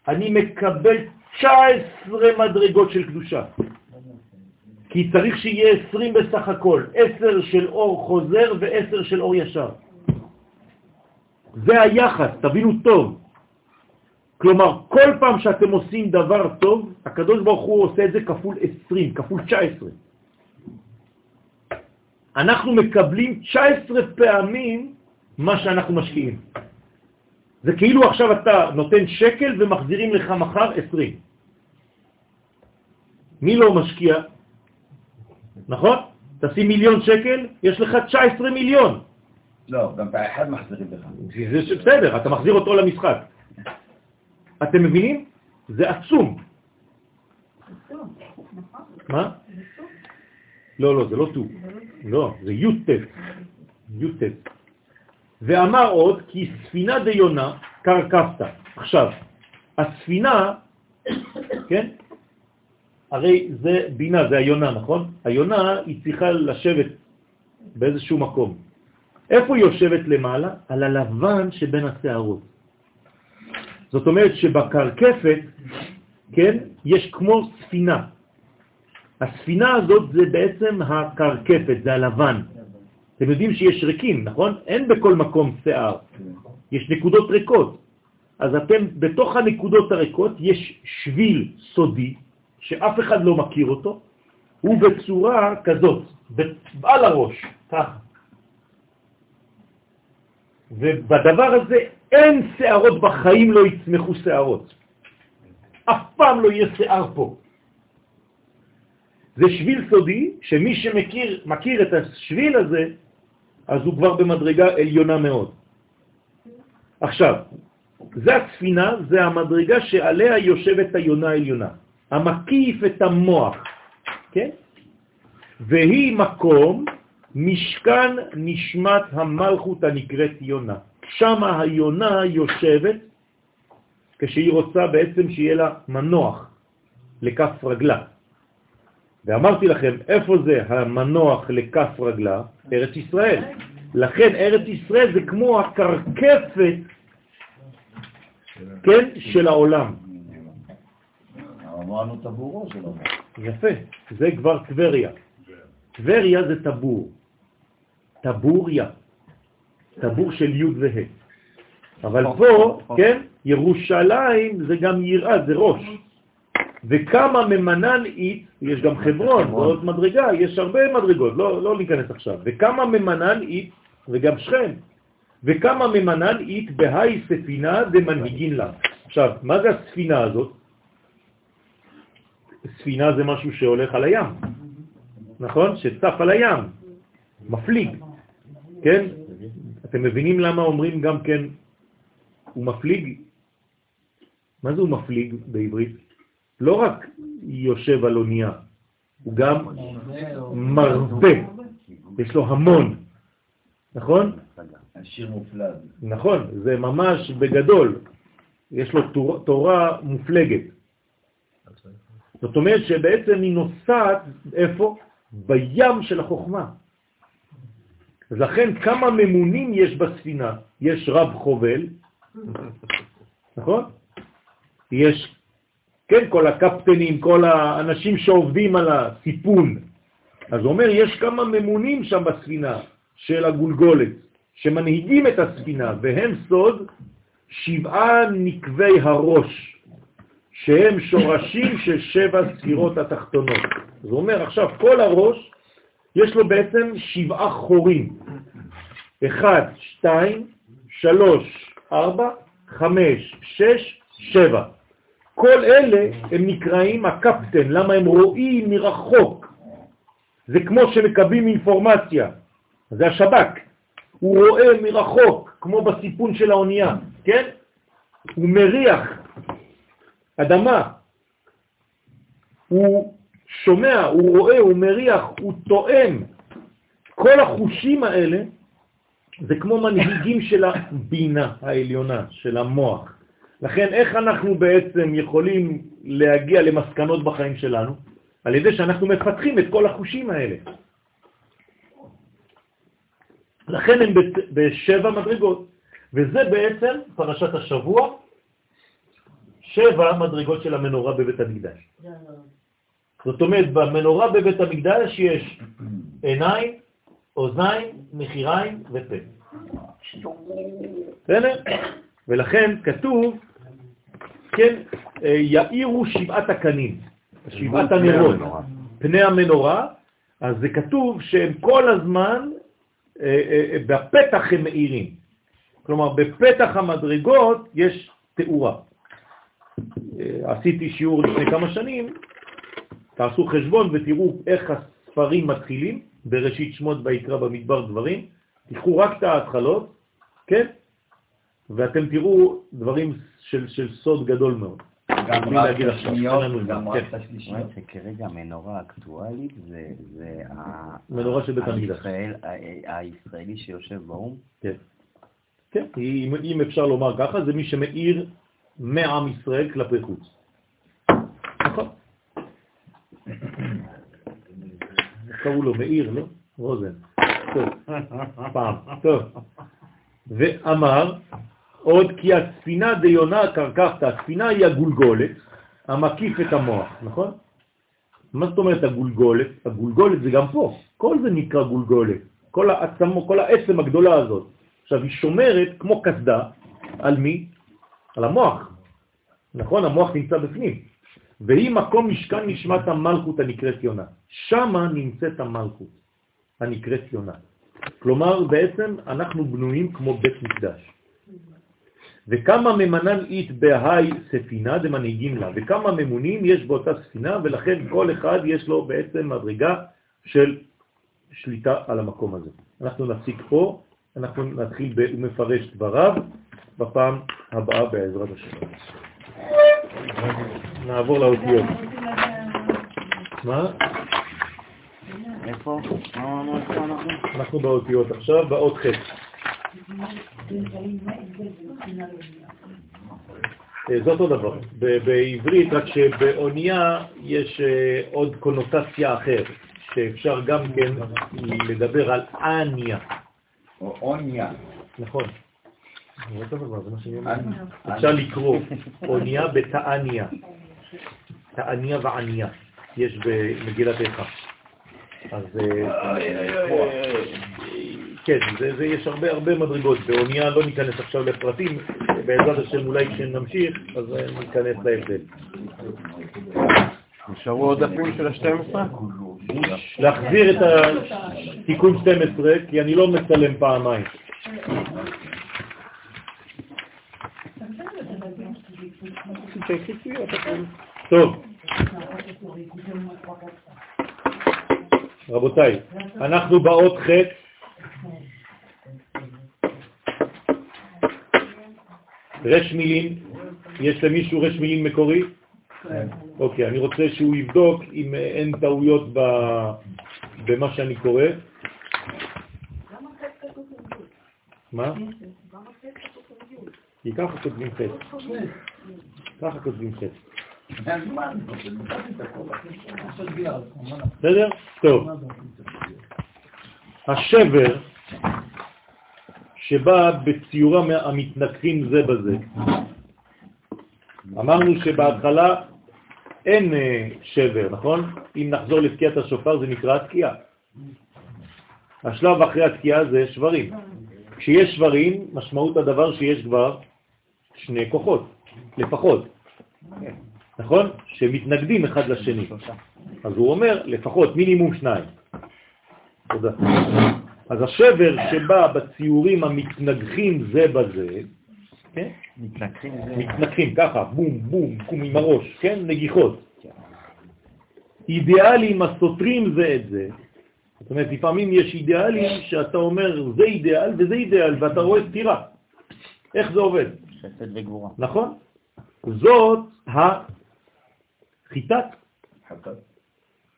אני מקבל 19 מדרגות של קדושה. כי צריך שיהיה 20 בסך הכל, 10 של אור חוזר ו-10 של אור ישר. זה היחס, תבינו טוב. כלומר, כל פעם שאתם עושים דבר טוב, הקדוש ברוך הוא עושה את זה כפול 20, כפול 19. אנחנו מקבלים 19 פעמים מה שאנחנו משקיעים. זה כאילו עכשיו אתה נותן שקל ומחזירים לך מחר 20. מי לא משקיע? נכון? תשים מיליון שקל, יש לך 19 מיליון. לא, גם פעם אחד מחזירים לך. בסדר, אתה מחזיר אותו למשחק. אתם מבינים? זה עצום. מה? לא, לא, זה לא טו. לא, זה יוטט. יוטט. ואמר עוד כי ספינה דיונה קרקפת. עכשיו, הספינה, כן? הרי זה בינה, זה היונה, נכון? היונה היא צריכה לשבת באיזשהו מקום. איפה היא יושבת למעלה? על הלבן שבין השערות. זאת אומרת שבקרקפת, כן, יש כמו ספינה. הספינה הזאת זה בעצם הקרקפת, זה הלבן. אתם יודעים שיש ריקים, נכון? אין בכל מקום שיער, יש נקודות ריקות. אז אתם, בתוך הנקודות הריקות יש שביל סודי, שאף אחד לא מכיר אותו, הוא בצורה כזאת, על הראש, ככה. ובדבר הזה אין שערות בחיים לא יצמחו שערות. אף פעם לא יהיה שיער פה. זה שביל סודי, שמי שמכיר מכיר את השביל הזה, אז הוא כבר במדרגה עליונה מאוד. עכשיו, זה הספינה, זה המדרגה שעליה יושבת היונה העליונה, המקיף את המוח, כן? והיא מקום משכן נשמת המלכות הנקראת יונה. שם היונה יושבת כשהיא רוצה בעצם שיהיה לה מנוח לכף רגלה. ואמרתי לכם, איפה זה המנוח לכף רגלה? ארץ ישראל. לכן ארץ ישראל זה כמו הקרקפת, כן, של העולם. אמרנו טבורו של העולם. יפה, זה כבר טבריה. טבריה זה טבור. טבוריה. טבור של י' וה'. אבל פה, כן, ירושלים זה גם יראה, זה ראש. וכמה ממנן אית, יש גם חברון, ועוד מדרגה, יש הרבה מדרגות, לא, לא ניכנס עכשיו. וכמה ממנן אית, וגם שכם, וכמה ממנן אית בהי ספינה דמנהיגין לה. עכשיו, מה זה הספינה הזאת? ספינה זה משהו שהולך על הים, נכון? שצף על הים, מפליג, כן? אתם מבינים למה אומרים גם כן, הוא מפליג? מה זה הוא מפליג בעברית? לא רק יושב על אונייה, הוא גם מרבה, יש לו המון, נכון? השיר מופלג. נכון, זה ממש בגדול, יש לו תורה מופלגת. זאת אומרת שבעצם היא נוסעת איפה? בים של החוכמה. אז לכן כמה ממונים יש בספינה? יש רב חובל, נכון? יש, כן, כל הקפטנים, כל האנשים שעובדים על הסיפון. אז הוא אומר, יש כמה ממונים שם בספינה של הגולגולת, שמנהיגים את הספינה, והם סוד שבעה נקבי הראש, שהם שורשים של שבע ספירות התחתונות. זה אומר עכשיו כל הראש יש לו בעצם שבעה חורים. אחד, שתיים, שלוש, ארבע, חמש, שש, שבע. כל אלה הם נקראים הקפטן, למה הם רואים מרחוק. זה כמו שמקבלים אינפורמציה, זה השבק. הוא רואה מרחוק, כמו בסיפון של האונייה, כן? הוא מריח אדמה, הוא שומע, הוא רואה, הוא מריח, הוא טועם. כל החושים האלה זה כמו מנהיגים של הבינה העליונה, של המוח. לכן איך אנחנו בעצם יכולים להגיע למסקנות בחיים שלנו? על ידי שאנחנו מפתחים את כל החושים האלה. לכן הם בשבע מדרגות, וזה בעצם פרשת השבוע, שבע מדרגות של המנורה בבית המקדש. זאת אומרת, במנורה בבית המקדש יש עיניים, אוזניים, מחיריים ופה. בסדר? ולכן כתוב, כן, יאירו שבעת הקנים, שבעת הנרות, פני המנורה, אז זה כתוב שהם כל הזמן, אה, אה, אה, בפתח הם מאירים. כלומר, בפתח המדרגות יש תאורה. עשיתי שיעור לפני כמה שנים, תעשו חשבון ותראו איך הספרים מתחילים, בראשית שמות ויקרא במדבר דברים, תיקחו רק את ההתחלות, כן? ואתם תראו דברים של, של סוד גדול מאוד. גם רק את השניות, גם רק כן. את השלישיות. כרגע המנורה האקטואלית זה זה מנורה של בית המקדש. הישראלי שיושב באו"ם? כן. כן, אם, אם אפשר לומר ככה, זה מי שמאיר מעם ישראל כלפי חוץ. נכון. איך קראו לו? מאיר, לא? רוזן. טוב, פעם, טוב. ואמר, עוד כי הספינה דיונה קרקפת, הספינה היא הגולגולת, המקיף את המוח, נכון? מה זאת אומרת הגולגולת? הגולגולת זה גם פה, כל זה נקרא גולגולת. כל העצמו, כל העצם הגדולה הזאת. עכשיו, היא שומרת כמו קסדה על מי? על המוח. נכון? המוח נמצא בפנים. והיא מקום משכן נשמת המלכות הנקראת יונה. שמה נמצאת המלכות הנקראת יונה. כלומר, בעצם אנחנו בנויים כמו בית מקדש. וכמה ממנן אית בהי ספינה דמנהיגים לה, וכמה ממונים יש באותה ספינה, ולכן כל אחד יש לו בעצם מדרגה של שליטה על המקום הזה. אנחנו נפסיק פה, אנחנו נתחיל במפרש דבריו בפעם הבאה בעזרת השם. נעבור לאותיות. מה? איפה? אנחנו באותיות עכשיו, באות ח'. אה, זה אותו דבר. בעברית, רק שבאונייה יש אה, עוד קונוטציה אחרת, שאפשר גם כן לדבר על אניה. או אוניה. נכון. אפשר לקרוא אונייה בתעניה. תעניה ועניה. יש במגילת איכה. אז כן, זה, זה יש הרבה הרבה מדרגות. באונייה לא ניכנס עכשיו לפרטים, בעזרת השם אולי כשנמשיך, אז ניכנס להבדל. נשארו עוד דפים של ה-12? להחזיר את התיקון 12, כי אני לא מצלם פעמיים. טוב. רבותיי, אנחנו באות ח' רש מילים, יש למישהו רש מילים מקורי? אוקיי, אני רוצה שהוא יבדוק אם אין טעויות במה שאני קורא. מה? כי ככה כותבים ח'. ככה כותבים ח'. בסדר? טוב. השבר שבא בציורם המתנגחים זה בזה. אמרנו שבהתחלה אין אה, שבר, נכון? אם נחזור לתקיעת השופר זה נקרא תקיעה. השלב אחרי התקיעה זה שברים. כשיש שברים, משמעות הדבר שיש כבר שני כוחות, לפחות. נכון? שמתנגדים אחד לשני. אז הוא אומר, לפחות מינימום שניים. תודה. אז השבר שבא בציורים המתנגחים זה בזה, כן? מתנגחים זה... מתנגחים, ככה, בום, בום, קום עם הראש, כן? נגיחות. אידיאלים הסותרים זה את זה. זאת אומרת, לפעמים יש אידיאלים שאתה אומר, זה אידיאל וזה אידיאל, ואתה רואה סתירה. איך זה עובד? חסד וגבורה. נכון? זאת החיטת.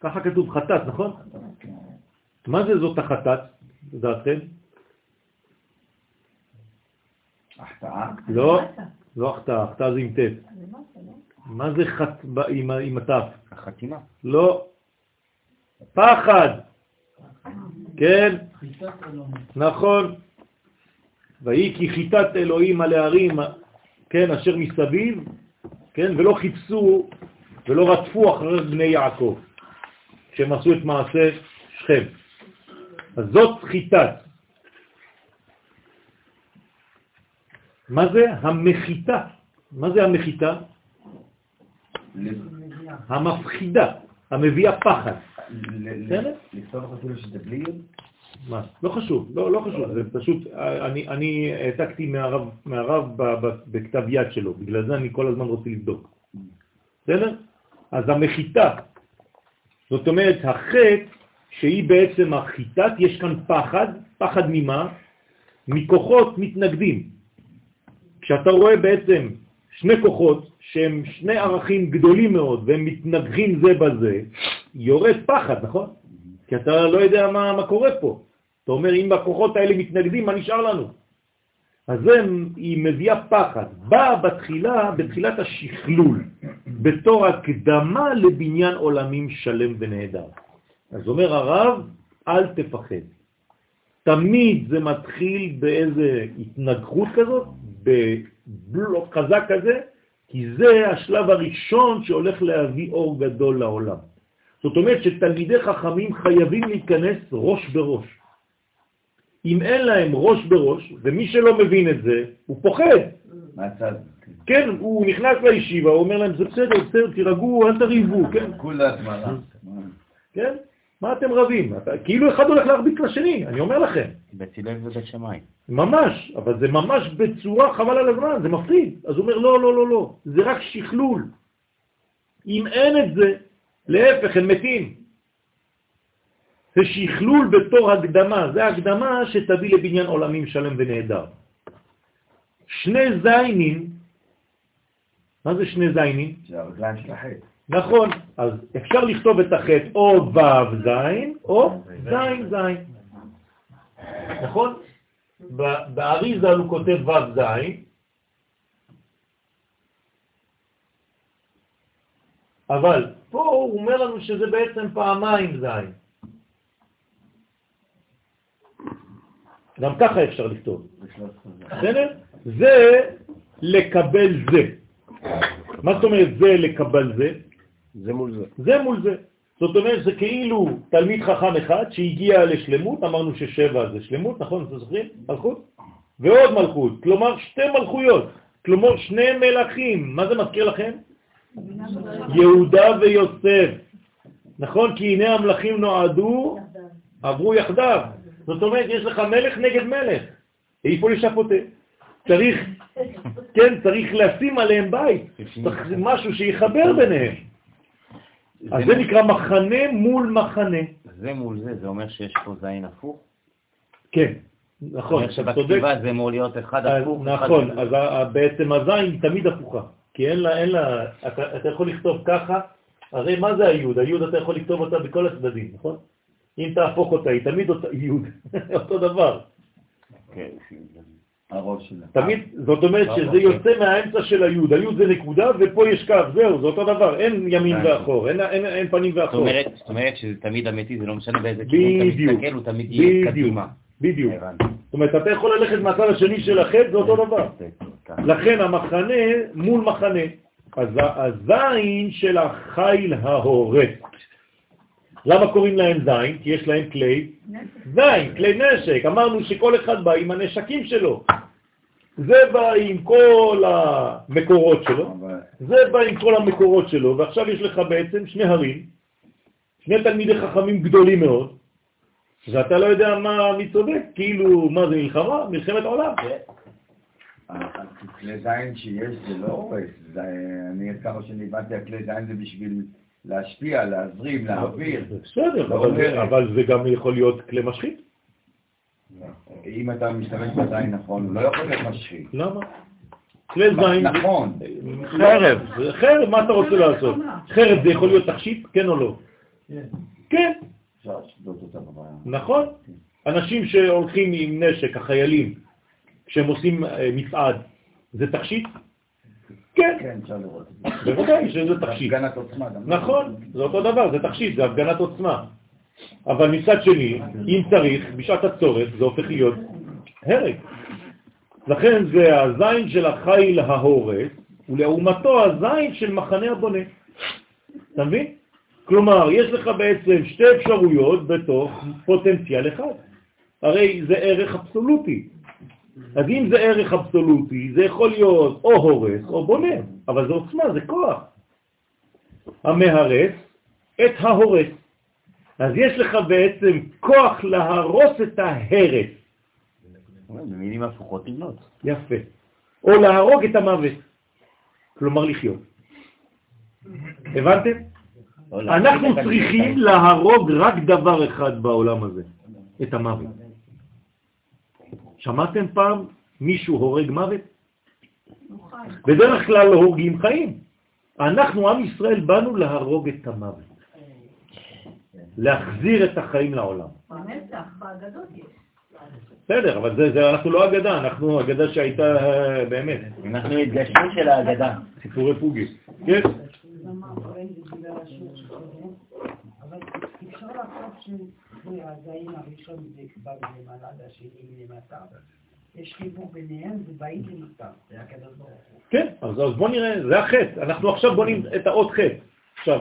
ככה כתוב חטאת, נכון? מה זה זאת החטאת, לדעתכם? החטאה? לא, לא החטאה, החטאה זה עם ט'. מה זה חט עם התף? החתימה. לא. פחד. כן? נכון. ויהי כי חיטת אלוהים על הערים, כן, אשר מסביב, כן, ולא חיפשו ולא רדפו אחרי בני יעקב, כשהם עשו את מעשה שכם. אז זאת חיטת. מה זה המחיתה? מה זה המחיתה? המפחידה, המביאה פחד. לכתוב אפילו שזה בלי יוד? מה? לא חשוב, לא, לא חשוב, זה פשוט, אני, אני העתקתי מהרב, מהרב בכתב יד שלו, בגלל זה אני כל הזמן רוצה לבדוק. בסדר? אז המחיתה, זאת אומרת, החטא שהיא בעצם החיטת, יש כאן פחד, פחד ממה? מכוחות מתנגדים. כשאתה רואה בעצם שני כוחות שהם שני ערכים גדולים מאוד והם מתנגחים זה בזה, יורד פחד, נכון? כי אתה לא יודע מה, מה קורה פה. אתה אומר, אם הכוחות האלה מתנגדים, מה נשאר לנו? אז זה, היא מביאה פחד. באה בתחילה, בתחילת השכלול, בתור הקדמה לבניין עולמים שלם ונהדר. אז אומר הרב, אל תפחד. תמיד זה מתחיל באיזה התנגחות כזאת, בבלוק חזק כזה, כי זה השלב הראשון שהולך להביא אור גדול לעולם. זאת אומרת שתלמידי חכמים חייבים להיכנס ראש בראש. אם אין להם ראש בראש, ומי שלא מבין את זה, הוא פוחד. מהצד. כן, הוא נכנס לישיבה, הוא אומר להם, זה בסדר, בסדר, תירגעו, אל תריבו, כן? כולה התמרה. כן? מה אתם רבים? אתה, כאילו אחד הולך להרביץ לשני, אני אומר לכם. הלל ובית שמאי. ממש, אבל זה ממש בצורה חבל על הזמן, זה מפחיד. אז הוא אומר, לא, לא, לא, לא, זה רק שכלול. אם אין את זה, להפך, הם מתים. זה שכלול בתור הקדמה, זה הקדמה שתביא לבניין עולמים שלם ונהדר. שני זיינים, מה זה שני זיינים? זה הרגליים של החטא. נכון, אז אפשר לכתוב את החטא או ו' זין או זין זין. נכון? באריזה הוא כותב ו' זין, אבל פה הוא אומר לנו שזה בעצם פעמיים זין. גם ככה אפשר לכתוב. בסדר? זה לקבל זה. מה זאת אומרת זה לקבל זה? זה מול זה. זה מול זה. זאת אומרת, זה כאילו תלמיד חכם אחד שהגיע לשלמות, אמרנו ששבע זה שלמות, נכון? אתם זוכרים? מלכות? ועוד מלכות, כלומר שתי מלכויות, כלומר שני מלכים. מה זה מזכיר לכם? יהודה ויוסף. נכון? כי הנה המלכים נועדו, עברו יחדיו. זאת אומרת, יש לך מלך נגד מלך. איפה לשפוטה? צריך, כן, צריך לשים עליהם בית. צריך משהו שיחבר ביניהם. אז זה נקרא מחנה מול מחנה. זה מול זה, זה אומר שיש פה זין הפוך? כן, נכון. שבכתיבה זה אמור להיות אחד הפוך. נכון. אז בעצם הזין היא תמיד הפוכה, כי אין לה, אין לה, אתה, אתה יכול לכתוב ככה, הרי מה זה היוד? היוד אתה יכול לכתוב אותה בכל הצדדים, נכון? אם תהפוך אותה, היא תמיד אותה יוד, אותו דבר. כן, הראש שלה. תמיד, זאת אומרת שזה יוצא מהאמצע של היוד, היוד זה נקודה ופה יש קו, זהו, זה אותו דבר, אין ימין ואחור, אין, פנים ואחור. זאת אומרת שזה תמיד אמיתי, זה לא משנה באיזה כיוון אתה מסתכל, הוא תמיד יהיה קדימה. בדיוק. זאת אומרת, אתה יכול ללכת מהצד השני של החטא, זה אותו דבר. לכן המחנה מול מחנה. אז הזין של החיל ההורס. למה קוראים להם זין? כי יש להם כלי זין, כלי נשק. אמרנו שכל אחד בא עם הנשקים שלו. זה בא עם כל המקורות שלו, זה בא עם כל המקורות שלו, ועכשיו יש לך בעצם שני הרים, שני תלמידי חכמים גדולים מאוד, ואתה לא יודע מה, מי צודק, כאילו, מה זה מלחמה? מלחמת עולם. הכלי זין שיש זה לא הורס, אני עד כמה שאני הבנתי, הכלי זין זה בשביל להשפיע, להזרים, להעביר. בסדר, לא אבל. זה- אבל זה גם יכול להיות כלי משחית. אם אתה משתמש בזין נכון, הוא לא יכול להיות משחית. למה? כלי זין... נכון. חרב. חרב, מה אתה רוצה לעשות? חרב זה יכול להיות תכשיט, כן או לא? כן, אפשר. נכון. אנשים שהולכים עם נשק, החיילים, כשהם עושים אה, מצעד, זה תכשיט? כן, כן, אפשר לראות זה. בוודאי שזה תכשיט. הפגנת עוצמה. גם. נכון, זה אותו דבר, זה תכשיט, זה הפגנת עוצמה. אבל מצד שני, אם צריך, בשעת הצורך, זה הופך להיות הרג. לכן זה הזין של החיל ההורס, ולעומתו הזין של מחנה הבונה. אתה מבין? כלומר, יש לך בעצם שתי אפשרויות בתוך פוטנציאל אחד. הרי זה ערך אבסולוטי. אז אם זה ערך אבסולוטי, זה יכול להיות או הורס או בונה, אבל זה עוצמה, זה כוח. המהרס את ההורס. אז יש לך בעצם כוח להרוס את ההרס. במילים הפוכות לבנות. יפה. או להרוג את המוות. כלומר לחיות. הבנתם? לא, אנחנו צריכים להרוג רק דבר אחד בעולם הזה, את המוות. שמעתם פעם מישהו הורג מוות? בדרך כלל הורגים חיים. אנחנו, עם ישראל, באנו להרוג את המוות. להחזיר את החיים לעולם. בנצח. באגדות יש. בסדר, אבל זה, זה, אנחנו לא אגדה, אנחנו אגדה שהייתה אה, באמת, אנחנו התגשמות של ההגדה. סיפורי פוגי. כן? למה הבן דיבר על השוק שלו, אבל אפשר לחשוב שהזין הראשון זה כבר למעלה והשני למטה. יש חיבור ביניהם, זה באים למטה, זה הקדוש ברוך הוא. כן, אז, אז בוא נראה, זה החטא. אנחנו עכשיו בונים את האות חטא. עכשיו,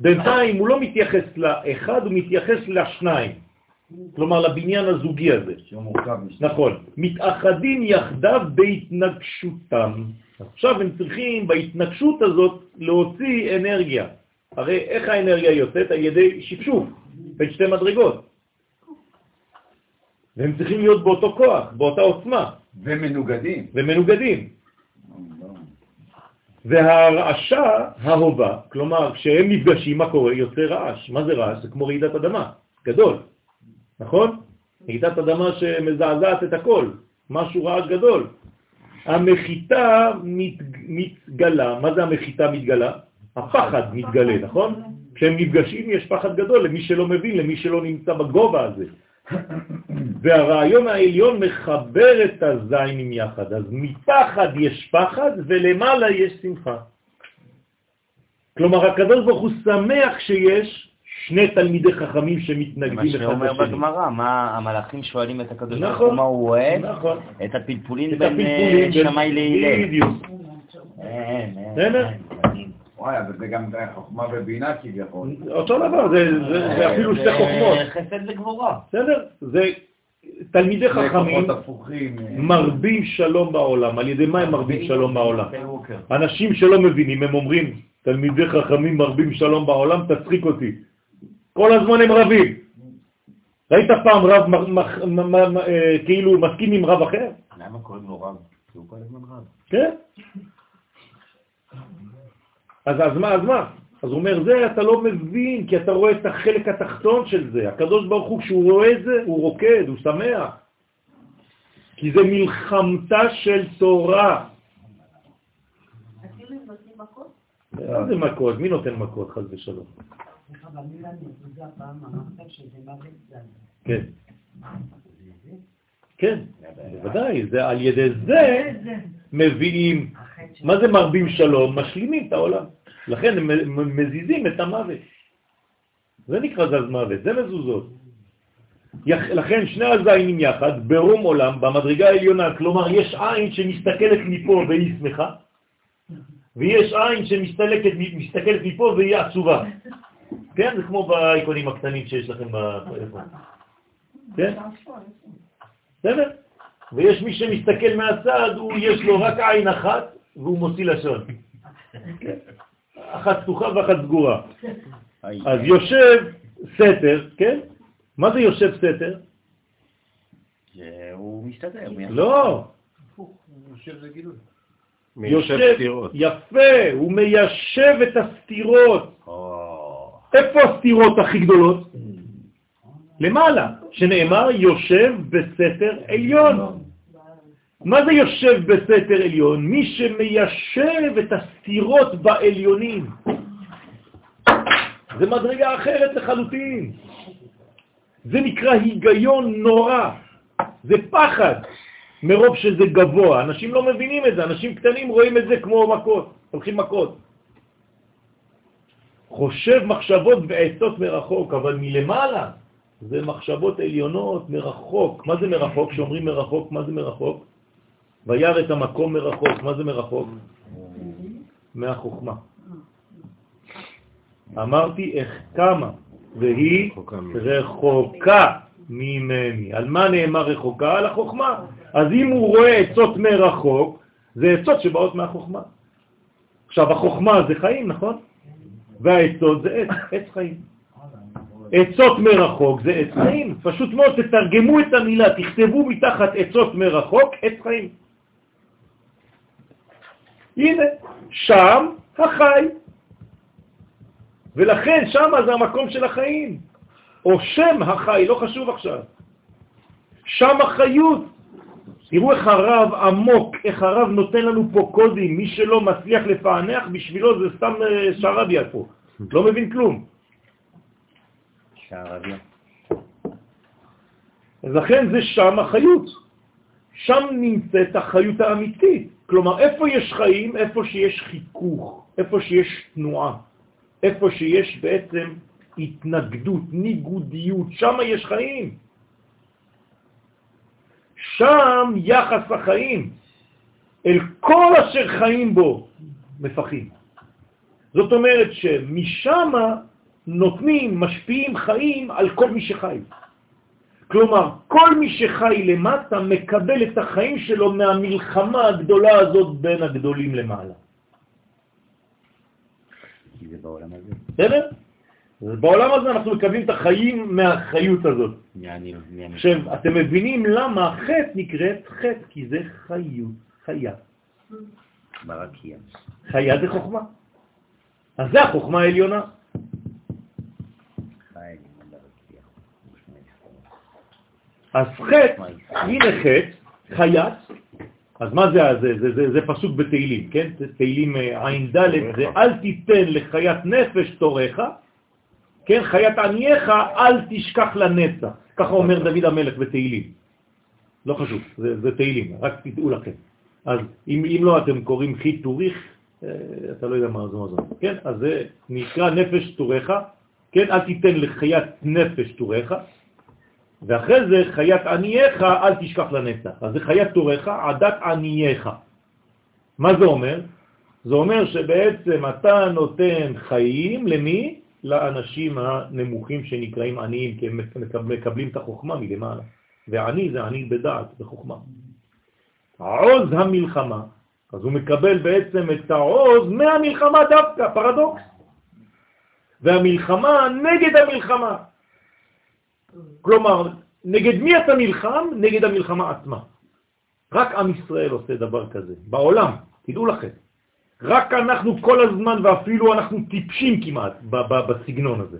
בינתיים הוא לא מתייחס לאחד, הוא מתייחס לשניים. כלומר לבניין הזוגי הזה. נכון. מתאחדים יחדיו בהתנגשותם. עכשיו הם צריכים בהתנגשות הזאת להוציא אנרגיה. הרי איך האנרגיה יוצאת? על ידי שפשוף, בין שתי מדרגות. והם צריכים להיות באותו כוח, באותה עוצמה, ומנוגדים. ומנוגדים. והרעשה ההובה, כלומר, כשהם נפגשים, מה קורה? יוצא רעש. מה זה רעש? זה כמו רעידת אדמה, גדול, נכון? רעידת אדמה שמזעזעת את הכל, משהו רעש גדול. המחיתה מת, מתגלה, מה זה המחיתה מתגלה? הפחד מתגלה, נכון? כשהם נפגשים יש פחד גדול למי שלא מבין, למי שלא נמצא בגובה הזה. והרעיון העליון מחבר את הזיינים יחד, אז מתחת יש פחד ולמעלה יש שמחה. כלומר, הקדוש ברוך הוא שמח שיש שני תלמידי חכמים שמתנגדים מה אחד שאומר לשני. בגמרא, מה המלאכים שואלים את הקדוש ברוך נכון, הוא מה הוא אוהב? נכון. את הפלפולים בין אה, בין- שמאי להלל. בדיוק. אין, אין, בסדר? וואי, אבל זה גם חוכמה ובינה כביכול. אותו דבר, זה, זה, זה אפילו שתי זה חוכמות. חסד וגבורה. בסדר? זה תלמידי זה חכמים. אה, מרבים שלום בעולם. על ידי מה הם מרבים שלום בעולם? אנשים שלא מבינים, הם אומרים, תלמידי חכמים מרבים שלום בעולם, תצחיק אותי. כל הזמן הם רבים. ראית פעם רב אה, כאילו מסכים עם רב אחר? למה קוראים לו רב? כי הוא כל הזמן רב. כן. אז, אז מה, אז מה? אז הוא אומר, זה אתה לא מבין, כי אתה רואה את החלק התחתון של זה. הקדוש ברוך הוא, כשהוא רואה את זה, הוא רוקד, הוא שמח. כי זה מלחמתה של תורה. מה זה מכות? מי נותן מכות, חס ושלום? כן. כן, בוודאי, זה על ידי זה מביאים. מה זה מרבים שלום? משלימים את העולם. לכן הם מזיזים את המוות. זה נקרא זז מוות, זה מזוזות. לכן שני הזיינים יחד, ברום עולם, במדרגה העליונה, כלומר יש עין שמסתכלת מפה והיא שמחה, ויש עין שמסתכלת מסתכלת מפה והיא עצובה. כן, זה כמו באיקונים הקטנים שיש לכם בטלפון. כן? בסדר? ויש מי שמסתכל מהצד, הוא יש לו רק עין אחת והוא מוציא לשון. אחת פתוחה ואחת סגורה. אז יושב סתר, כן? מה זה יושב סתר? הוא מסתדר. לא, מיישב סתירות. יפה, הוא מיישב את הסתירות. איפה הסתירות הכי גדולות? למעלה, שנאמר יושב בסתר עליון. מה זה יושב בסתר עליון? מי שמיישב את הסתירות בעליונים. זה מדרגה אחרת לחלוטין. זה נקרא היגיון נורא. זה פחד מרוב שזה גבוה. אנשים לא מבינים את זה, אנשים קטנים רואים את זה כמו מכות, הולכים מכות. חושב מחשבות ועצות מרחוק, אבל מלמעלה זה מחשבות עליונות מרחוק. מה זה מרחוק? כשאומרים מרחוק, מה זה מרחוק? וירא את המקום מרחוק. מה זה מרחוק? מהחוכמה. אמרתי איך כמה, והיא. רחוקה ממני. על מה נאמר רחוקה? על החוכמה. אז אם הוא רואה עצות מרחוק, זה עצות שבאות מהחוכמה. עכשיו, החוכמה זה חיים, נכון? והעצות זה עץ, עץ חיים. עצות מרחוק זה עץ חיים. פשוט מאוד, תתרגמו את המילה, תכתבו מתחת עצות מרחוק, עץ חיים. הנה, שם החי. ולכן שם זה המקום של החיים. או שם החי, לא חשוב עכשיו. שם החיות. תראו איך הרב עמוק, איך הרב נותן לנו פה קודים, מי שלא מצליח לפענח בשבילו זה סתם אה, שרביה פה, לא מבין כלום. שערביה. אז לכן זה שם החיות. שם נמצאת החיות האמיתית. כלומר, איפה יש חיים? איפה שיש חיכוך, איפה שיש תנועה, איפה שיש בעצם התנגדות, ניגודיות, שם יש חיים. שם יחס החיים אל כל אשר חיים בו מפחים. זאת אומרת שמשם נותנים, משפיעים חיים על כל מי שחי. כלומר, כל מי שחי למטה מקבל את החיים שלו מהמלחמה הגדולה הזאת בין הגדולים למעלה. כי זה בעולם הזה. בסדר? בעולם הזה אנחנו מקבלים את החיים מהחיות הזאת. עכשיו, אתם מבינים למה חטא נקראת חטא, כי זה חיות, חיה. ברקיע. חיה זה חוכמה. אז זה החוכמה העליונה. חי, ברקיע. אז חטא, הנה חטא, חיית, אז מה זה, זה, זה, זה, זה פסוק בתהילים, כן? תהילים אה, עין ד' זה אל תיתן לחיית נפש תורך, כן? חיית ענייך אל תשכח לנצח. ככה אומר דוד המלך בתהילים. לא חשוב, זה, זה תהילים, רק תדעו לכם. אז אם, אם לא אתם קוראים חי תוריך, אה, אתה לא יודע מה זה מה זה, כן? אז זה נקרא נפש תורך, כן? אל תיתן לחיית נפש תורך, ואחרי זה חיית ענייך אל תשכח לנצח. אז זה חיית תורך, עדת ענייך. מה זה אומר? זה אומר שבעצם אתה נותן חיים למי? לאנשים הנמוכים שנקראים עניים, כי הם מקבלים את החוכמה מלמעלה. ועני זה עני בדעת, בחוכמה. עוז המלחמה, אז הוא מקבל בעצם את העוז מהמלחמה דווקא, פרדוקס. והמלחמה נגד המלחמה. כלומר, נגד מי אתה נלחם? נגד המלחמה עצמה. רק עם ישראל עושה דבר כזה, בעולם, תדעו לכם. רק אנחנו כל הזמן, ואפילו אנחנו טיפשים כמעט בסגנון הזה.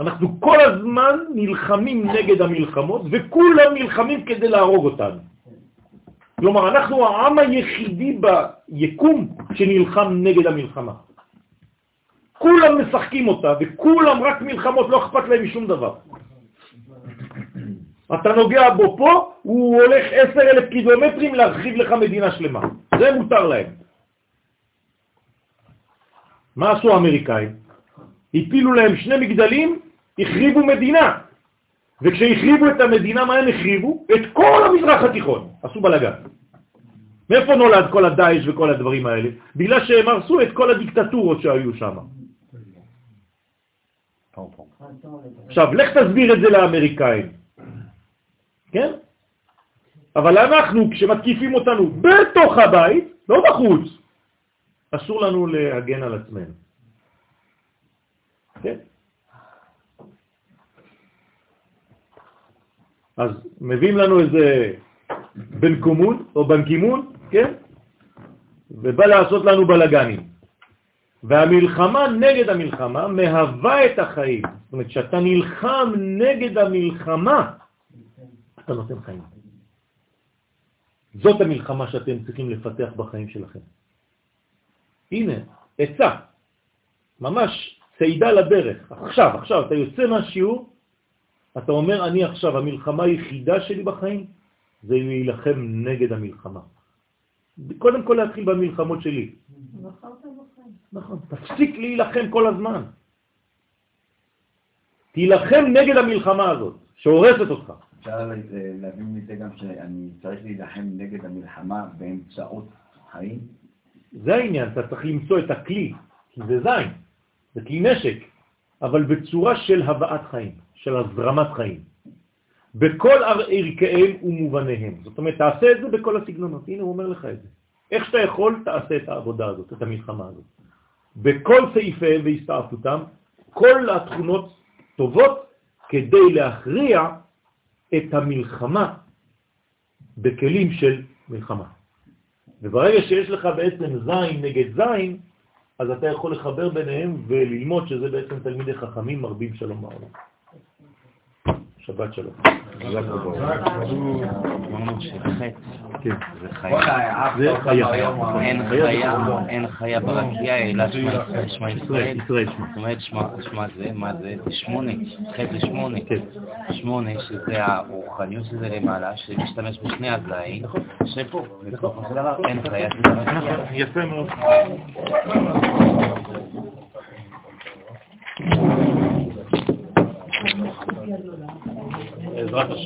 אנחנו כל הזמן נלחמים נגד המלחמות, וכולם נלחמים כדי להרוג אותנו. כלומר, אנחנו העם היחידי ביקום שנלחם נגד המלחמה. כולם משחקים אותה, וכולם רק מלחמות, לא אכפת להם משום דבר. אתה נוגע בו פה, הוא הולך עשר אלף קילומטרים להרחיב לך מדינה שלמה. זה מותר להם. מה עשו האמריקאים? הפילו להם שני מגדלים, החריבו מדינה. וכשהחריבו את המדינה, מה הם החריבו? את כל המזרח התיכון. עשו בלגן. מאיפה נולד כל הדאעש וכל הדברים האלה? בגלל שהם הרסו את כל הדיקטטורות שהיו שם. עכשיו, לך תסביר את זה לאמריקאים. כן? אבל אנחנו, כשמתקיפים אותנו בתוך הבית, לא בחוץ, אסור לנו להגן על עצמנו. כן? אז מביאים לנו איזה בן קומון או בן קימון, כן? ובא לעשות לנו בלגנים. והמלחמה נגד המלחמה מהווה את החיים. זאת אומרת, כשאתה נלחם נגד המלחמה, אתה נותן חיים. זאת המלחמה שאתם צריכים לפתח בחיים שלכם. הנה, עצה, ממש צעידה לדרך. עכשיו, עכשיו, אתה יוצא מהשיעור, אתה אומר, אני עכשיו, המלחמה היחידה שלי בחיים זה להילחם נגד המלחמה. קודם כל להתחיל במלחמות שלי. נכון, תפסיק להילחם כל הזמן. תילחם נגד המלחמה הזאת, שהורסת אותך. אפשר לה- להבין מזה גם שאני צריך להילחם נגד המלחמה באמצעות חיים? זה העניין, אתה צריך למצוא את הכלי, כי זה זין, זה כלי נשק, אבל בצורה של הבאת חיים, של הזרמת חיים. בכל ערכיהם ומובניהם. זאת אומרת, תעשה את זה בכל הסגנונות. הנה, הוא אומר לך את זה. איך שאתה יכול, תעשה את העבודה הזאת, את המלחמה הזאת. בכל סעיפיהם והסתעפותם, כל התכונות טובות כדי להכריע את המלחמה בכלים של מלחמה. וברגע שיש לך בעצם זין נגד זין, אז אתה יכול לחבר ביניהם וללמוד שזה בעצם תלמידי חכמים מרבים שלום בעולם. נכון. אין חיה זה חיה, חיה. אין חיה ברקיע, אלא שמע ישראל. זאת אומרת, שמע זה, מה זה? זה שמונה. חטא זה שמונה. כן. שמונה, שזה הרוחניות שזה למעלה, שמשתמש בשני הזין, שפה, בסופו של דבר, אין חיה שזה ברקיע. יפה מאוד. בעזרת השם.